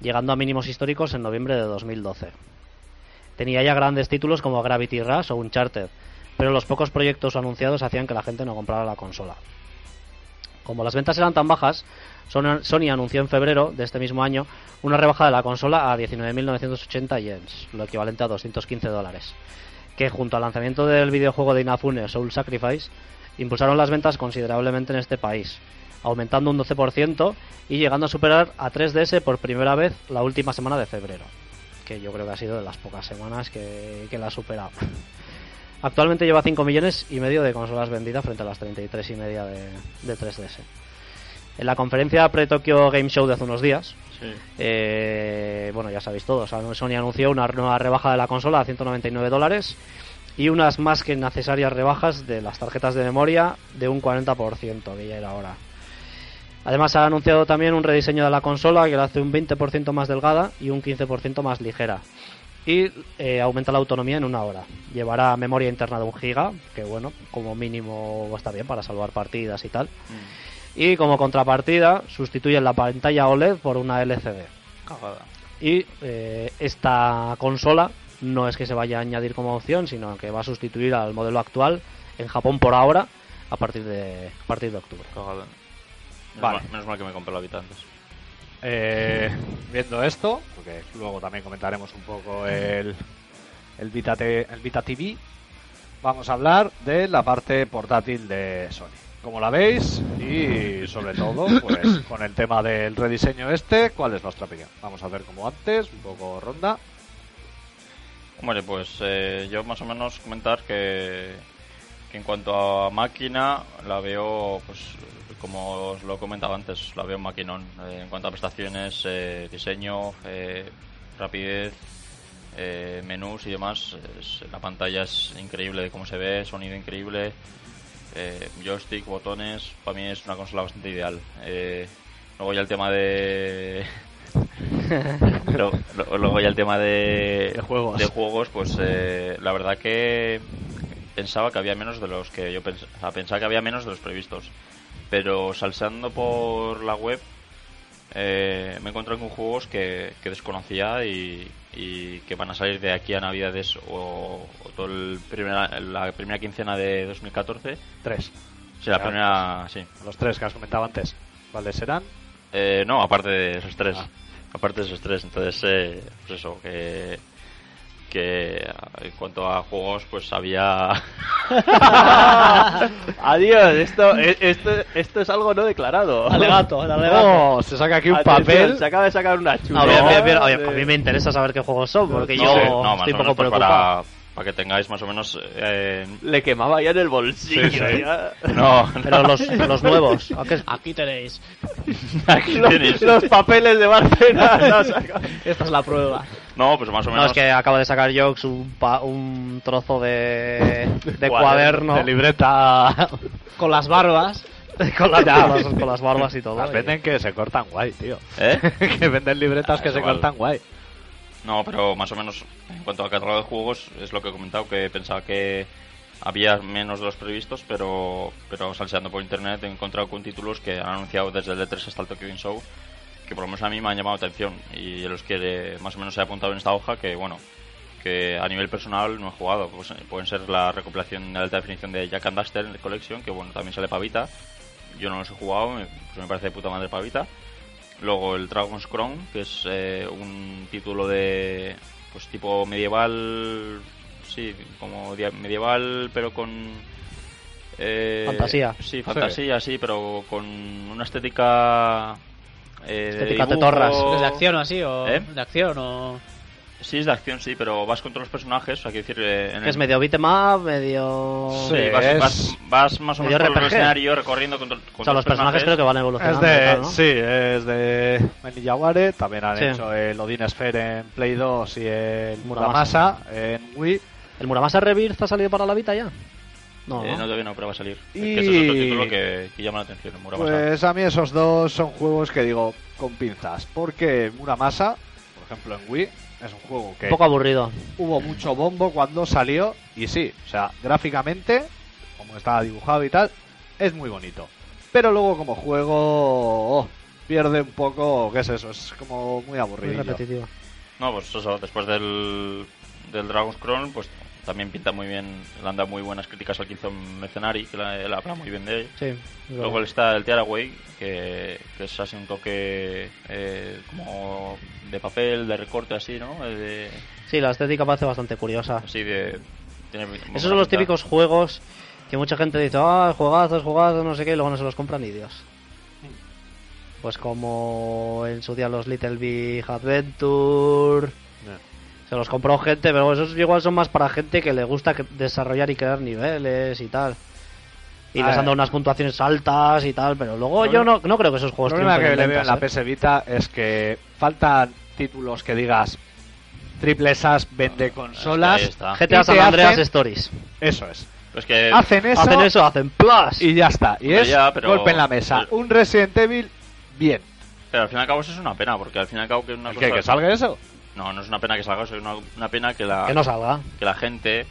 llegando a mínimos históricos en noviembre de 2012. Tenía ya grandes títulos como Gravity Rush o Uncharted, pero los pocos proyectos anunciados hacían que la gente no comprara la consola. Como las ventas eran tan bajas, Sony anunció en febrero de este mismo año una rebaja de la consola a 19.980 yens, lo equivalente a 215 dólares, que junto al lanzamiento del videojuego de Inafune Soul Sacrifice impulsaron las ventas considerablemente en este país, aumentando un 12% y llegando a superar a 3DS por primera vez la última semana de febrero, que yo creo que ha sido de las pocas semanas que, que la ha superado. Actualmente lleva 5 millones y medio de consolas vendidas frente a las 33 y media de, de 3DS. En la conferencia pre-Tokyo Game Show de hace unos días, eh, bueno, ya sabéis todos, Sony anunció una nueva rebaja de la consola a 199 dólares y unas más que necesarias rebajas de las tarjetas de memoria de un 40%, que ya era hora. Además ha anunciado también un rediseño de la consola que la hace un 20% más delgada y un 15% más ligera. Y eh, aumenta la autonomía en una hora. Llevará memoria interna de un giga, que bueno, como mínimo está bien para salvar partidas y tal. Y como contrapartida, sustituyen la pantalla OLED por una LCD. Cagada. Y eh, esta consola no es que se vaya a añadir como opción, sino que va a sustituir al modelo actual en Japón por ahora a partir de, a partir de octubre. Cagada. Menos, Vale. mal, menos mal que me compré la Vita antes. Eh, viendo esto, porque luego también comentaremos un poco el, el, Vita el Vita TV, vamos a hablar de la parte portátil de Sony. Como la veis y sobre todo, pues con el tema del rediseño este, ¿cuál es nuestra opinión? Vamos a ver como antes, un poco ronda. Hombre, pues eh, yo más o menos comentar que, que en cuanto a máquina la veo, pues como os lo he comentado antes, la veo un maquinón. Eh, en cuanto a prestaciones, eh, diseño, eh, rapidez, eh, menús y demás, es- la pantalla es increíble de cómo se ve, sonido increíble, eh, joystick, botones, para mí es una consola bastante ideal. Eh, luego ya el tema de... Luego ya el tema de, De juegos. de juegos, pues eh, la verdad que pensaba que había menos de los que yo pens- o sea, pensaba que había menos de los previstos. Pero salseando por la web eh, me he encontrado con juegos que, que desconocía y, y que van a salir de aquí a Navidades o, o todo el primera, la primera quincena de 2014. Tres. Sí, la primera, sí. Los tres que has comentado antes. ¿Cuáles serán? Eh, no, aparte de esos tres. Ah. Aparte de esos tres, entonces, eh, pues eso, que, que en cuanto a juegos, pues había. Adiós, esto, e- esto, esto es algo no declarado. Alegato, alegato. Oh, se saca aquí un Atención, papel. Se acaba de sacar una chula. No, a mí me interesa saber qué juegos son, porque no, yo no, estoy o un menos poco pues, preocupado. para, para que tengáis más o menos. eh, Le quemaba ya en el bolsillo. Sí, sí. ya. no, Pero los, los nuevos, ¿a qué- Aquí tenéis. aquí Los, tenéis. los papeles de Barcelona. Esta es la prueba. No, pues más o No, menos. es que acaba de sacar Jokes un, pa- un trozo de, de Cuaderno, De libreta. Con las barbas. con, las, las, con las barbas y todo. Las y- venden que se cortan guay, tío. ¿Eh? que venden libretas Ah, que se cortan guay. No, pero más o menos en cuanto a catálogo de juegos, es lo que he comentado, que pensaba que había menos de los previstos, pero, pero salseando por internet he encontrado con títulos que han anunciado desde el D3 hasta el Tokyo Game Show, que por lo menos a mí me han llamado atención y de los que más o menos he apuntado en esta hoja, que bueno, que a nivel personal no he jugado. Pues, eh, pueden ser la recopilación de alta definición de Jack and Duster Collection, que bueno, también sale Pavita. Yo no los he jugado, me, pues me parece de puta madre Pavita. Luego el Dragon's Crown, que es eh, un título de pues tipo medieval, sí, como medieval, pero con eh, Fantasía. Sí, fantasía, sí, pero con una estética eh, de Estética dibujo- tetorras. ¿Es de acción o así? O ¿Eh? ¿De acción o...? Sí, es de acción, sí, pero vas contra los personajes, o sea, decir, eh, en es medio beat'em up, medio... Sí, Sí, vas, es- vas- vas más o menos por el escenario recorriendo contra, O sea, contra los personajes creo que van Es evolucionando. y de, tal, ¿no? sí, es de Menillaware. También han Sí. hecho el Odin Sphere en Play 2 y el Muramasa. Muramasa en Wii. ¿El Muramasa Rebirth ha salido para la Vita ya? No, Eh, ¿no? no, todavía no, pero va a salir. Es Y- que ese es otro título que, que llama la atención, Muramasa. Pues a mí esos dos son juegos que digo con pinzas. Porque Muramasa, por ejemplo en Wii, es un juego que Un poco aburrido. hubo mucho bombo cuando salió. Y sí, o sea, gráficamente, como estaba dibujado y tal, es muy bonito. Pero luego como juego oh, pierde un poco, ¿qué es eso? Es como muy Muy aburrido. repetitivo. No, pues eso, después del, del Dragon's Crown, pues también pinta muy bien, le han dado muy buenas críticas al hizo Mercenary, que la- habla muy bien de él. Sí. Luego está el Tearaway, que, que es así un toque eh, como de papel, de recorte así, ¿no? Eh, De, Sí, la estética parece bastante curiosa. así de... tiene Esos son los típicos juegos que mucha gente dice, ah, juegazos, juegazos, no sé qué, y luego no se los compran ni Dios. Pues como en su día los Little Big Adventure. Se los compró gente, pero esos igual son más para gente que le gusta que- desarrollar y crear niveles y tal. Y A les han ver. dado unas puntuaciones altas y tal, pero luego yo no, no creo que esos El juegos problema que le veo en la ventas, ¿eh? PS Vita es que faltan títulos que digas triple SAS vende consolas. Ahí está. GTA San Andreas hacen- Stories. Eso es. Pues que Hacen eso, Hacen eso, hacen plus. y ya está. Y es ya, pero- golpe en la mesa. pero- Un Resident Evil, bien. Pero al fin y al cabo eso es una pena, porque al fin y al cabo que una ¿El cosa... ¿Que salga eso? No, no es una pena que salga eso, es una, una pena que la, Que no salga. que la gente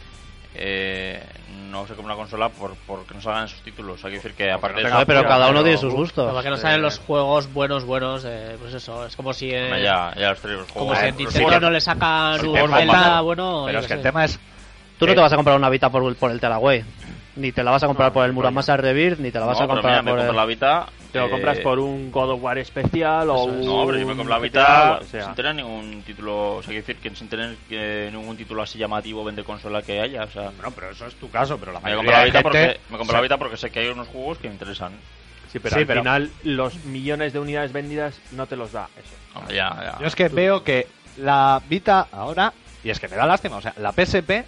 eh, no se compre una consola por porque no salgan esos títulos. Hay que decir que aparte de tenga eso, pero pero- cada uno pero- tiene sus gustos. Para que no salen los juegos buenos, buenos, eh, pues eso, es como si... eh, ya, ya los tres los Como juegos- si en Nintendo sí que- no le sacan sí un que forma- bueno... Pero es que qué el sé. tema es. Tú no te vas a comprar una Vita por, por el Tearaway. Ni te la vas a comprar por el Muramasa Rebirth, ni te la vas No, a pero comprar mira, me por compro el... la Vita... Te lo eh, compras por un God of War especial o un... No, pero yo me compro la Vita o sea. sin tener ningún título... O sea, quiero decir que sin tener eh, ningún título así llamativo vende consola que haya, o sea... No, pero eso es tu caso, pero la Me mayoría compro la de Vita gente- porque, me compro o sea, la Vita porque sé que hay unos juegos que me interesan. Sí, pero Sí, al pero- final los millones de unidades vendidas no te los da eso. Ya. Yo es que veo que la Vita ahora, y es que me da lástima, o sea, la PSP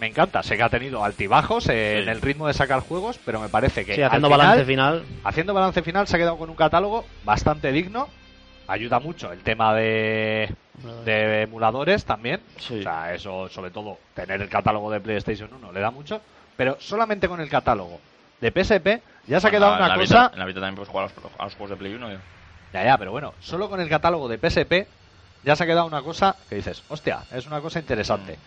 me encanta, sé que ha tenido altibajos en Sí. el ritmo de sacar juegos, pero me parece que Sí, haciendo al balance final. haciendo balance final se ha quedado con un catálogo bastante digno, ayuda mucho el tema de, de emuladores también, Sí. o sea, eso sobre todo tener el catálogo de PlayStation 1 le da mucho, pero solamente con el catálogo de PSP ya se ha quedado una cosa... Vita- en la Vita también puedes jugar a los, a los juegos de Play 1. yo. Ya, ya, pero bueno, solo con el catálogo de PSP ya se ha quedado una cosa que dices, hostia, es una cosa interesante.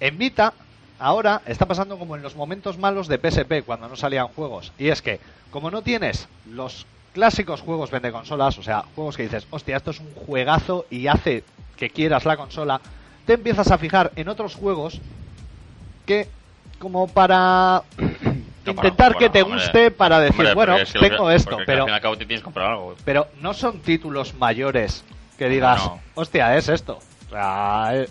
En Vita, ahora está pasando como en los momentos malos de PSP, cuando no salían juegos. Y es que, como no tienes los clásicos juegos vende consolas, o sea, juegos que dices, hostia, esto es un juegazo y hace que quieras la consola, te empiezas a fijar en otros juegos que, como para No, intentar que te hombre, guste, para decir, hombre, bueno, tengo esto, pero Al fin y al cabo te tienes que comprar algo. pero no son títulos mayores que digas, No. hostia, es esto. O sea, eh,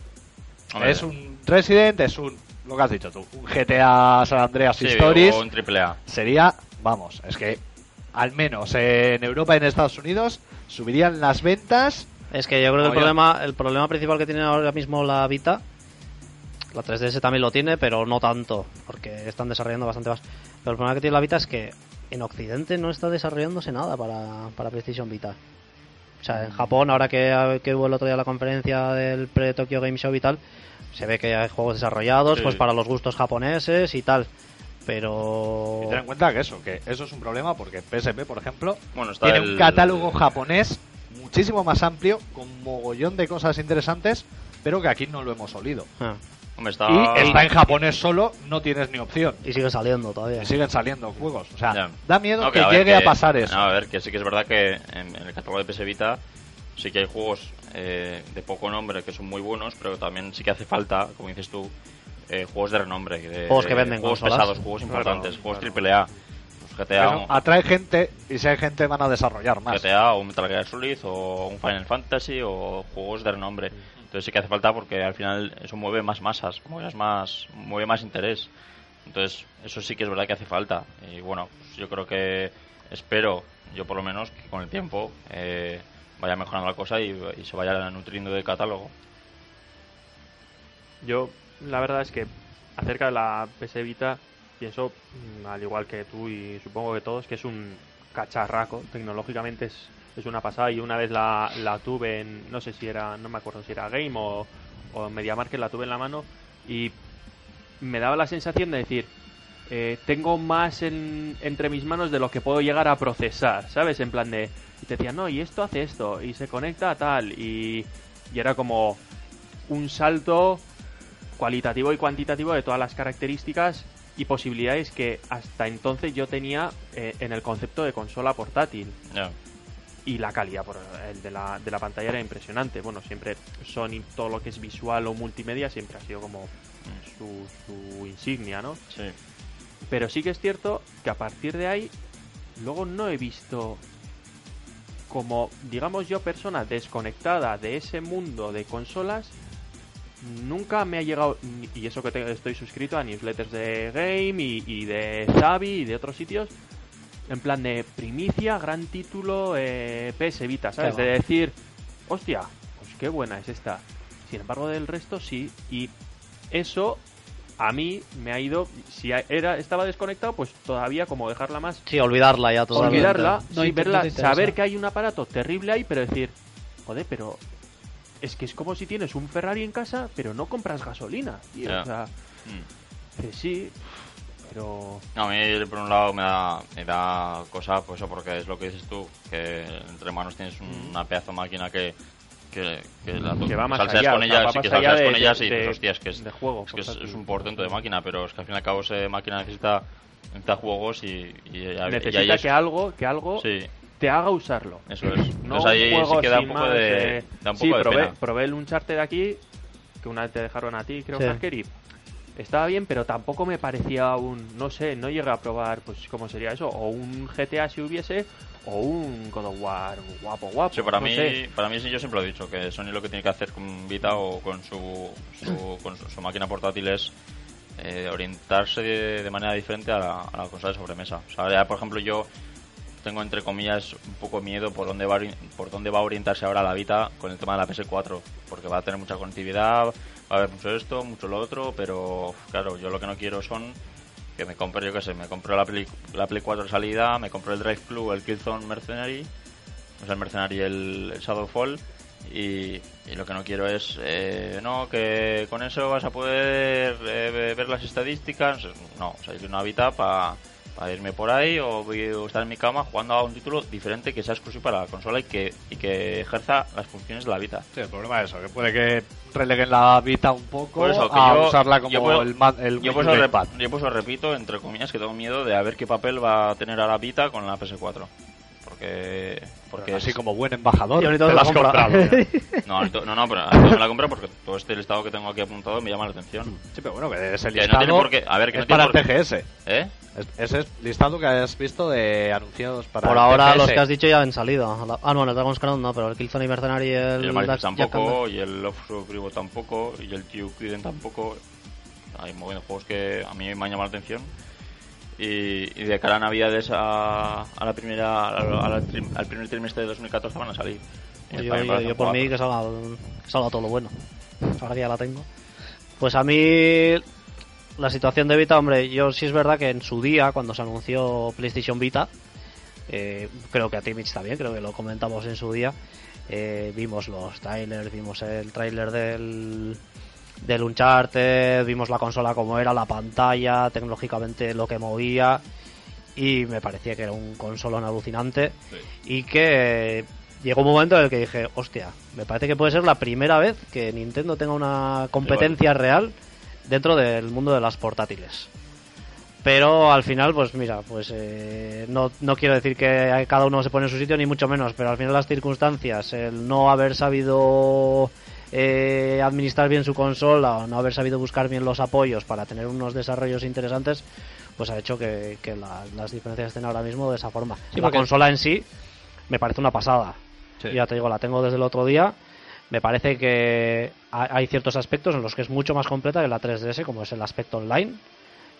Hombre. Es un Resident, es un. Lo que has dicho tú, un GTA San Andreas Sí, Stories. o un triple A. Sería, vamos, es que al menos en Europa y en Estados Unidos subirían las ventas. Es que yo creo que el problema, el problema principal que tiene ahora mismo la Vita, la 3DS también lo tiene, pero no tanto, porque están desarrollando bastante más. Pero el problema que tiene la Vita es que en Occidente no está desarrollándose nada para, para PlayStation Vita. O sea, en Japón, ahora que, que hubo el otro día la conferencia del pre-Tokyo Game Show y tal, se ve que hay juegos desarrollados Sí. pues para los gustos japoneses y tal. Pero... Y ten en cuenta que eso, que eso es un problema porque PSP, por ejemplo, Bueno, está tiene el- un catálogo japonés muchísimo más amplio, con mogollón de cosas interesantes, pero que aquí no lo hemos olido. Ah, Hombre, está... Y está en japonés solo, no tienes ni opción. y sigue saliendo todavía. Y siguen saliendo juegos. O sea, Ya. da miedo No, que, a llegue a pasar eso. no, a ver, que sí que es verdad que en, en el catálogo de PS Vita sí que hay juegos eh, de poco nombre que son muy buenos, pero también sí que hace falta, como dices tú, eh, juegos de renombre. de- Juegos que de- venden Juegos consolas. pesados, juegos Claro, importantes, juegos claro. triple A. Pues GTA, un- atrae gente y si hay gente van a desarrollar más. GTA o un Metal Gear Solid o un Final Fantasy o juegos de renombre. Entonces sí que hace falta porque al final eso mueve más masas, mueve más, mueve más interés. Entonces eso sí que es verdad que hace falta. Y bueno, pues yo creo que espero, yo por lo menos, que con el tiempo eh, vaya mejorando la cosa y, y se vaya nutriendo del catálogo. Yo, la verdad es que acerca de la PS Vita, pienso, mm, al igual que tú y supongo que todos, que es un cacharraco. Tecnológicamente es, es una pasada. Y una vez la, la tuve en, no sé si era, no me acuerdo si era Game o, o MediaMarket, la tuve en la mano y me daba la sensación de decir, eh, tengo más en- entre mis manos de lo que puedo llegar a procesar, ¿sabes? En plan de, y te decían, no, y esto hace esto, y se conecta a tal, y, era como un salto cualitativo y cuantitativo de todas las características y posibilidades que hasta entonces yo tenía eh, en el concepto de consola portátil. Y la calidad por el de la, de la pantalla era impresionante. Bueno, siempre Sony, todo lo que es visual o multimedia, siempre ha sido como su, su insignia, ¿no? Sí. Pero sí que es cierto que a partir de ahí, luego no he visto como, digamos yo, persona desconectada de ese mundo de consolas, nunca me ha llegado, y eso que te- estoy suscrito a newsletters de Game y, y de Zavi y de otros sitios, en plan de primicia, gran título, eh, PS Vita, ¿sabes? De decir, hostia, pues qué buena es esta. Sin embargo, del resto sí, y eso a mí me ha ido, si era estaba desconectado, pues todavía como dejarla más Sí, olvidarla ya totalmente. olvidarla, No sí, verla, no saber que hay un aparato terrible ahí, pero decir, joder, pero es que es como si tienes un Ferrari en casa, pero no compras gasolina, tío. O sea, Mm. sí, pero No, a mí por un lado me da, me da cosa, pues eso, porque es lo que dices tú, que entre manos tienes una pedazo de máquina que, que, que, la que va más salseas allá, con o sea, ella, va sí, que allá de, con ella, sí, de- pues, hostias, que es, de juego. es que es, es un portento de máquina, pero es que al fin y al cabo esa máquina necesita, necesita juegos y, y, y Necesita es- que algo, que algo Sí, te haga usarlo. eso es. No Entonces un ahí juego sí que da un sin poco más, de, eh, da un sí, poco de probé, pena. probé el Uncharted de aquí, que una vez te dejaron a ti, creo, Sí. Hacker, y estaba bien, pero tampoco me parecía un, no sé, no llegué a probar, pues, cómo sería eso, o un GTA si hubiese, o un God of War guapo, guapo. Sí, para no mí, sé. para mí sí, yo siempre lo he dicho, que Sony lo que tiene que hacer con Vita o con su, su, con su, su máquina portátil es eh, orientarse de, de manera diferente a la, a la consola de sobremesa. O sea, ya, por ejemplo, yo tengo entre comillas un poco miedo por dónde va por dónde va a orientarse ahora la Vita con el tema de la PS4, porque va a tener mucha conectividad, a haber mucho esto, mucho lo otro, pero claro, yo lo que no quiero son que me compre, yo qué sé, me compro la Play, la Play 4 de salida, me compro el Drive Club, el Killzone Mercenary, o sea, el Mercenary el, el Shadowfall. Y, y lo que no quiero es, eh, no, que con eso vas a poder eh, ve- ver las estadísticas. No, o sea, quiero una Vita para irme por ahí o, o estar en mi cama jugando a un título diferente que sea exclusivo para la consola y que, y que ejerza las funciones de la Vita. Sí, el problema es eso, que puede que releguen la Vita un poco Por eso, que a yo- usarla como yo puedo- el, el Yo pues, rep- yo pues repito, entre comillas, que tengo miedo de a ver qué papel va a tener a la Vita con la PS4. porque porque Así es- como buen embajador, te ni todo lo lo has compra. comprado. no, no, no, pero mí me la compro porque todo este listado que tengo aquí apuntado me llama la atención. Sí, pero bueno, que ese Que no listado tiene por qué- a ver, que es no tiene para por el qué- TGS. ¿Eh? Es- Ese es listado que has visto de anunciados para Por ahora TGS. los que has dicho ya han salido. La- Ah, no, el Dragon's Crown no, pero el Killzone y Mercenary y el, Y el Jack tampoco, y el Love Supremo tampoco, y el Kyuden tampoco. Hay muy buenos juegos que a mí me han llamado la atención. Y, y de cara a Navidades a, a la primera, a la- a al primer trimestre de 2014 van a salir. Yo, por mí que salga, que salga todo lo bueno. Ahora que ya la tengo. Pues a mí la situación de Vita, hombre, yo sí es verdad que en su día, cuando se anunció PlayStation Vita, eh, creo que a ti Mitch también, creo que lo comentamos en su día, eh, vimos los trailers, vimos el trailer del, del Uncharted, vimos la consola como era, la pantalla, tecnológicamente lo que movía, y me parecía que era un consolón alucinante, y que llegó un momento en el que dije, hostia, me parece que puede ser la primera vez que Nintendo tenga una competencia real dentro del mundo de las portátiles. Pero al final, pues mira, pues eh, no, no quiero decir que cada uno se pone en su sitio, ni mucho menos, pero al final las circunstancias, el no haber sabido eh, administrar bien su consola o no haber sabido buscar bien los apoyos para tener unos desarrollos interesantes, pues ha hecho que, que la- las diferencias estén ahora mismo de esa forma. Sí, la consola en sí me parece una pasada. Sí. Ya te digo, la tengo desde el otro día. Me parece que ha- hay ciertos aspectos en los que es mucho más completa que la 3DS, como es el aspecto online.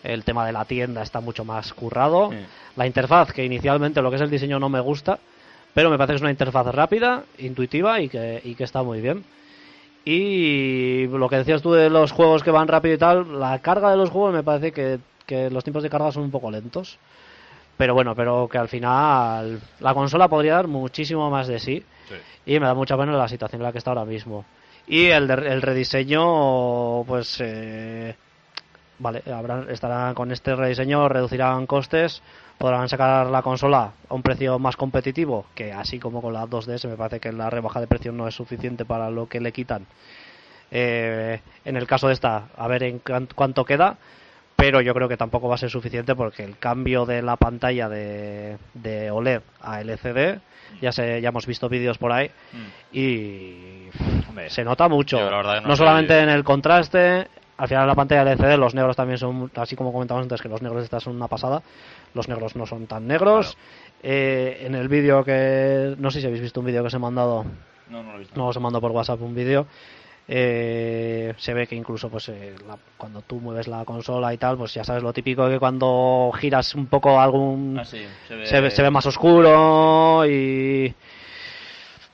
El tema de la tienda está mucho más currado. Sí. La interfaz, que inicialmente lo que es el diseño no me gusta, pero me parece que es una interfaz rápida, intuitiva y que, y que está muy bien. Y lo que decías tú de los juegos que van rápido y tal, la carga de los juegos me parece que, que los tiempos de carga son un poco lentos. Pero bueno, pero que al final la consola podría dar muchísimo más de sí. Y me da mucha pena la situación en la que está ahora mismo. Y el, el rediseño, pues. eh, vale, habrán, estarán con este rediseño, reducirán costes, podrán sacar la consola a un precio más competitivo, que así como con la 2DS me parece que la rebaja de precio no es suficiente para lo que le quitan. Eh, en el caso de esta, a ver en cuánto queda, pero yo creo que tampoco va a ser suficiente porque el cambio de la pantalla de, de OLED a LCD, ya, se, ya hemos visto vídeos por ahí, y Hombre, se nota mucho. No solamente en el contraste, al final la pantalla LCD, los negros también son, así como comentamos antes, que los negros estas son una pasada, los negros no son tan negros. Eh, en el vídeo que, no sé si habéis visto un vídeo que os he mandado, No, no lo he visto. no os he mandado por WhatsApp un vídeo. eh, se ve que incluso pues eh, la- cuando tú mueves la consola y tal pues ya sabes lo típico que cuando giras un poco algún Ah, sí, se ve, se ve, se ve más oscuro y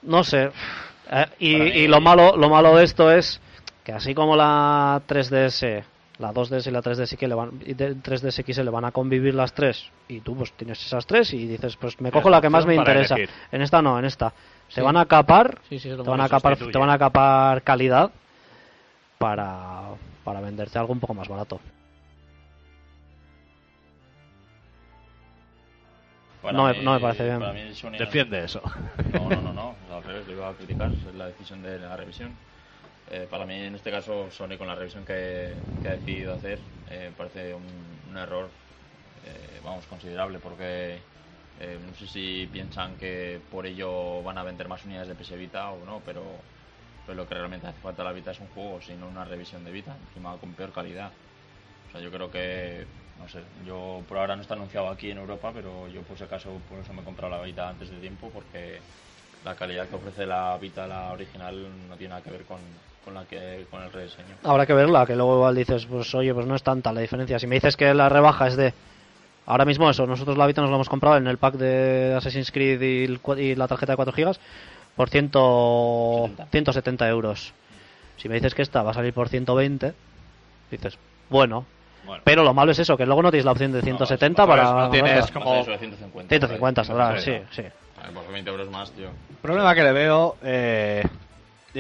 no sé Eh, y, mí- y lo malo lo malo de esto es que así como la 3DS la 2DS y la 3DS que le van y de- 3DS XL le van a convivir las tres y tú pues tienes esas tres y dices pues me cojo la que más me interesa elegir. en esta no en esta se Sí. van a capar Sí, sí, te van a capar sustituye. te van a capar calidad para para venderte algo un poco más barato no me- mí- no me parece bien. para mí Sony no- Defiende eso. No, no, no, no, al revés, lo iba a criticar, es la decisión de la revisión. Eh, para mí, en este caso, Sony con la revisión que, que ha decidido hacer, eh, parece un, un error, eh, vamos, considerable, porque eh, no sé si piensan que por ello van a vender más unidades de PS Vita o no, pero, pero lo que realmente hace falta a la Vita es un juego, sino una revisión de Vita, encima con peor calidad. O sea, yo creo que, no sé, yo por ahora no está anunciado aquí en Europa, pero yo por si acaso por eso me he comprado la Vita antes de tiempo, porque la calidad que ofrece la Vita, la original, no tiene nada que ver con, con la que con el rediseño. habrá que verla que luego igual dices pues oye pues no es tanta la diferencia si me dices que la rebaja es de ahora mismo eso nosotros la Vita nos la hemos comprado en el pack de Assassin's Creed y, el y la tarjeta de 4 gigas por 100, 170 euros si me dices que esta va a salir por 120 dices bueno Bueno. pero lo malo es eso que luego no tienes la opción de 170 eso, para no tienes como- Eso de 150. 150 por saldrá sí sí ver, Pues 20 euros más, tío. El problema que le veo eh,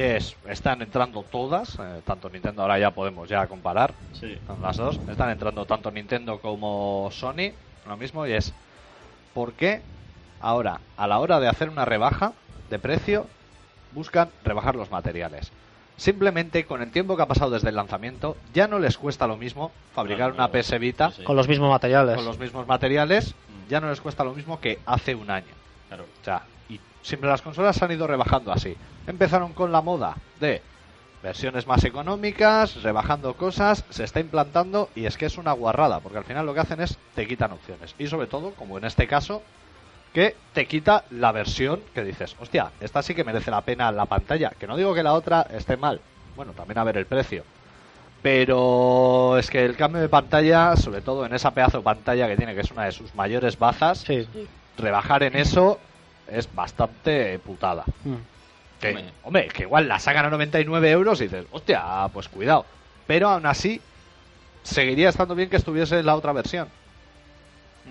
es, están entrando todas, eh, tanto Nintendo, ahora ya podemos ya comparar Sí. con las dos, están entrando tanto Nintendo como Sony, lo mismo, y es, ¿por qué ahora, a la hora de hacer una rebaja de precio, buscan rebajar los materiales? Simplemente con el tiempo que ha pasado desde el lanzamiento, ya no les cuesta lo mismo fabricar Claro, una claro. PS Vita Sí, con los mismos materiales con los mismos materiales, Mm. ya no les cuesta lo mismo que hace un año. Claro. O sea, siempre las consolas se han ido rebajando así. Empezaron con la moda de versiones más económicas, rebajando cosas, se está implantando y es que es una guarrada, porque al final lo que hacen es te quitan opciones. Y sobre todo, como en este caso, que te quita la versión que dices, hostia, esta sí que merece la pena la pantalla. Que no digo que la otra esté mal. Bueno, también a ver el precio. Pero es que el cambio de pantalla, sobre todo en esa pedazo de pantalla que tiene, que es una de sus mayores bazas, Sí. rebajar en eso es bastante putada. Mm. Que, Hombre. hombre, que igual la sacan a 99 euros y dices, hostia, pues cuidado. Pero aún así, seguiría estando bien que estuviese la otra versión.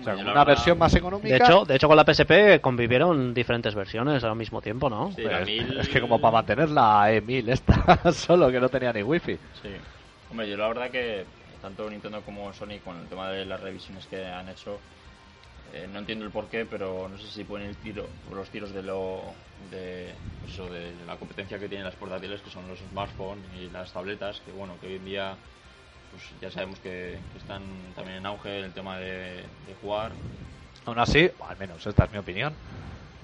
O sea, una verdad- versión más económica. De hecho, de hecho, con la PSP convivieron diferentes versiones al mismo tiempo, ¿no? Sí, la pues, mil- es que como para mantener la E1000 esta, solo que no tenía ni wifi. Sí. Hombre, yo la verdad que tanto Nintendo como Sony con el tema de las revisiones que han hecho, eh, no entiendo el porqué, pero no sé si ponen el tiro, los tiros de lo de, pues eso, la competencia que tienen las portátiles, que son los smartphones y las tabletas, que bueno, que hoy en día pues ya sabemos que, están también en auge el tema de, de jugar. Aún así, al menos esta es mi opinión,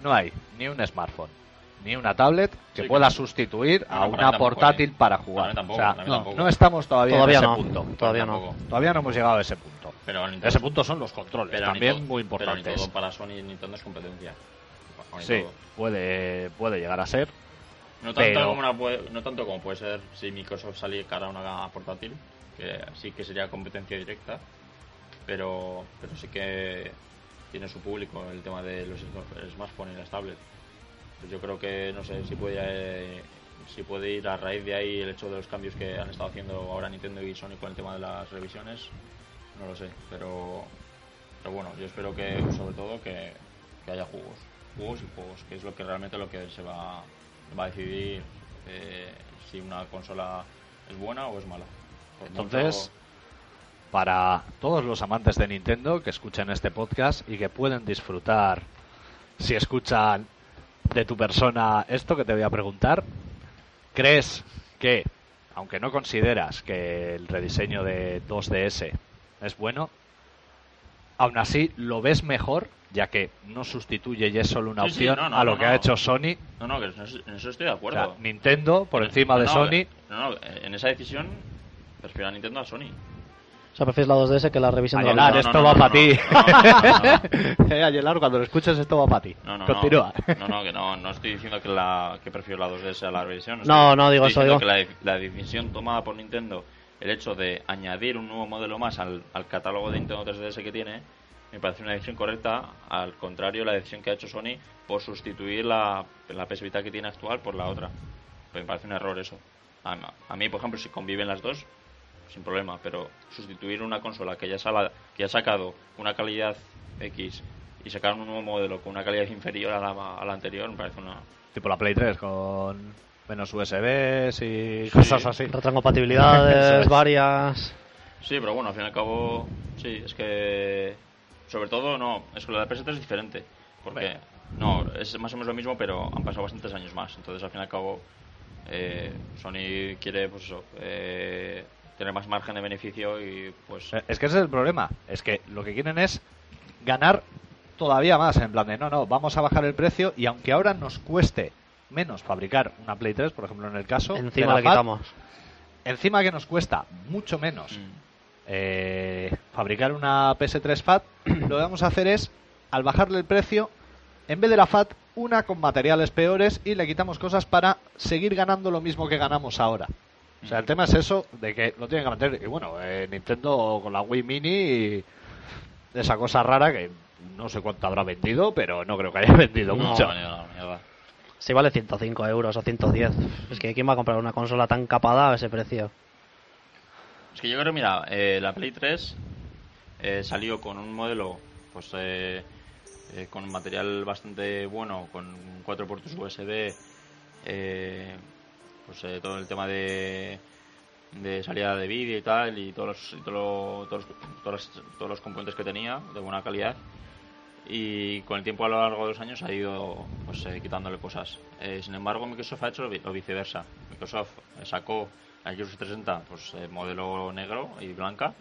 no hay ni un smartphone ni una tablet que Sí, pueda sustituir No, a no, una tampoco, portátil eh. para jugar. tampoco, o sea, no, estamos todavía, Todavía en ese no. punto. Todavía no. Todavía no hemos llegado a ese punto. Pero Nintendo- Ese punto son los controles, pero también todo- muy pero importantes. todo para Sony y Nintendo es competencia. Sí, todo. puede, puede llegar a ser. No tanto, Pero- como una puede- no tanto como puede ser si Microsoft saliera cara a una portátil, que sí que sería competencia directa, pero, pero sí que tiene su público el tema de los sm- smartphones y las tablets. Yo creo que, no sé, si puede, si puede ir a raíz de ahí el hecho de los cambios que han estado haciendo ahora Nintendo y Sony con el tema de las revisiones, no lo sé, pero, pero bueno, yo espero que, sobre todo, que, haya juegos, juegos y juegos, que es lo que realmente lo que se va, a decidir eh, si una consola es buena o es mala. Entonces, para todos los amantes de Nintendo que escuchen este podcast y que pueden disfrutar, si escuchan de tu persona esto que te voy a preguntar, ¿crees que, aunque no consideras que el rediseño de 2DS es bueno, aún así lo ves mejor, ya que no sustituye y es solo una Sí, sí, opción no, no, a lo no, que ha hecho Sony? no, no, que en eso, estoy de O acuerdo. sea, Nintendo por encima de Sony. No, no, en esa decisión prefiero a Nintendo a Sony. O sea, prefieres la 2DS que la revisión de la Ayelar, Wii. no, esto no, va no, para no, ti. no, no, Ayelar, cuando lo escuches, esto va para ti. No, no, Continúa. no. No, no, que no, no estoy diciendo que, la, que prefiero la 2DS a la revisión. No, no digo eso, diciendo digo- que la, la decisión tomada por Nintendo, el hecho de añadir un nuevo modelo más al, al catálogo de Nintendo 3DS que tiene, me parece una decisión correcta. Al contrario, la decisión que ha hecho Sony por sustituir la, la PS Vita que tiene actual por la otra. Pues me parece un error eso. A, a mí, por ejemplo, si conviven las dos, sin problema, pero sustituir una consola que ya, sala- que ya ha sacado una calidad X y sacar un nuevo modelo con una calidad inferior a la, a la anterior me parece una... Tipo la Play 3 con menos USBs y cosas así. Retrocompatibilidades es. varias. Sí, pero bueno, al fin y al cabo, sí, es que... Sobre todo, no, es que la de PS3 es diferente, porque... No, es más o menos lo mismo, pero han pasado bastantes años más, entonces al fin y al cabo eh, Sony quiere, pues eso, eh, tener más margen de beneficio y pues... Eh, Es que ese es el problema. Es que lo que quieren es ganar todavía más. En plan de, no, no, vamos a bajar el precio y aunque ahora nos cueste menos fabricar una Play 3, por ejemplo, en el caso. de Encima la FAT, quitamos. Encima que nos cuesta mucho menos mm, eh, fabricar una PS3 FAT, lo que vamos a hacer es, al bajarle el precio, en vez de la FAT, una con materiales peores y le quitamos cosas para seguir ganando lo mismo que ganamos ahora. O sea, el tema es eso, de que lo tienen que mantener. Y bueno, eh, Nintendo con la Wii Mini, y esa cosa rara que no sé cuánto habrá vendido, pero no creo que haya vendido No, mucho. no, mierda. Si vale 105 euros o 110. Es que ¿quién va a comprar una consola tan capada a ese precio? Es que yo creo, mira, eh, la Play 3 eh, salió con un modelo pues eh, eh, con material bastante bueno, con cuatro puertos USB, eh, pues eh, todo el tema de, de salida de vídeo y tal, y todos los, y todo lo- todos, los- todos, los, todos los componentes que tenía de buena calidad. Y con el tiempo a lo largo de los años ha ido pues, eh, quitándole cosas. Eh, sin embargo, Microsoft ha hecho lo, vi- lo viceversa. Microsoft eh, sacó la Xbox 360 pues, eh, modelo negro y blanca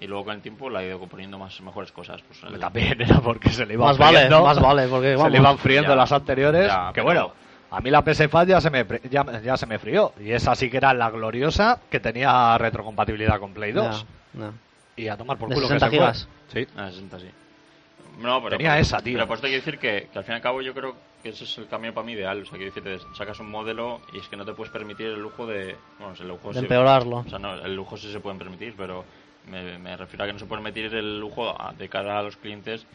Y luego con el tiempo le ha ido poniendo más mejores cosas. Pues el- También era porque se le iba Más vale, friendo. más vale, porque se vamos. le iban friendo Ya, las anteriores. ya, que pero- bueno, a mí la PS Fat ya se me ya, ya se me frió. Y esa sí que era la gloriosa que tenía retrocompatibilidad con Play 2. Ya, ya. Y a tomar por ¿De culo 60 que se fue. gigas? Sí. Ah, 60, sí. No, pero Tenía por- esa, tío. Pero pues te quiero decir que, que al fin y al cabo yo creo que ese es el camino para mí ideal. O sea, quiero decirte, sacas un modelo y es que no te puedes permitir el lujo de... Bueno, el lujo De sí- empeorarlo. O sea, no, el lujo sí se pueden permitir, pero me, me refiero a que no se puede permitir el lujo a- de cara a los clientes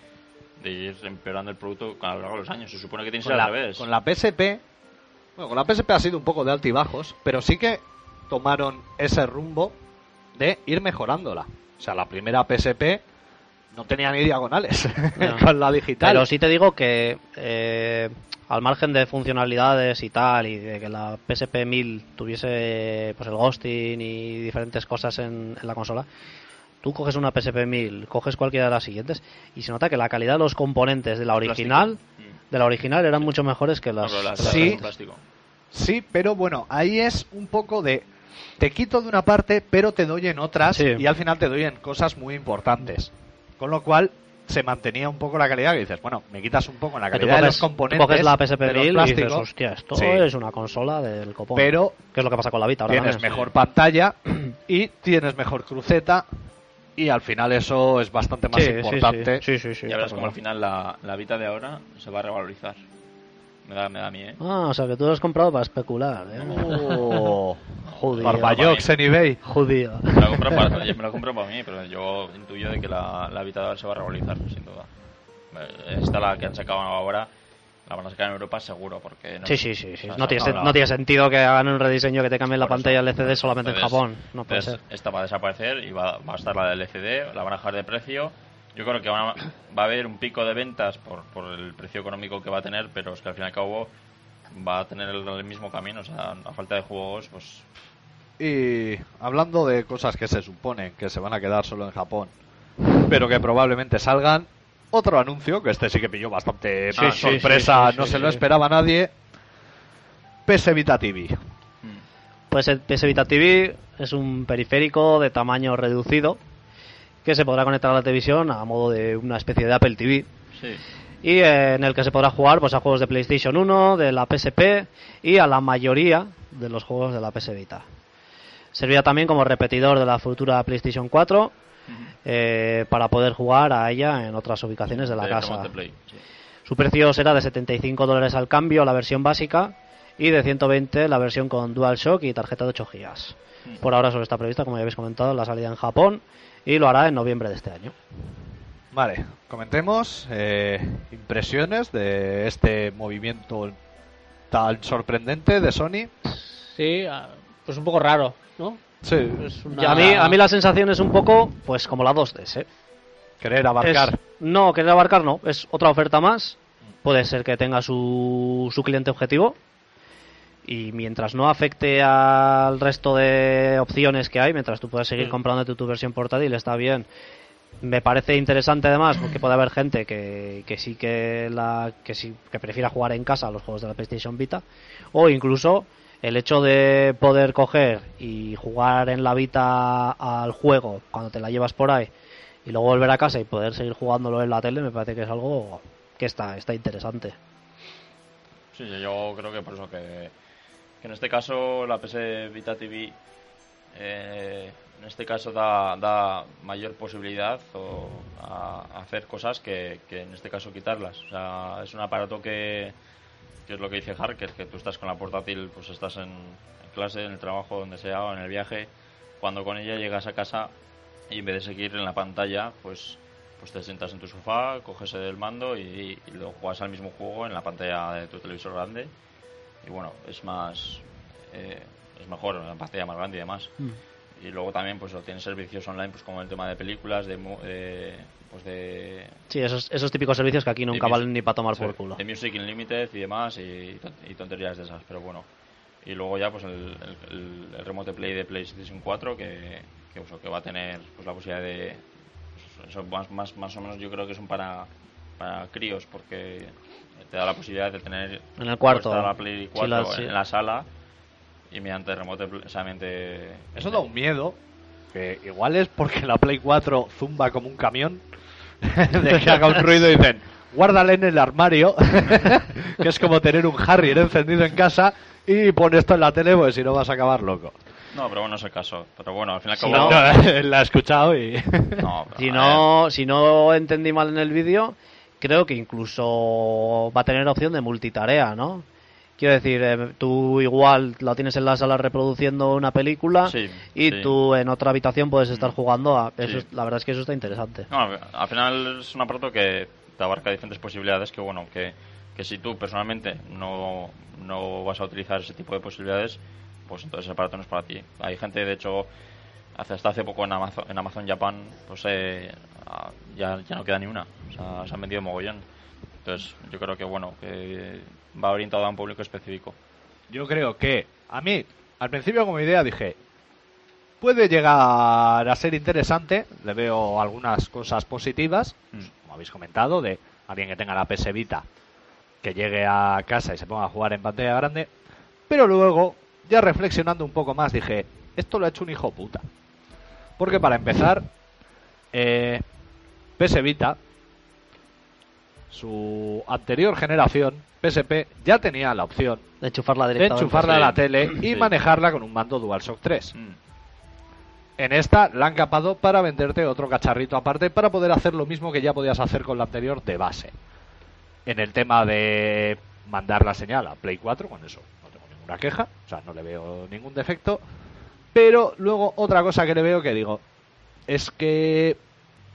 de ir empeorando el producto a lo largo de los años. Se supone que tiene que Con ser la, al revés. con la PSP. Bueno, con la PSP ha sido un poco de altibajos, pero sí que tomaron ese rumbo de ir mejorándola. O sea, la primera PSP no tenía ni diagonales con la digital. Pero sí te digo que eh, al margen de funcionalidades y tal, y de que la PSP 1000 tuviese pues el ghosting y diferentes cosas en, en la consola, tú coges una PSP 1000, coges cualquiera de las siguientes, y se nota que la calidad de los componentes de la original, Mm. de la original eran mucho mejores que No, las, pero las- Sí. Sí, pero bueno, ahí es un poco de te quito de una parte, pero te doy en otras Sí. y al final te doy en cosas muy importantes. Con lo cual se mantenía un poco la calidad que dices, bueno, me quitas un poco en la calidad de los componentes. coges la PSP de los 1000 y dices, hostia, esto Sí. es una consola del copón. pero que es lo que pasa con la Vita ahora tienes también. mejor pantalla y tienes mejor cruceta y al final eso es bastante más Sí, importante. Sí, sí, sí. sí, Ya verás está como al final la, la Vita de ahora se va a revalorizar. Me da, me da a mí, ¿eh? Ah, o sea que tú lo has comprado para especular, ¿eh? Oh, Judío. Barbayox en eBay. Judío. Me la compro para, yo me la compro para mí, pero yo intuyo de que la, la Vita de ahora se va a revalorizar, sin duda. Eh, Esta la que han sacado ahora, la van a sacar en Europa seguro, porque... No Sí, sí, sí. sí. No, tiene, no, tiene sentido que hagan un rediseño que te cambien la Por pantalla eso. LCD solamente en Entonces- Japón. No puede entonces, ser. Esta va a desaparecer y va, va a estar la del LCD, la van a bajar de precio. Yo creo que van a- va a haber un pico de ventas por, por el precio económico que va a tener, pero es que al fin y al cabo va a tener el, el mismo camino. O sea, a falta de juegos, pues Y hablando de cosas que se suponen que se van a quedar solo en Japón, pero que probablemente salgan, otro anuncio, que este sí que pilló bastante Sí, más sí, sorpresa, sí, sí, no sí, se lo esperaba nadie. PS Vita TV. Pues el PS Vita TV es un periférico de tamaño reducido que se podrá conectar a la televisión a modo de una especie de Apple TV sí. y eh, en el que se podrá jugar pues a juegos de PlayStation 1, de la PSP y a la mayoría de los juegos de la PS Vita. Servirá también como repetidor de la futura PlayStation 4 eh, para poder jugar a ella en otras ubicaciones de la de casa. Remote Play, sí. Su precio será de 75 dólares al cambio, la versión básica, y de 120 la versión con DualShock y tarjeta de 8 GB. Por ahora solo está prevista, como ya habéis comentado, la salida en Japón y lo hará en noviembre de este año. Vale, comentemos eh, impresiones de este movimiento tan sorprendente de Sony. Sí, ah, pues un poco raro, ¿no? Sí, Es Y a mí, a mí la sensación es un poco pues como la 2DS. ¿eh? querer abarcar. Es- no, querer abarcar no, es otra oferta más. Puede ser que tenga su, su cliente objetivo. Y mientras no afecte al resto de opciones que hay, mientras tú puedas seguir Mm. comprando tu versión portátil, está bien. Me parece interesante además porque puede haber gente que, que sí que la que sí que prefiera jugar en casa a los juegos de la PlayStation Vita o incluso el hecho de poder coger y jugar en la Vita al juego cuando te la llevas por ahí y luego volver a casa y poder seguir jugándolo en la tele me parece que es algo que está está interesante. Sí, yo creo que por eso que, que en este caso la PS Vita TV eh, en este caso da, da mayor posibilidad o a, a hacer cosas que, que en este caso quitarlas. O sea, es un aparato que, que es lo que dice Harker, que tú estás con la portátil, pues estás en, en clase, en el trabajo, donde sea, o en el viaje, cuando con ella llegas a casa y en vez de seguir en la pantalla, pues pues te sientas en tu sofá, coges el mando y, y lo juegas al mismo juego en la pantalla de tu televisor grande. Y bueno, es más. eh, es mejor, la pantalla más grande y demás. Y luego también pues tienes servicios online pues como el tema de películas, de. de, pues de Sí, esos, esos típicos servicios que aquí nunca valen ni para tomar sí, por culo. De Music Unlimited y demás y, ton- y tonterías de esas, pero bueno. Y luego ya pues el, el, el- Remote Play de PlayStation 4 que, que, que va a tener pues la posibilidad de... pues, eso más, más, más o menos yo creo que son para, para críos porque te da la posibilidad de tener En el cuarto. puesta la Play Sí, 4 la- sí. en la sala y mediante remote Play- o sea, mediante- Eso da un miedo. que igual es porque la Play 4 zumba como un camión, de que haga un ruido y dicen, guárdale en el armario, que es como tener un Harrier encendido en casa y pon esto en la tele, pues si no vas a acabar loco. No, pero bueno, no es el caso. Pero bueno, al fin y al Si no- la he escuchado y... No, pero, Si no, si no entendí mal en el vídeo, creo que incluso va a tener opción de multitarea, ¿no? Quiero decir, eh, tú igual la tienes en la sala reproduciendo una película Sí, y sí. tú en otra habitación puedes estar Mm. jugando a... Eso Sí. la verdad es que eso está interesante. No, al final es un aparato que te abarca diferentes posibilidades que, bueno, que, que si tú personalmente no, no vas a utilizar ese tipo de posibilidades, pues entonces el aparato no es para ti. Hay gente, de hecho, hace, hasta hace poco en Amazon, en Amazon Japan, pues eh, ya, ya no queda ni una. O sea, se han vendido mogollón. Entonces, yo creo que, bueno, que va orientado a un público específico. Yo creo que a mí, al principio como idea dije, puede llegar a ser interesante, le veo algunas cosas positivas, pues, como habéis comentado, de alguien que tenga la PS Vita, que llegue a casa y se ponga a jugar en pantalla grande, pero luego, ya reflexionando un poco más, dije, esto lo ha hecho un hijo puta. Porque para empezar, eh, PS Vita, su anterior generación, PSP, ya tenía la opción De enchufarla de directamente. enchufarla a la tele y Sí. manejarla con un mando DualShock 3. Mm. En esta la han capado para venderte otro cacharrito aparte para poder hacer lo mismo que ya podías hacer con la anterior de base. En el tema de mandar la señal a Play 4, con eso no tengo ninguna queja, o sea, no le veo ningún defecto. Pero luego otra cosa que le veo que digo es que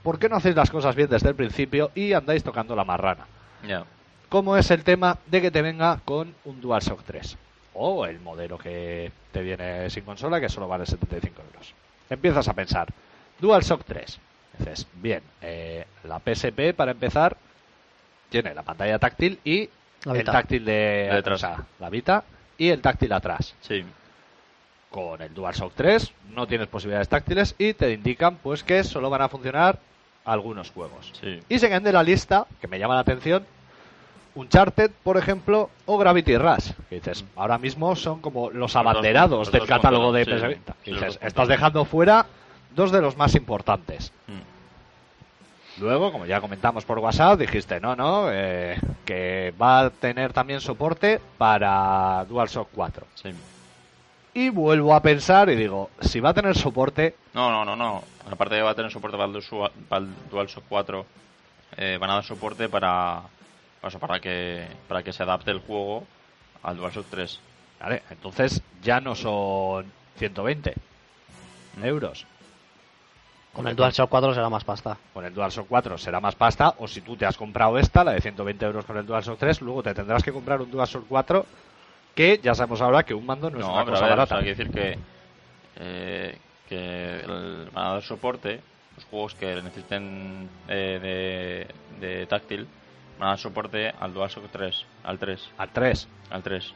¿por qué no hacéis las cosas bien desde el principio y andáis tocando la marrana? Ya. como es el tema de que te venga con un DualShock 3 o el modelo que te viene sin consola que solo vale 75 euros. Empiezas a pensar, DualShock 3. Dices, bien, eh, la PSP para empezar tiene la pantalla táctil y La el táctil de, De detrás. o sea, la Vita y el táctil atrás. Sí. Con el DualShock 3 no tienes posibilidades táctiles y te indican pues que solo van a funcionar algunos juegos. Sí. Y se quedan de la lista, que me llama la atención, Uncharted, por ejemplo, o Gravity Rush. Que dices, ahora mismo son como los abanderados los del catálogo de PS Vita. sí, dices, estás dejando fuera dos de los más importantes. Mm. Luego, como ya comentamos por WhatsApp, dijiste, no, no, eh, que va a tener también soporte para DualShock 4. Sí. Y vuelvo a pensar y digo, si va a tener soporte, No, no, no, no. Aparte de que va a tener soporte para el, Dual- para el DualShock 4, eh, van a dar soporte para, para que para que se adapte el juego al DualShock 3. ¿vale? entonces ya no son 120 Mm. euros. Con el DualShock 4 será más pasta. Con el DualShock 4 será más pasta, o si tú te has comprado esta, la de 120 euros con el DualShock 3, luego te tendrás que comprar un DualShock 4 que ya sabemos ahora que un mando no, es No, una pero cosa ver, barata. o sea, hay que decir que, eh, que el- van a dar soporte los juegos que necesiten eh, de, de táctil van a dar soporte al DualShock 3, al 3, Al 3. al 3.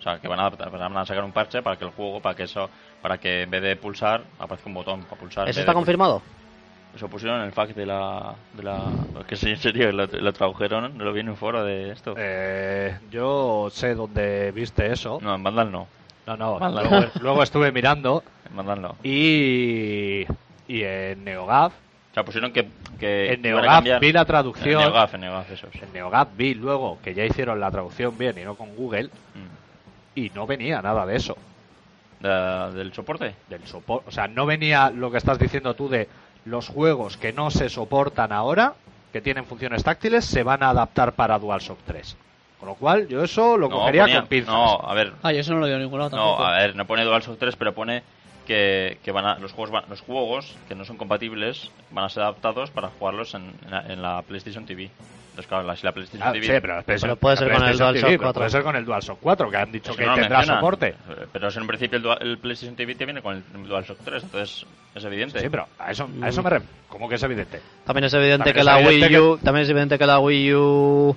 O sea, que van a, adaptar- van a sacar un parche para que el juego, para que eso, para que en vez de pulsar, aparezca un botón para pulsar. ¿Eso está confirmado? Eso pusieron en el fact de la, de la, que en serio, lo, lo tradujeron, lo vi en un foro de esto. Eh, yo sé dónde viste eso. No, en Vandal no, No, no, luego, luego estuve mirando en Vandal no. y, y en NeoGAF, O sea, pusieron que, que en NeoGAF vi la En traducción. NeoGAF, en NeoGAF, eso. sí. En NeoGAF vi luego que ya hicieron la traducción bien y no con Google Mm. y no venía nada de eso. De- ¿Del soporte? del soporte. O sea, no venía lo que estás diciendo tú de los juegos que no se soportan ahora, que tienen funciones táctiles, se van a adaptar para DualShock 3. Con lo cual, yo eso lo cogería ponía- con pinzas. No, a ver, Ah, yo eso no lo veo en ningún lado no, tampoco. a ver, no pone DualShock 3, pero pone que, que van a, los juegos van- los juegos que no son compatibles van a ser adaptados para jugarlos en, en la, en la PlayStation TV. Entonces, claro, la- si la PlayStation Ah, TV sí, pero, PlayStation- puede ser con el DualShock TV, pero 4. Puede ser con el DualShock 4, que han dicho Es que no tendrá soporte. Eh, Pero en principio el, el PlayStation TV te viene con el DualShock 3, entonces es evidente. Sí, pero a eso, a eso me ref- ¿Cómo que es evidente? También es evidente También que es la evidente Wii U, también es evidente que la Wii U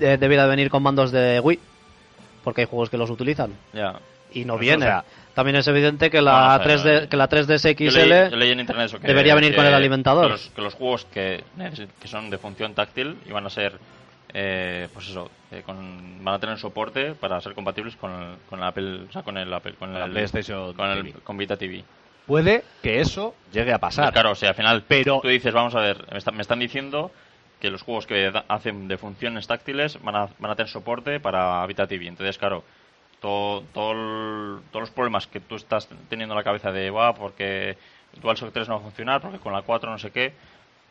eh, debiera de venir con mandos de Wii, porque hay juegos que los utilizan Ya. y no Eso, viene. o sea- también es evidente que No, la o sea, 3D, que la 3DS Yo XL leí, yo leí en internet eso, que debería venir que- con el alimentador. Que los, que los juegos que, que son de función táctil iban a ser, eh, pues eso, eh, con, van a tener soporte para ser compatibles con, el- con Apple, o sea, con el Apple, con la el PlayStation con el TV. con Vita TV. puede que eso llegue a pasar. Claro, o sea, al final Pero- tú dices, vamos a ver, me, está- me están diciendo que los juegos que da- hacen de funciones táctiles van a, van a tener soporte para Vita TV. Entonces, claro, todo, todo todos los problemas que tú estás teniendo en la cabeza de, va, porque DualShock 3 no va a funcionar, porque con la 4 no sé qué,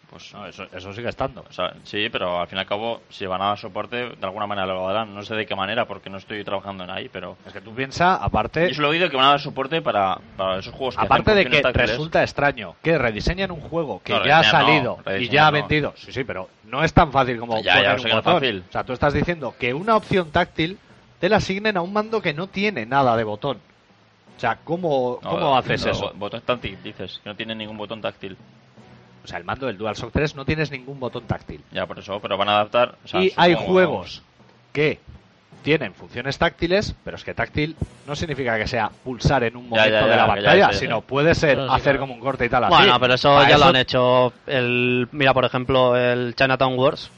pues No, eso, eso sigue estando. o sea, sí, pero al fin y al cabo, si van a dar soporte, de alguna manera lo darán. No sé de qué manera, porque no estoy trabajando en ahí, pero... Es que tú piensas, aparte, Yo solo he oído que van a dar soporte para, para esos juegos que aparte de que resulta extraño que rediseñan un juego que No, ya ha no, salido y ya ha vendido. Sí, sí, pero no es tan fácil como Ya, ya, poner lo sé un botón. fácil. O sea, tú estás diciendo que una opción táctil te la asignen a un mando que no tiene nada de botón. O sea, ¿cómo, No, cómo haces no, eso? Botón táctil, dices, que no tiene ningún botón táctil. O sea, el mando del DualShock 3 no tienes ningún botón táctil. Ya, por eso, pero van a adaptar. o sea, y hay juegos que tienen funciones táctiles, pero es que táctil no significa que sea pulsar en un Ya, momento ya, de la pantalla, sino puede ser sí, hacer claro. como un corte y tal así. Bueno, pero eso Para ya lo han hecho. El, mira, por ejemplo, el Chinatown Wars.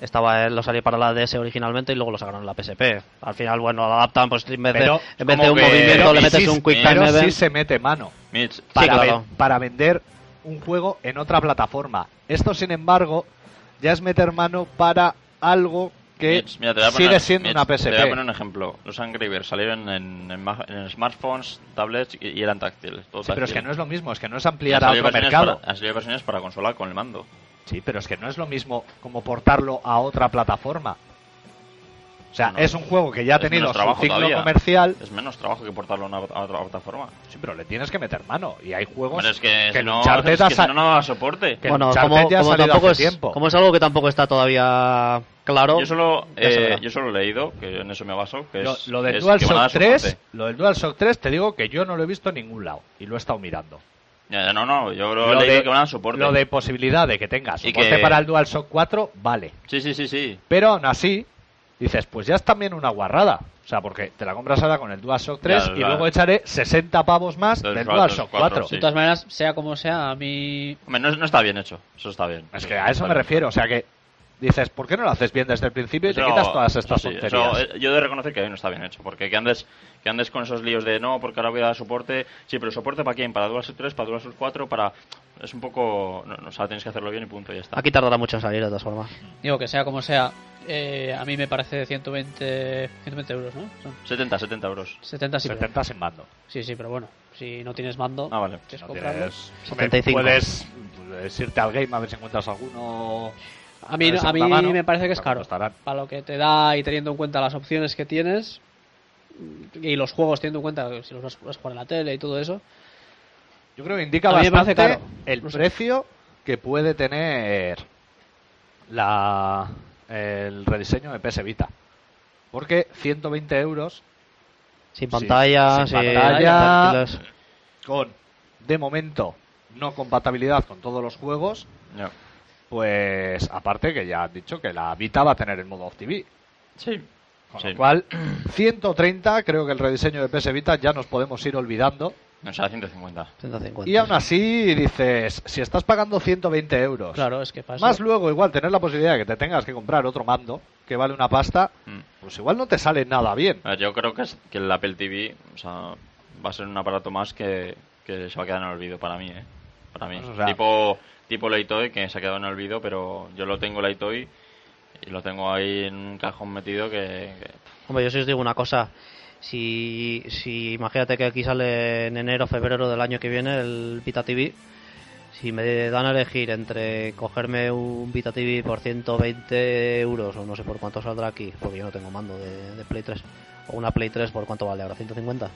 Estaba, lo salió para la DS originalmente y luego lo sacaron en la PSP. Al final, bueno, lo adaptan, pues en vez de, Pero, en vez de un que- movimiento Pero le metes sí- un Quick pero Time sí se mete mano. Mitch, para, claro. ven- para vender un juego en otra plataforma. Esto, sin embargo, ya es meter mano para algo que Mitch, mira, poner- sigue siendo Mitch, una Te voy a PSP. poner un ejemplo. Los Angry Birds salieron en, en ma- en smartphones, tablets y, y eran táctiles. pero es que no es lo mismo, es que no es ampliar a otro mercado. Para, han salido versiones para consola con el mando. Sí, pero es que no es lo mismo como portarlo a otra plataforma. O sea, No, es un juego que ya ha tenido su trabajo ciclo todavía. comercial, Es menos trabajo que portarlo a, una, a otra plataforma. sí, pero le tienes que meter mano. Y hay juegos es que, que si no, es que si no, no da soporte. que bueno, como, como tampoco es, tiempo. como es algo que tampoco está todavía claro. Yo solo, eh, yo solo he leído, que en eso me baso, que Lo, es, lo del es que van a DualShock dar 3, soporte. lo del DualShock 3 te digo que yo no lo he visto en ningún lado y lo he estado mirando. Ya, ya, no, no, yo lo, de- que van a dar soporte. Lo de posibilidad de que tengas Y soporte que- para el DualShock 4, vale. Sí, sí, sí, sí. Pero aún así, dices, pues ya es también una guarrada. O sea, porque te la compras ahora con el DualShock 3 Ya, y luego echaré 60 pavos más Del DualShock DualShock 4. 4, sí. De todas maneras, sea como sea, a mí Hombre, no, no está bien hecho, eso está bien. Es que a eso me refiero. O sea, que dices, ¿por qué no lo haces bien desde el principio y te quitas todas estas eso sí, tonterías? eso, eh, yo he de reconocer que no está bien hecho, porque que andes, que andes con esos líos de no, porque ahora voy a dar soporte. Sí, pero soporte para quién? Para DualShock 3, para DualShock 4, para. Es un poco. No, no, o sea, tienes que hacerlo bien y punto, y ya está. Aquí tardará mucho en salir, de todas formas. digo que sea como sea, eh, a mí me parece 120, 120 euros, ¿no? Son 70, 70 euros. 70 sí. pero- 70 sin mando. Sí, sí, pero bueno, si no tienes mando, Ah, vale. tienes No tienes- 75. Puedes, puedes irte al game a ver si encuentras alguno. A mí, a mí mano, me parece que es caro. costarán. Para lo que te da y teniendo en cuenta las opciones que tienes y los juegos teniendo en cuenta que si los vas a jugar en la tele y todo eso. Yo creo que indica A mí me bastante caro. el No sé. precio que puede tener la el rediseño de PS Vita. Porque 120 euros Sin pantalla, sin sin pantalla. con, de momento, no compatibilidad con todos los juegos. Pues aparte que ya han dicho que la Vita va a tener el modo Off TV. Sí. Con Sí. lo cual, 130, creo que el rediseño de PS Vita ya nos podemos ir olvidando. No, será 150. 150. Y aún así dices, si estás pagando 120 euros, Claro, es que pasa. más luego igual tener la posibilidad de que te tengas que comprar otro mando que vale una pasta, Mm. pues igual no te sale nada bien. Yo creo que, es, que el Apple TV o sea, va a ser un aparato más que, que se va a quedar en el olvido para mí, ¿eh? Para mí. Pues, o sea- tipo tipo Leitoy, que se ha quedado en el olvido, pero yo lo tengo Leitoy y lo tengo ahí en un cajón metido que... que- Hombre, yo sí os digo una cosa. Si, si imagínate que aquí sale en enero febrero del año que viene el Vita TV, si me dan a elegir entre cogerme un Vita TV por 120 euros o no sé por cuánto saldrá aquí, porque yo no tengo mando de, de Play 3, o una Play 3 por cuánto vale ahora, 150.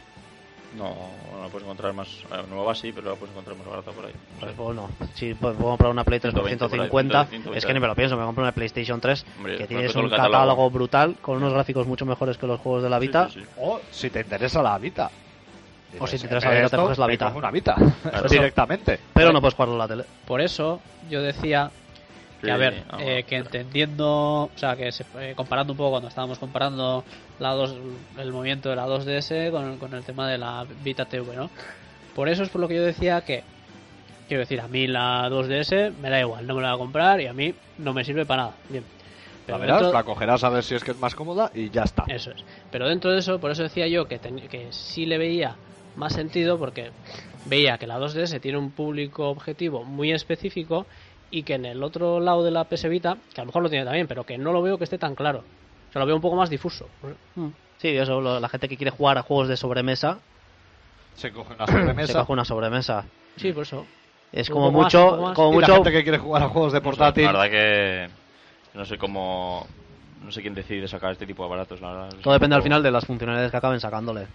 No, no lo puedes encontrar más... eh, nueva sí, pero la puedes encontrar más barata por ahí. Pues bueno, si puedo puedo comprar una Play 3 por 120 por ahí, 150, 120. es que ni me lo pienso, me compro una PlayStation 3 Hombre, que tienes un catálogo. catálogo brutal con unos gráficos mucho mejores que los juegos de la Vita. Sí, sí, sí. O si te interesa la Vita. O si te interesa la Vita, esto, te coges la Vita. una Vita. Claro. Directamente. Pero no puedes jugarlo en la tele. Por eso yo decía que, a ver, eh, que entendiendo, o sea, que se- eh, comparando un poco cuando estábamos comparando la 2, el movimiento de la 2DS con, con el tema de la Vita TV, ¿no? Por eso es por lo que yo decía que, quiero decir, a mí la 2DS me da igual, no me la voy a comprar y a mí no me sirve para nada. Bien. La Pero verás, dentro- la cogerás a ver si es que es más cómoda y ya está. Eso es. Pero dentro de eso, por eso decía yo que, ten- que sí le veía más sentido porque veía que la 2DS tiene un público objetivo muy específico y que en el otro lado de la PS Vita, que a lo mejor lo tiene también, pero que no lo veo que esté tan claro. O sea, lo veo un poco más difuso. Mm. Sí, eso, lo- la gente que quiere jugar a juegos de sobremesa Se coge una se sobremesa. coge una sobremesa. Sí, por eso. Es como mucho, más. como Y la mucho gente que quiere jugar a juegos de No sé, portátil. la verdad que no sé cómo. No sé quién decide sacar este tipo de aparatos. La verdad. Todo depende al final de las funcionalidades que acaben sacándole.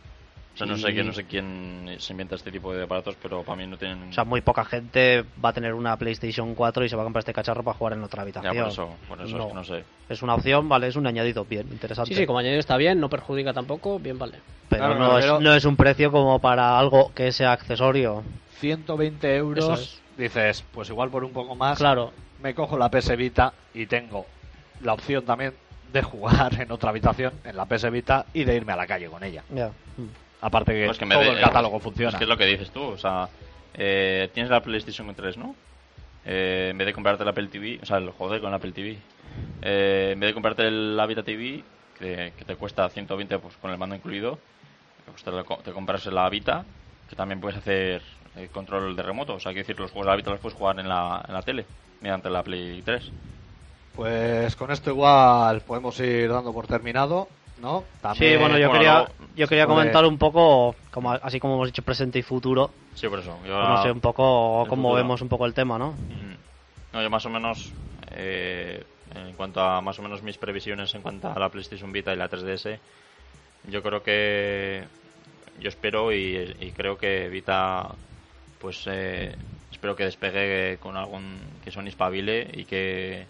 O sea, no sé, quién, no sé quién se inventa este tipo de aparatos, pero para mí no tienen. O sea, muy poca gente va a tener una PlayStation 4 y se va a comprar este cacharro para jugar en otra ya, habitación. por eso, por eso No. es que no sé. Es una opción, vale, es un añadido bien, interesante. Sí, sí, como añadido está bien, no perjudica tampoco, bien vale. Pero Claro, no, pero- es, no es un precio como para algo que sea accesorio. 120 euros. Es. Dices, pues igual por un poco más. Claro, Me cojo la PS Vita y tengo la opción también de jugar en otra habitación, en la PS Vita, y de irme a la calle con ella. Ya. Aparte que, Pues que todo de- el catálogo es- funciona. Es que es lo que dices tú, o sea, eh, tienes la PlayStation 3, ¿no? Eh, en vez de comprarte la Apple TV, o sea, el joder con la Apple TV, eh, en vez de comprarte el Vita TV, que, que te cuesta 120 pues, con el mando incluido, pues te, lo te compras la Vita, que también puedes hacer eh, control de remoto, o sea, quiero decir, los juegos de la Vita los puedes jugar en la, en la tele, mediante la Play 3. Pues con esto igual podemos ir dando por terminado, ¿no? Sí, bueno, yo bueno, quería, luego- yo quería pues- comentar un poco, como, así como hemos dicho presente y futuro, Sí, por eso. Yo, pues no sé un poco cómo futuro. vemos un poco el tema, ¿no? No, yo más o menos, eh, en cuanto a más o menos mis previsiones en cuanto a la PlayStation Vita y la 3DS, yo creo que, yo espero y, y creo que Vita, pues eh, espero que despegue con algún, que Sony espabile y que,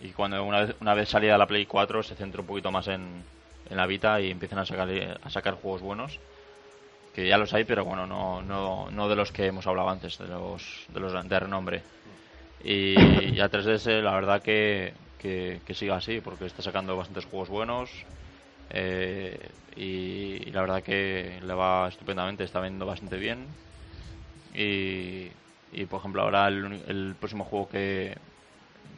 y cuando una vez, una vez salida la Play 4 se centre un poquito más en, en la Vita y empiecen a sacar, a sacar juegos buenos que ya los hay, pero bueno, no, no, no de los que hemos hablado antes, de los de, los de renombre. Y, y a 3DS la verdad que, que, siga así, porque está sacando bastantes juegos buenos eh, y, la verdad que le va estupendamente, está vendiendo bastante bien. Y, y por ejemplo ahora el, el próximo juego que,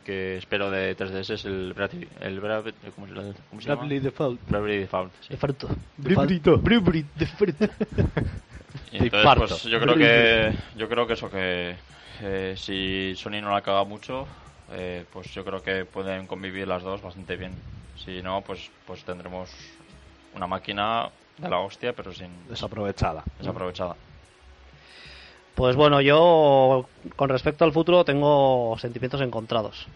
que espero de 3DS es el Bravely, el Bravely- ¿cómo se, cómo se llama? Bravely Default. Bravely Default, sí. De fruto. Bribrito. de fruto. Y entonces, pues yo creo que yo creo que eso que eh, si Sony no la caga mucho, eh, pues yo creo que pueden convivir las dos bastante bien. Si no, pues pues tendremos una máquina de la hostia, pero sin Desaprovechada. desaprovechada. Pues bueno, yo con respecto al futuro tengo sentimientos encontrados.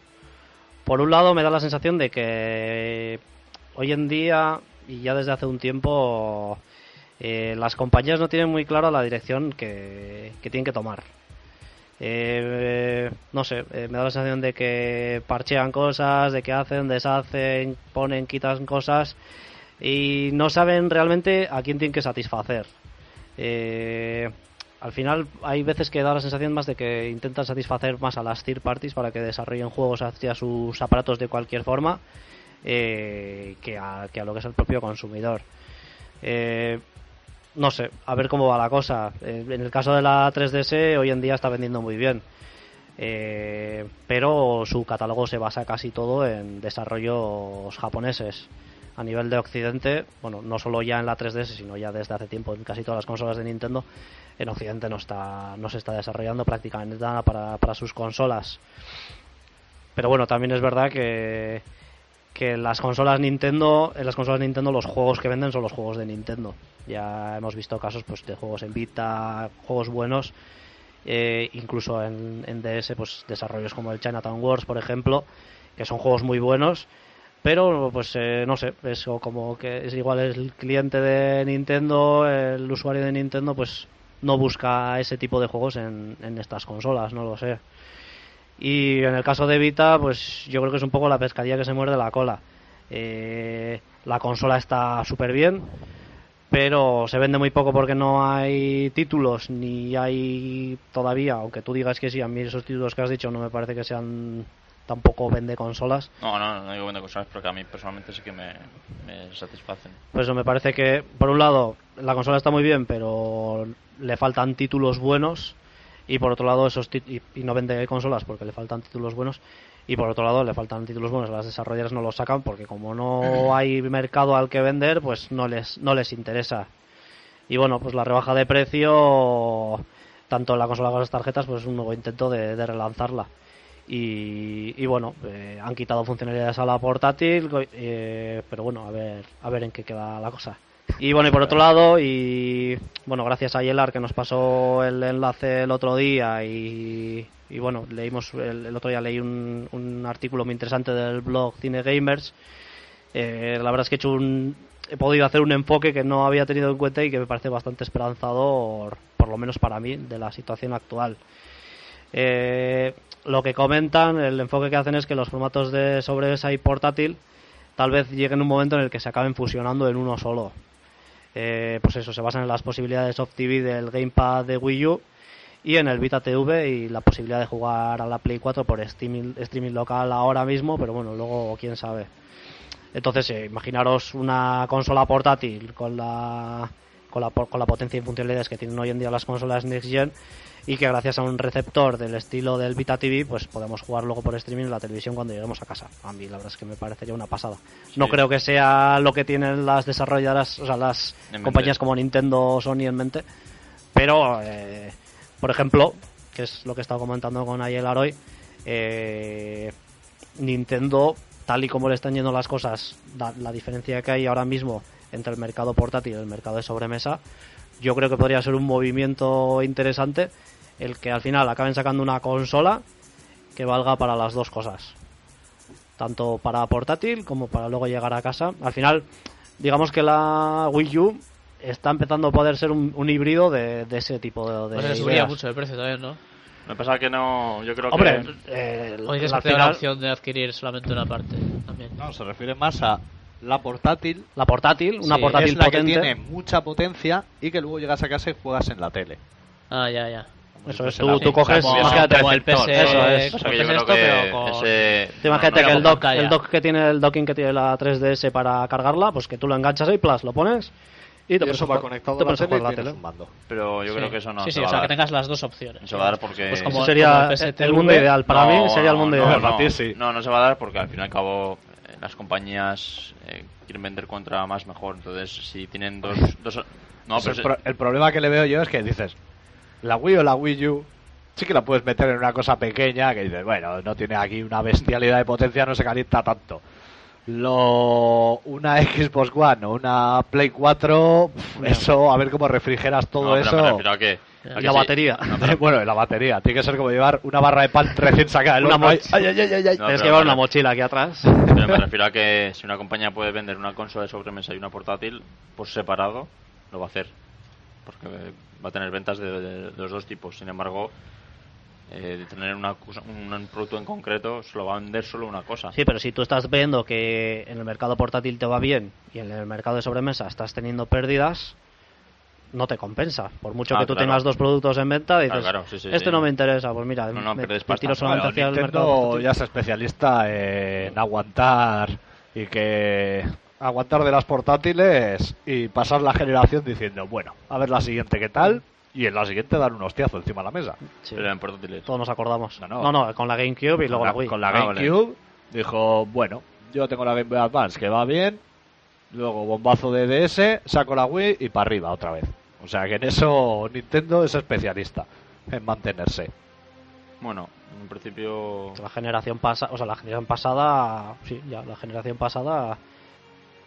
Por un lado me da la sensación de que hoy en día y ya desde hace un tiempo eh, las compañías no tienen muy clara la dirección que, que tienen que tomar. Eh, no sé, eh, me da la sensación de que parchean cosas, de que hacen, deshacen, ponen, quitan cosas y no saben realmente a quién tienen que satisfacer. Eh, al final hay veces que da la sensación más de que intentan satisfacer más a las third parties para que desarrollen juegos hacia sus aparatos de cualquier forma eh, que, a, que a lo que es el propio consumidor. Eh, no sé, a ver cómo va la cosa. Eh, en el caso de la 3DS hoy en día está vendiendo muy bien. Eh, pero su catálogo se basa casi todo en desarrollos japoneses. A nivel de Occidente, bueno, no solo ya en la 3DS, sino ya desde hace tiempo en casi todas las consolas de Nintendo, en Occidente no está no se está desarrollando prácticamente nada para, para sus consolas. Pero bueno, también es verdad que que las consolas Nintendo, en las consolas Nintendo los juegos que venden son los juegos de Nintendo. Ya hemos visto casos pues de juegos en Vita, juegos buenos, eh, incluso en, en DS, pues desarrollos como el Chinatown Wars, por ejemplo, que son juegos muy buenos, pero pues eh, no sé, eso como que es igual el cliente de Nintendo, el usuario de Nintendo, pues no busca ese tipo de juegos en, estas consolas, no lo sé. Y en el caso de Vita, pues yo creo que es un poco la pescadilla que se muerde la cola. Eh, la consola está súper bien, pero se vende muy poco porque no hay títulos, ni hay todavía, aunque tú digas que sí, a mí esos títulos que has dicho no me parece que sean tampoco vende consolas. No, no, no digo vender consolas porque a mí personalmente sí que me, me satisfacen. Pues eso me parece que, por un lado, la consola está muy bien, pero le faltan títulos buenos. Y por otro lado, esos y, y no vende consolas porque le faltan títulos buenos. Y por otro lado, le faltan títulos buenos. Las desarrolladoras no los sacan porque, como no hay mercado al que vender, pues no les, no les interesa. Y bueno, pues la rebaja de precio tanto en la consola como en las tarjetas, pues es un nuevo intento de, de relanzarla. Y, y bueno, eh, han quitado funcionalidades a la portátil, eh, pero bueno, a ver, a ver en qué queda la cosa. Y bueno, y por otro lado, y bueno, gracias a Yelar que nos pasó el enlace el otro día y, y bueno, leímos el, el otro día leí un, un artículo muy interesante del blog Cine Gamers. Eh, la verdad es que he hecho un, he podido hacer un enfoque que no había tenido en cuenta y que me parece bastante esperanzador, por lo menos para mí, de la situación actual. Eh, lo que comentan, el enfoque que hacen es que los formatos de sobremesa y portátil tal vez lleguen un momento en el que se acaben fusionando en uno solo. Eh, pues eso, se basan en las posibilidades of TV del Gamepad de Wii U y en el Vita TV y la posibilidad de jugar a la Play 4 por streaming, streaming local ahora mismo, pero bueno, luego quién sabe. Entonces, eh, imaginaros una consola portátil con la, con la con la potencia y funcionalidades que tienen hoy en día las consolas Next Gen y que gracias a un receptor del estilo del Vita TV pues podemos jugar luego por streaming en la televisión cuando lleguemos a casa. A mí la verdad es que me parecería una pasada. No creo que sea lo que tienen las desarrolladoras, o sea, las En mente. compañías como Nintendo o Sony en mente, pero eh, por ejemplo, que es lo que he estado comentando con Ayel Aroy, eh, Nintendo, tal y como le están yendo las cosas, la diferencia que hay ahora mismo entre el mercado portátil y el mercado de sobremesa, yo creo que podría ser un movimiento interesante el que al final acaben sacando una consola que valga para las dos cosas. Tanto para portátil como para luego llegar a casa. Al final, digamos que la Wii U está empezando a poder ser un, un híbrido de, de ese tipo de, de Pues subiría mucho el precio también, ¿no? Me pasa que no. Yo creo Hombre, que. eh, O dices que la opción de adquirir solamente una parte también. No, se refiere más a la portátil. la portátil, una Sí, portátil es la potente. que tiene mucha potencia y que luego llegas a casa y juegas en la tele. Ah, ya, ya. Eso es, tú, tú coges, como, imagínate, como el PS, Eso es. como O sea, que el yo creo esto, que pero con... ese. Imagínate no, no, que el dock, el dock que tiene el docking que tiene la 3DS para cargarla, pues que tú lo enganchas ahí, plus, lo pones y te Y eso va conectado te a la tele la tele. Pero yo Sí. creo que eso no. Sí, se sí, va o sea, que dar. tengas las dos opciones. No se va a dar porque. Pues Eso como- sería como el el, mundo ideal. Para No, mí sería el mundo no, ideal. No, no, no se va a dar porque al fin y al cabo las compañías eh, quieren vender contra más mejor. Entonces, si tienen dos. dos no, Pues pero el, se- pro- el problema que le veo yo es que dices, la Wii o la Wii U sí que la puedes meter en una cosa pequeña que dices, bueno, no tiene aquí una bestialidad de potencia, no se calienta tanto. Lo, una Xbox One o una Play 4, uf, eso, a ver cómo refrigeras todo no, pero eso. me refiero a que. La sí- batería. No, pero- bueno, la batería, tiene que ser como llevar una barra de pan recién sacada Una horno. Ay, moch- ay, ay, ay, ay. No, Tienes que llevar una mochila aquí atrás. Pero me refiero a que si una compañía puede vender una consola de sobremesa y una portátil por separado, lo va a hacer. Porque va a tener ventas de, de- de los dos tipos. Sin embargo, eh, de tener una, un, producto en concreto, solo va a vender solo una cosa. Sí, pero si tú estás viendo que en el mercado portátil te va bien y en el mercado de sobremesa estás teniendo pérdidas, no te compensa. Por mucho Ah, que tú claro. tengas dos productos en venta, dices, Claro, claro, sí, sí, este sí. no me interesa, pues mira, No, no, me, me tiro solamente hacia el mercado Nintendo ya es especialista en aguantar y que aguantar de las portátiles y pasar la generación diciendo, bueno, a ver la siguiente qué tal y en la siguiente dar un hostiazo encima de la mesa. Sí, Pero en portátiles. todos nos acordamos. No, No, no. no, con la GameCube y luego con la Wii. con la Ah, vale. GameCube dijo, bueno, yo tengo la Game Boy Advance que va bien, luego bombazo de DS, saco la Wii y para arriba otra vez. O sea que en eso Nintendo es especialista en mantenerse. Bueno, en principio. La generación pasada, o sea, la generación pasada, sí, ya, la generación pasada,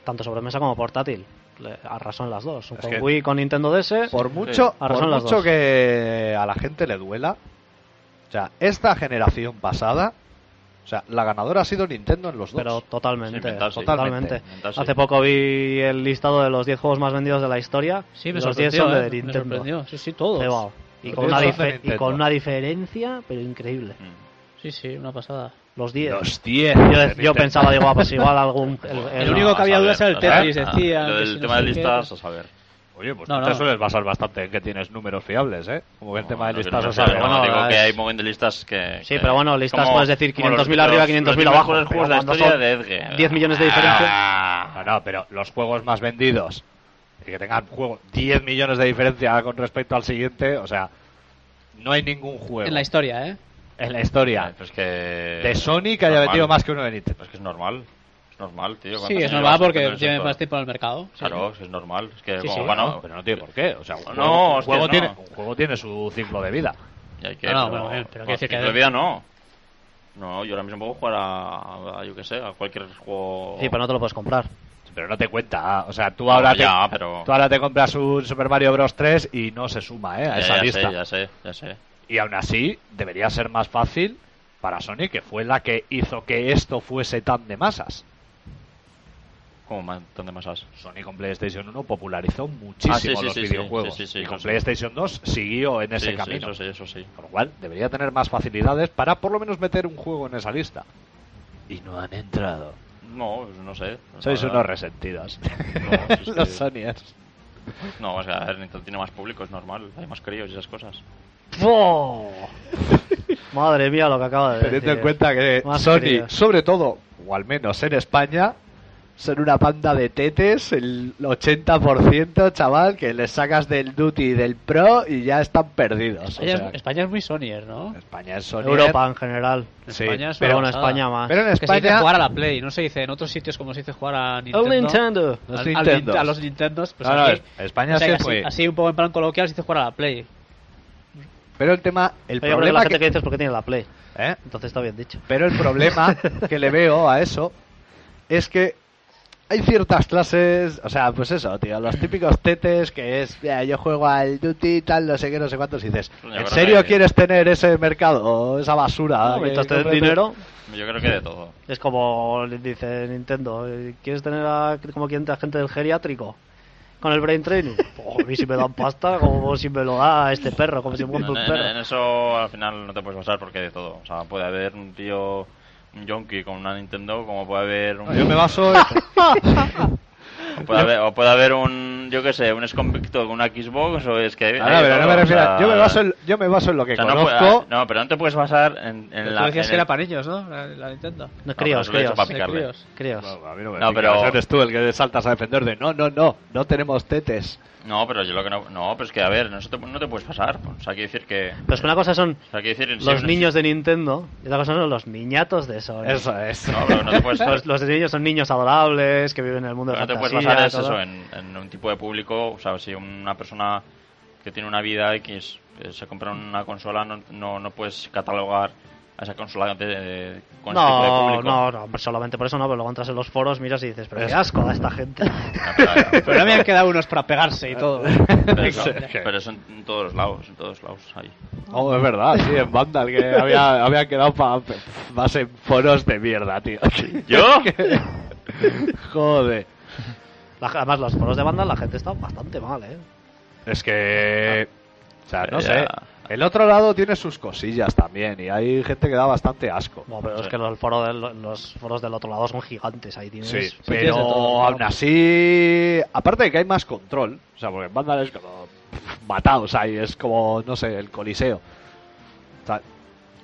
tanto sobremesa como portátil, le arrasó en las dos. Es con que- Wii, con Nintendo DS, Por mucho, Ahora por mucho dos. que a la gente le duela, o sea, esta generación pasada, o sea, la ganadora ha sido Nintendo en los dos. pero totalmente, Sí, mental, sí. totalmente. Mental, sí. Hace poco vi el listado de los 10 juegos más vendidos de la historia. Sí, me los 10 sorprendió, son eh, de me Nintendo. sorprendió. Sí, sí, todos. Cebao. Y con, 10 una y con una diferencia, pero increíble. Mm. Sí, sí, una pasada. Los 10. Los 10. Yo, yo pensaba, digo, ah, pues igual algún. El, El el- único que había dudas era el. Tetris, Ah, decía, Lo que del si no tema de listas, a saber. Oye, pues No, tú te no. sueles basar bastante en que tienes números fiables, ¿eh? Como que el tema de No, listas no o sea, bueno, digo es- que hay un montón de listas que. Sí, que- pero bueno, listas como- puedes decir como 500.000 los- arriba, los- 500.000 los abajo. mejores juegos de la historia de Edge. 10 millones de diferencia. No, no, pero los juegos más vendidos y que tengan juego 10 millones de diferencia con respecto al siguiente, o sea, no hay ningún juego En la historia, ¿eh? en la historia Pues que. de Sony que haya normal. vendido más que uno de Nintendo. Pues que es normal. Normal, tío. Sí, ¿Cuántos es normal porque esto? más tiempo en el mercado. sí. Claro, es normal. Es que, Sí, como, sí, bueno, Pero no tiene por qué. O sea, un No, juego, un hostias, juego no. tiene, un juego tiene su ciclo de vida. y hay que. No, no, pero, pero quiero pues, decir que- ciclo de vida no. No, yo ahora mismo puedo jugar a, a, yo que sé, a cualquier juego. Sí, pero no te lo puedes comprar. Pero no te cuenta. O sea, tú No, ahora, te, ya, pero... tú ahora te compras un Super Mario Bros. 3 y no se suma ¿eh? a Ya, esa ya lista. sé, ya sé, ya sé. Y aún así, debería ser más fácil para Sony, que fue la que hizo que esto fuese tan de masas. ¿Cómo más, dónde más has? Sony con PlayStation 1 popularizó muchísimo Ah, sí, sí, los sí, videojuegos. sí, sí, sí, y con. PlayStation 2 siguió en ese Sí, sí, camino. eso sí, eso sí. Con lo cual, debería tener más facilidades para por lo menos meter un juego en esa lista. Y no han entrado. No, no sé. Sois unos resentidos. No, si es los Sonyers. No, o sea, a ver, Nintendo tiene más público, es normal. Hay más críos y esas cosas. ¡Oh! Madre mía lo que acaba de Teniendo decir. en cuenta que Más Sony, sobre todo, o al menos en España, son una panda de tetes, el 80%, chaval, que les sacas del Duty y del Pro y ya están perdidos. O España, sea, es, España es muy Sonyer, ¿no? España es Sony. Europa en general. Sí, España es pero, Pero en. España más. pero en Que se dice España... jugar a la Play, no se dice en otros sitios como se dice jugar a Nintendo. El Nintendo. Los Al- al Nintendos. Nin- a los Nintendos, pues No, no, aquí, es- España o sea, sí que fue- así, así un poco en plan coloquial se dice jugar a la Play. Pero el tema, el Oye, pero la problema gente que... que... dices porque tiene la Play. ¿eh? Entonces está bien dicho. Pero el problema que le veo a eso es que hay ciertas clases, o sea, pues eso, tío, los típicos tetes que es, "Mira, yo juego al Duty, tal, no sé qué, no sé cuántos, y dices, Yo ¿en serio que- quieres tener ese mercado, o esa basura? No, mientras te den dinero, Yo creo que de todo. es como dice Nintendo. eh, ¿Quieres tener a, como quien te gente del geriátrico? Con el brain training. Oh, a mí si me dan pasta, como si me lo da este perro, como si me un en- en perro. eso al final no te puedes basar porque de todo. O sea, puede haber un tío, yonki con una Nintendo, como puede haber un... Yo me baso... O puede, haber, o puede haber un, yo qué sé, un exconvicto con una Xbox o es que... Ahora, pero no me refiero, yo, me baso en, yo me baso en lo que o sea, no, conozco... puede- no, pero no te puedes basar en, en Pero la... tú decías en que el- era para niños, ¿no? La, la Nintendo. No, críos, hecho críos. para críos. Críos. No, a mí no me No, pero- eres tú el que saltas a defender de no, no, no, no tenemos tetes. No, pero yo lo que no... No, pero es que, a ver, no, se te- no te puedes pasar. O sea, quiere decir que... Pero es que una cosa son O sea, quiere decir... los sí, niños de Nintendo y otra cosa son los niñatos de Sony. Eso es. No, pero no te puedes... Los, los niños son niños adorables que viven en el mundo Pero no de te puedes fantasía. basar es todo. eso en, en un tipo de público, o sea, si una persona que tiene una vida X eh, se compra una consola, no, no, no puedes catalogar a esa consola de, de- con ese tipo de No, público. no, no, solamente por eso no, pero luego entras en los foros, miras y dices, pero qué asco da esta gente. Pero, me han quedado unos para pegarse y todo. pero eso, pero eso en, en todos los lados, en todos lados ahí. Oh, es verdad, sí, en Vandal, que había, había quedado para más en foros de mierda, tío. ¿Yo? Joder. Además, los foros de banda la gente está bastante mal, ¿eh? Es que. O sea, no Ya. sé. El otro lado tiene sus cosillas también, y hay gente que da bastante asco. No, pero Sí. es que los foros, del, los foros del otro lado son gigantes, ahí tienes... Sí, todo, pero aún así, aparte de que hay más control, o sea, porque en Vandal es como pff, mataos ahí, es como, no sé, el coliseo. O sea,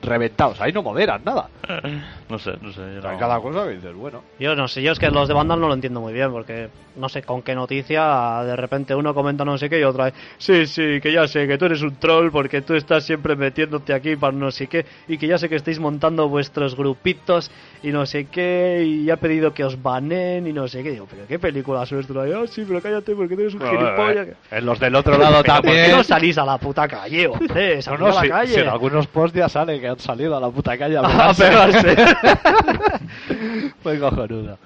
reventados, ahí no moderan nada. No sé, no sé. yo cada cosa que dices, bueno. Yo no sé, yo es que los de Vandal no lo entiendo muy bien, porque no sé con qué noticia de repente uno comenta no sé qué y otra sí, sí, que ya sé que tú eres un troll porque tú estás siempre metiéndote aquí para no sé qué y que ya sé que estáis montando vuestros grupitos y no sé qué y ha pedido que os banen y no sé qué. Digo, pero qué película esto? Ah, sí, pero cállate porque tú eres un gilipollas. Eh, en los del otro lado Pero ¿por qué también. no salís a la puta calle, hombre? No, a la si, calle. si en algunos posts ya sale que han salido a la puta calle a A pegarse. Fue cojonudo.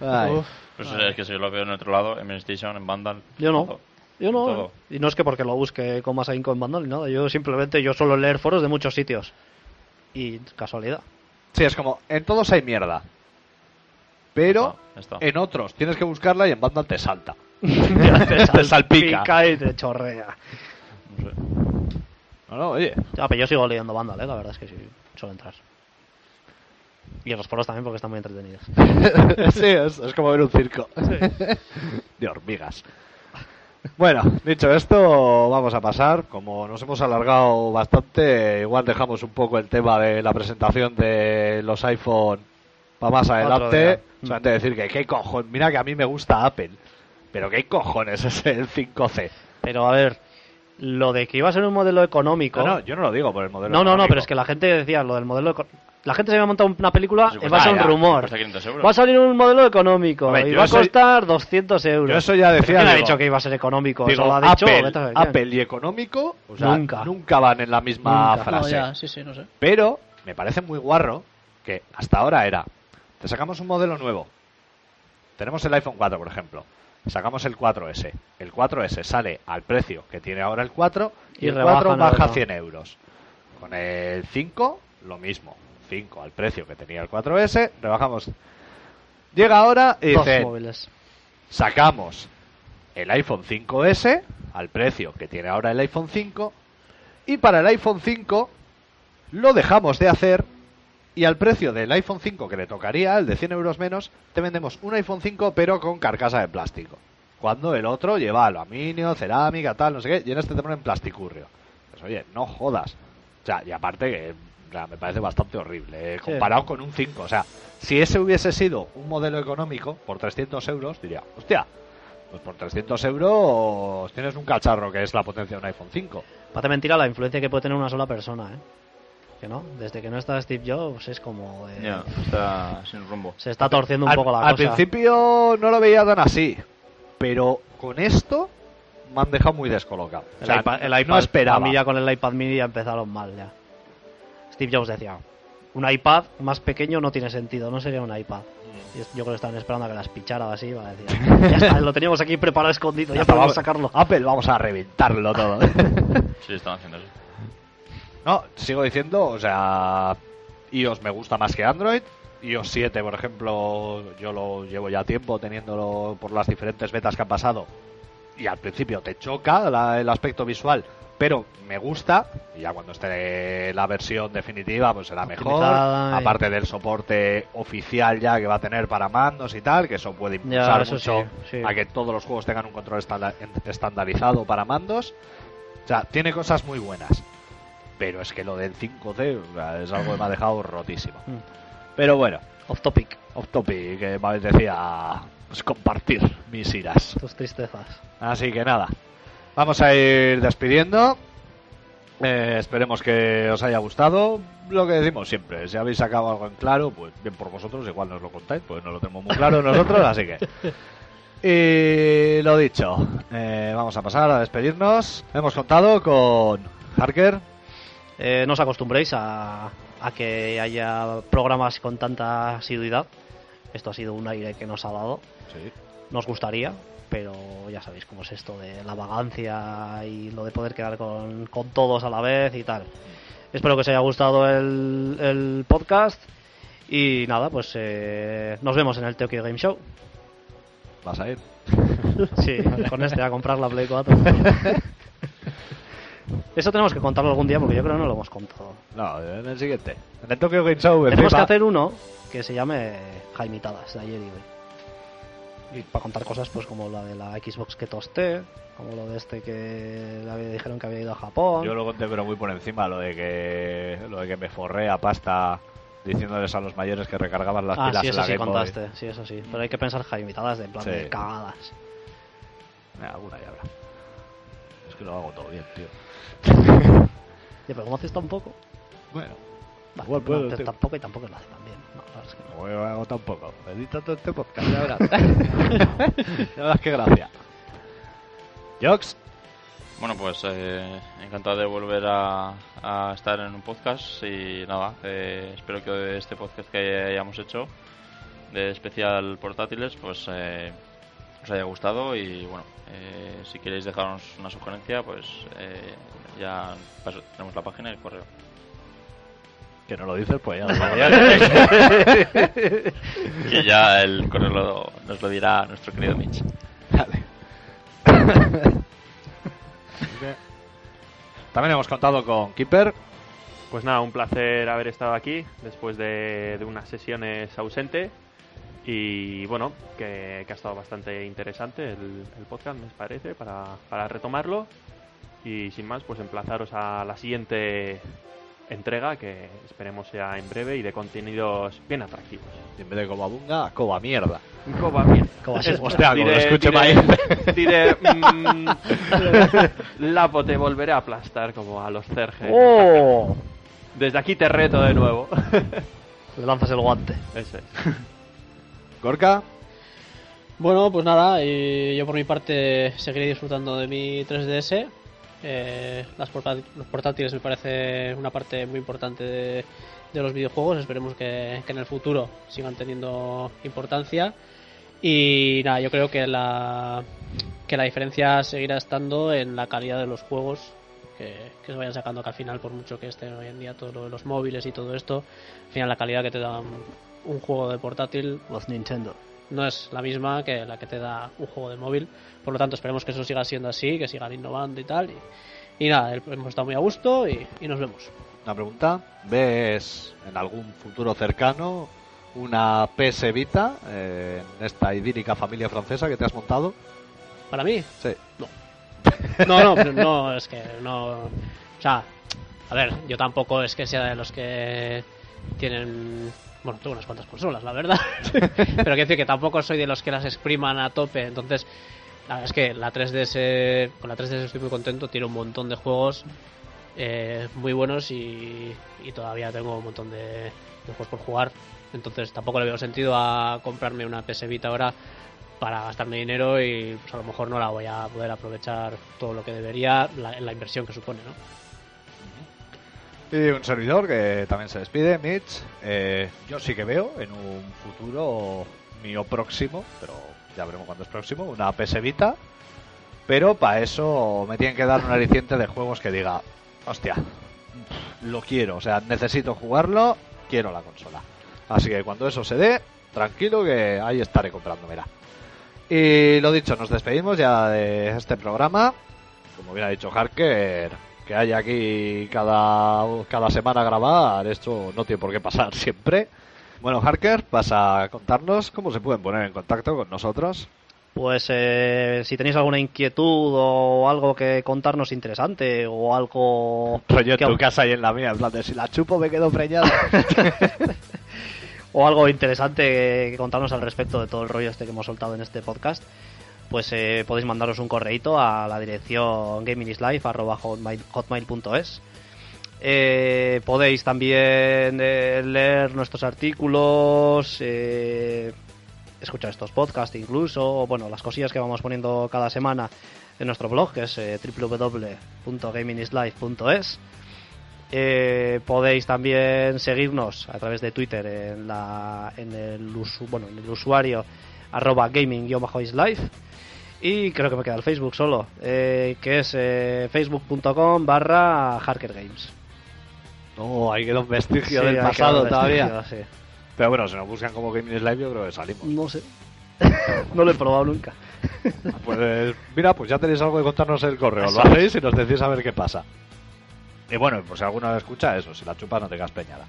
Ay. Pues es que si yo lo veo en otro lado, en Station, en Vandal. Yo no. todo. Yo no. Todo. Y no es que porque lo busque con más ahínco en Vandal ni nada. Yo simplemente yo suelo leer foros de muchos sitios. Y casualidad. Sí, es como, en todos hay mierda. Pero está. en otros tienes que buscarla y en Vandal te salta. Te, Te salpica. y te chorrea. No sé. No, no, oye. Ya, pero yo sigo leyendo Vandal, ¿eh? la verdad es que sí, suelo entrar. Y en los foros también porque están muy entretenidos. sí, es, es como ver un circo. De hormigas. Bueno, dicho esto, vamos a pasar. Como nos hemos alargado bastante, igual dejamos un poco el tema de la presentación de los iPhone para más adelante. Solamente decir que qué cojones. Mira que a mí me gusta Apple. Pero qué cojones es el 5C. Pero a ver, lo de que iba a ser un modelo económico. No, no, yo no lo digo por el modelo. No, no, no, pero es que la gente decía lo del modelo La gente se va a montar una película, Pues va a ser un rumor. cuesta 500 euros. Va a salir un modelo económico y va a costar 200 euros. Yo eso ya decía, ¿Quién ha dicho que iba a ser económico? Digo, ¿Eso lo ha dicho? Apple. Apple y económico o sea, Nunca. nunca van en la misma Nunca. frase. No, ya, sí, sí, no sé. Pero me parece muy guarro que hasta ahora era, te sacamos un modelo nuevo. Tenemos el iPhone 4, por ejemplo. Sacamos el 4S. El 4S sale al precio que tiene ahora el 4 y, Y el 4 rebajan baja el- 100 euros. Con el 5, lo mismo. 5 al precio que tenía el 4S, rebajamos. Llega ahora y Dos dice, móviles. sacamos el iPhone 5S al precio que tiene ahora el iPhone 5 y para el iPhone 5 lo dejamos de hacer y al precio del iPhone 5 que le tocaría, el de 100 euros menos, te vendemos un iPhone 5 pero con carcasa de plástico. Cuando el otro lleva aluminio, cerámica, tal, no sé qué, y en este te ponen plasticurrio. Pues oye, no jodas. O sea, y aparte que o sea, me parece bastante horrible, eh, Sí. comparado con un 5. O sea, si ese hubiese sido un modelo económico por 300 euros, diría, hostia, pues por 300 euros tienes un cacharro que es la potencia de un iPhone 5. Parece mentira la influencia que puede tener una sola persona, ¿eh? Que no, desde que no está Steve Jobs es como... eh, Ya, está sin rumbo. Se está torciendo un al, poco la al cosa. principio no lo veía tan así, pero con esto me han dejado muy descolocado. O El, sea, iPad, el no esperaba. A mí ya con el iPad mini ya empezaron mal ya. Steve Jobs decía, un iPad más pequeño no tiene sentido, no sería un iPad. Es- yo creo que estaban esperando a que las pichara o así, va a decir, ya está, lo teníamos aquí preparado escondido, ya Ya está, podemos sacarlo. Apple, vamos a reventarlo todo. Sí, están haciendo eso. No, sigo diciendo, o sea, iOS me gusta más que Android. iOS 7, por ejemplo, yo lo llevo ya tiempo teniéndolo por las diferentes betas que han pasado. Y al principio te choca la- el aspecto visual, pero me gusta. Y ya cuando esté la versión definitiva, pues será mejor. Y- Aparte del soporte oficial ya que va a tener para mandos y tal, que eso puede impulsar eso mucho sí, sí. a que todos los juegos tengan un control estanda- estandarizado para mandos. O sea, tiene cosas muy buenas. Pero es que lo del 5C o sea, es algo que me ha dejado rotísimo. Mm. Pero bueno, Off topic, off topic, que me decía pues, compartir mis iras. tus tristezas. Así que nada, vamos a ir despidiendo. Eh, esperemos que os haya gustado. Lo que decimos siempre, si habéis sacado algo en claro, pues bien por vosotros, igual nos lo contáis, pues no lo tenemos muy claro nosotros, así que. Y lo dicho, eh, vamos a pasar a despedirnos. Hemos contado con Harker, Eh, no os acostumbréis a, a que haya programas con tanta asiduidad. Esto ha sido un aire que nos ha dado. Nos gustaría, pero ya sabéis cómo es esto de la vagancia y lo de poder quedar con, con todos a la vez y tal. Espero que os haya gustado el, el podcast y nada, pues eh, nos vemos en el Tokyo Game Show. vas a ir. Sí, con este a comprar la Play 4. Eso tenemos que contarlo algún día porque yo creo que no lo hemos contado. No, en el siguiente. En el Tokyo Game Show, Tenemos que hacer uno que se llame Jaimitadas de ayer y hoy. Y para contar cosas pues como la de la Xbox que tosté, como lo de este que le dijeron que había ido a Japón. Yo lo conté, pero muy por encima, lo de que lo de que me forré a pasta diciéndoles a los mayores que recargaban las ah, pilas sí, eso la sí Game Boy. contaste, sí, eso sí. Pero hay que pensar Jaimitadas de en plan Sí. de cagadas. Eh, alguna ya habrá. Es que lo hago todo bien, tío. Ya, pero como haces tan poco, Bueno, Igual no, te- tampoco y tampoco lo hace tan bien. No, la verdad es que no. no lo hago tampoco. Edita todo este podcast, ya verás. ya verás qué gracia. Jox, Bueno, pues eh, encantado de volver a, a estar en un podcast y nada, eh, espero que este podcast que hayamos hecho de especial portátiles pues eh, os haya gustado y bueno, eh, si queréis dejarnos una sugerencia pues eh, ya paso- tenemos la página y el correo. que no lo dices, pues ya yo. Que ya el correo lo- nos lo dirá nuestro querido Mitch. Vale. También hemos contado con Keeper. Pues nada, un placer haber estado aquí después de, de unas sesiones ausente. Y bueno, que, que ha estado bastante interesante el, el podcast, me parece, para, para retomarlo. Y sin más, pues emplazaros a la siguiente entrega, que esperemos sea en breve y de contenidos bien atractivos. Y en vez de Cobabunga, Coba mierda. Coba bien. Coba sí. Hostia, como lo escuche diré, maíz. diré, mm, Lapo, te volveré a aplastar como a los cerjes. ¡Oh! Desde aquí te reto de nuevo. Le lanzas el guante. Eso es. Gorka, Bueno, pues nada, y yo por mi parte seguiré disfrutando de mi 3DS. Eh, las los portátiles me parece una parte muy importante de, los videojuegos. Esperemos que, en el futuro sigan teniendo importancia. Y nada, yo creo que la, que la diferencia seguirá estando en la calidad de los juegos que, se vayan sacando, que al final, por mucho que estén hoy en día todo lo de los móviles y todo esto, al final la calidad que te da un, un juego de portátil Los Nintendo. No es la misma que la que te da un juego de móvil. Por lo tanto, esperemos que eso siga siendo así, que sigan innovando y tal. Y, y nada, hemos estado muy a gusto y, y nos vemos. una pregunta. ¿Ves en algún futuro cercano una PS Vita eh, en esta idílica familia francesa que te has montado? Para mí, Sí. no, no, pero no, es que no. O sea, a ver, yo tampoco es que sea de los que tienen. Bueno, tengo unas cuantas consolas, la verdad. pero quiero decir que tampoco soy de los que las expriman a tope. Entonces, la verdad es que la 3DS, con la 3DS estoy muy contento. Tiene un montón de juegos eh, muy buenos y, todavía tengo un montón de, de juegos por jugar. Entonces, tampoco le veo sentido a comprarme una PS Vita ahora para gastarme dinero y pues a lo mejor no la voy a poder aprovechar todo lo que debería la, la inversión que supone, ¿no? Y un servidor que también se despide, Mitch. Eh, yo sí que veo en un futuro mío próximo, pero ya veremos cuándo es próximo, una PS Vita. Pero para eso me tienen que dar un aliciente de juegos que diga, hostia, lo quiero, o sea, necesito jugarlo, quiero la consola. Así que cuando eso se dé, tranquilo que ahí estaré comprándomela. Y lo dicho, nos despedimos ya de este programa. Como bien ha dicho Harker, que hay aquí cada, cada semana a grabar, esto no tiene por qué pasar siempre. Bueno, Harker, vas a contarnos cómo se pueden poner en contacto con nosotros. Pues eh, si tenéis alguna inquietud o algo que contarnos interesante o algo Rollo en que- tu casa y en la mía, en plan de si la chupo me quedo preñado. o algo interesante que contarnos al respecto de todo el rollo este que hemos soltado en este podcast, pues eh, podéis mandaros un correíto a la dirección gaminislife.hotmail.es eh, podéis también eh, leer nuestros artículos, eh, escuchar estos podcasts incluso, bueno, las cosillas que vamos poniendo cada semana en nuestro blog, que es www.gaminislife.es. Eh, podéis también seguirnos a través de Twitter en, la, en, el, bueno, en el usuario arroba gaming-islife y creo que me queda el Facebook solo, eh, que es eh, facebook.com barra harkergames. No, ahí queda un vestigio Sí, del pasado todavía. sí. Pero bueno, si nos buscan como Gaming Live, yo creo que salimos. No sé. no lo he probado nunca. Pues mira, pues ya tenéis algo que contarnos en el correo. Lo hacéis y nos decís a ver qué pasa. Y bueno, pues si alguno escucha eso, si la chupa no tengas peñada.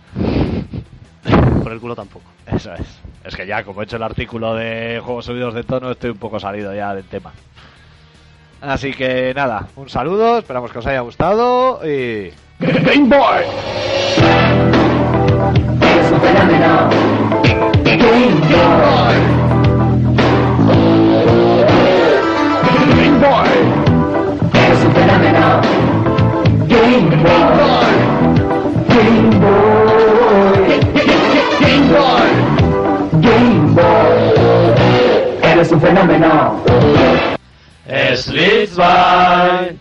Por el culo tampoco. Eso es. Es que ya, como he hecho el artículo de juegos subidos de tono, estoy un poco salido ya del tema. Así que nada, un saludo, esperamos que os haya gustado y... Game Boy. Es un fenómeno. Game Boy. Game Boy. Es un fenómeno. Game Boy. Game Boy. Game Boy. Game Boy. Eres un fenómeno. Sleeps by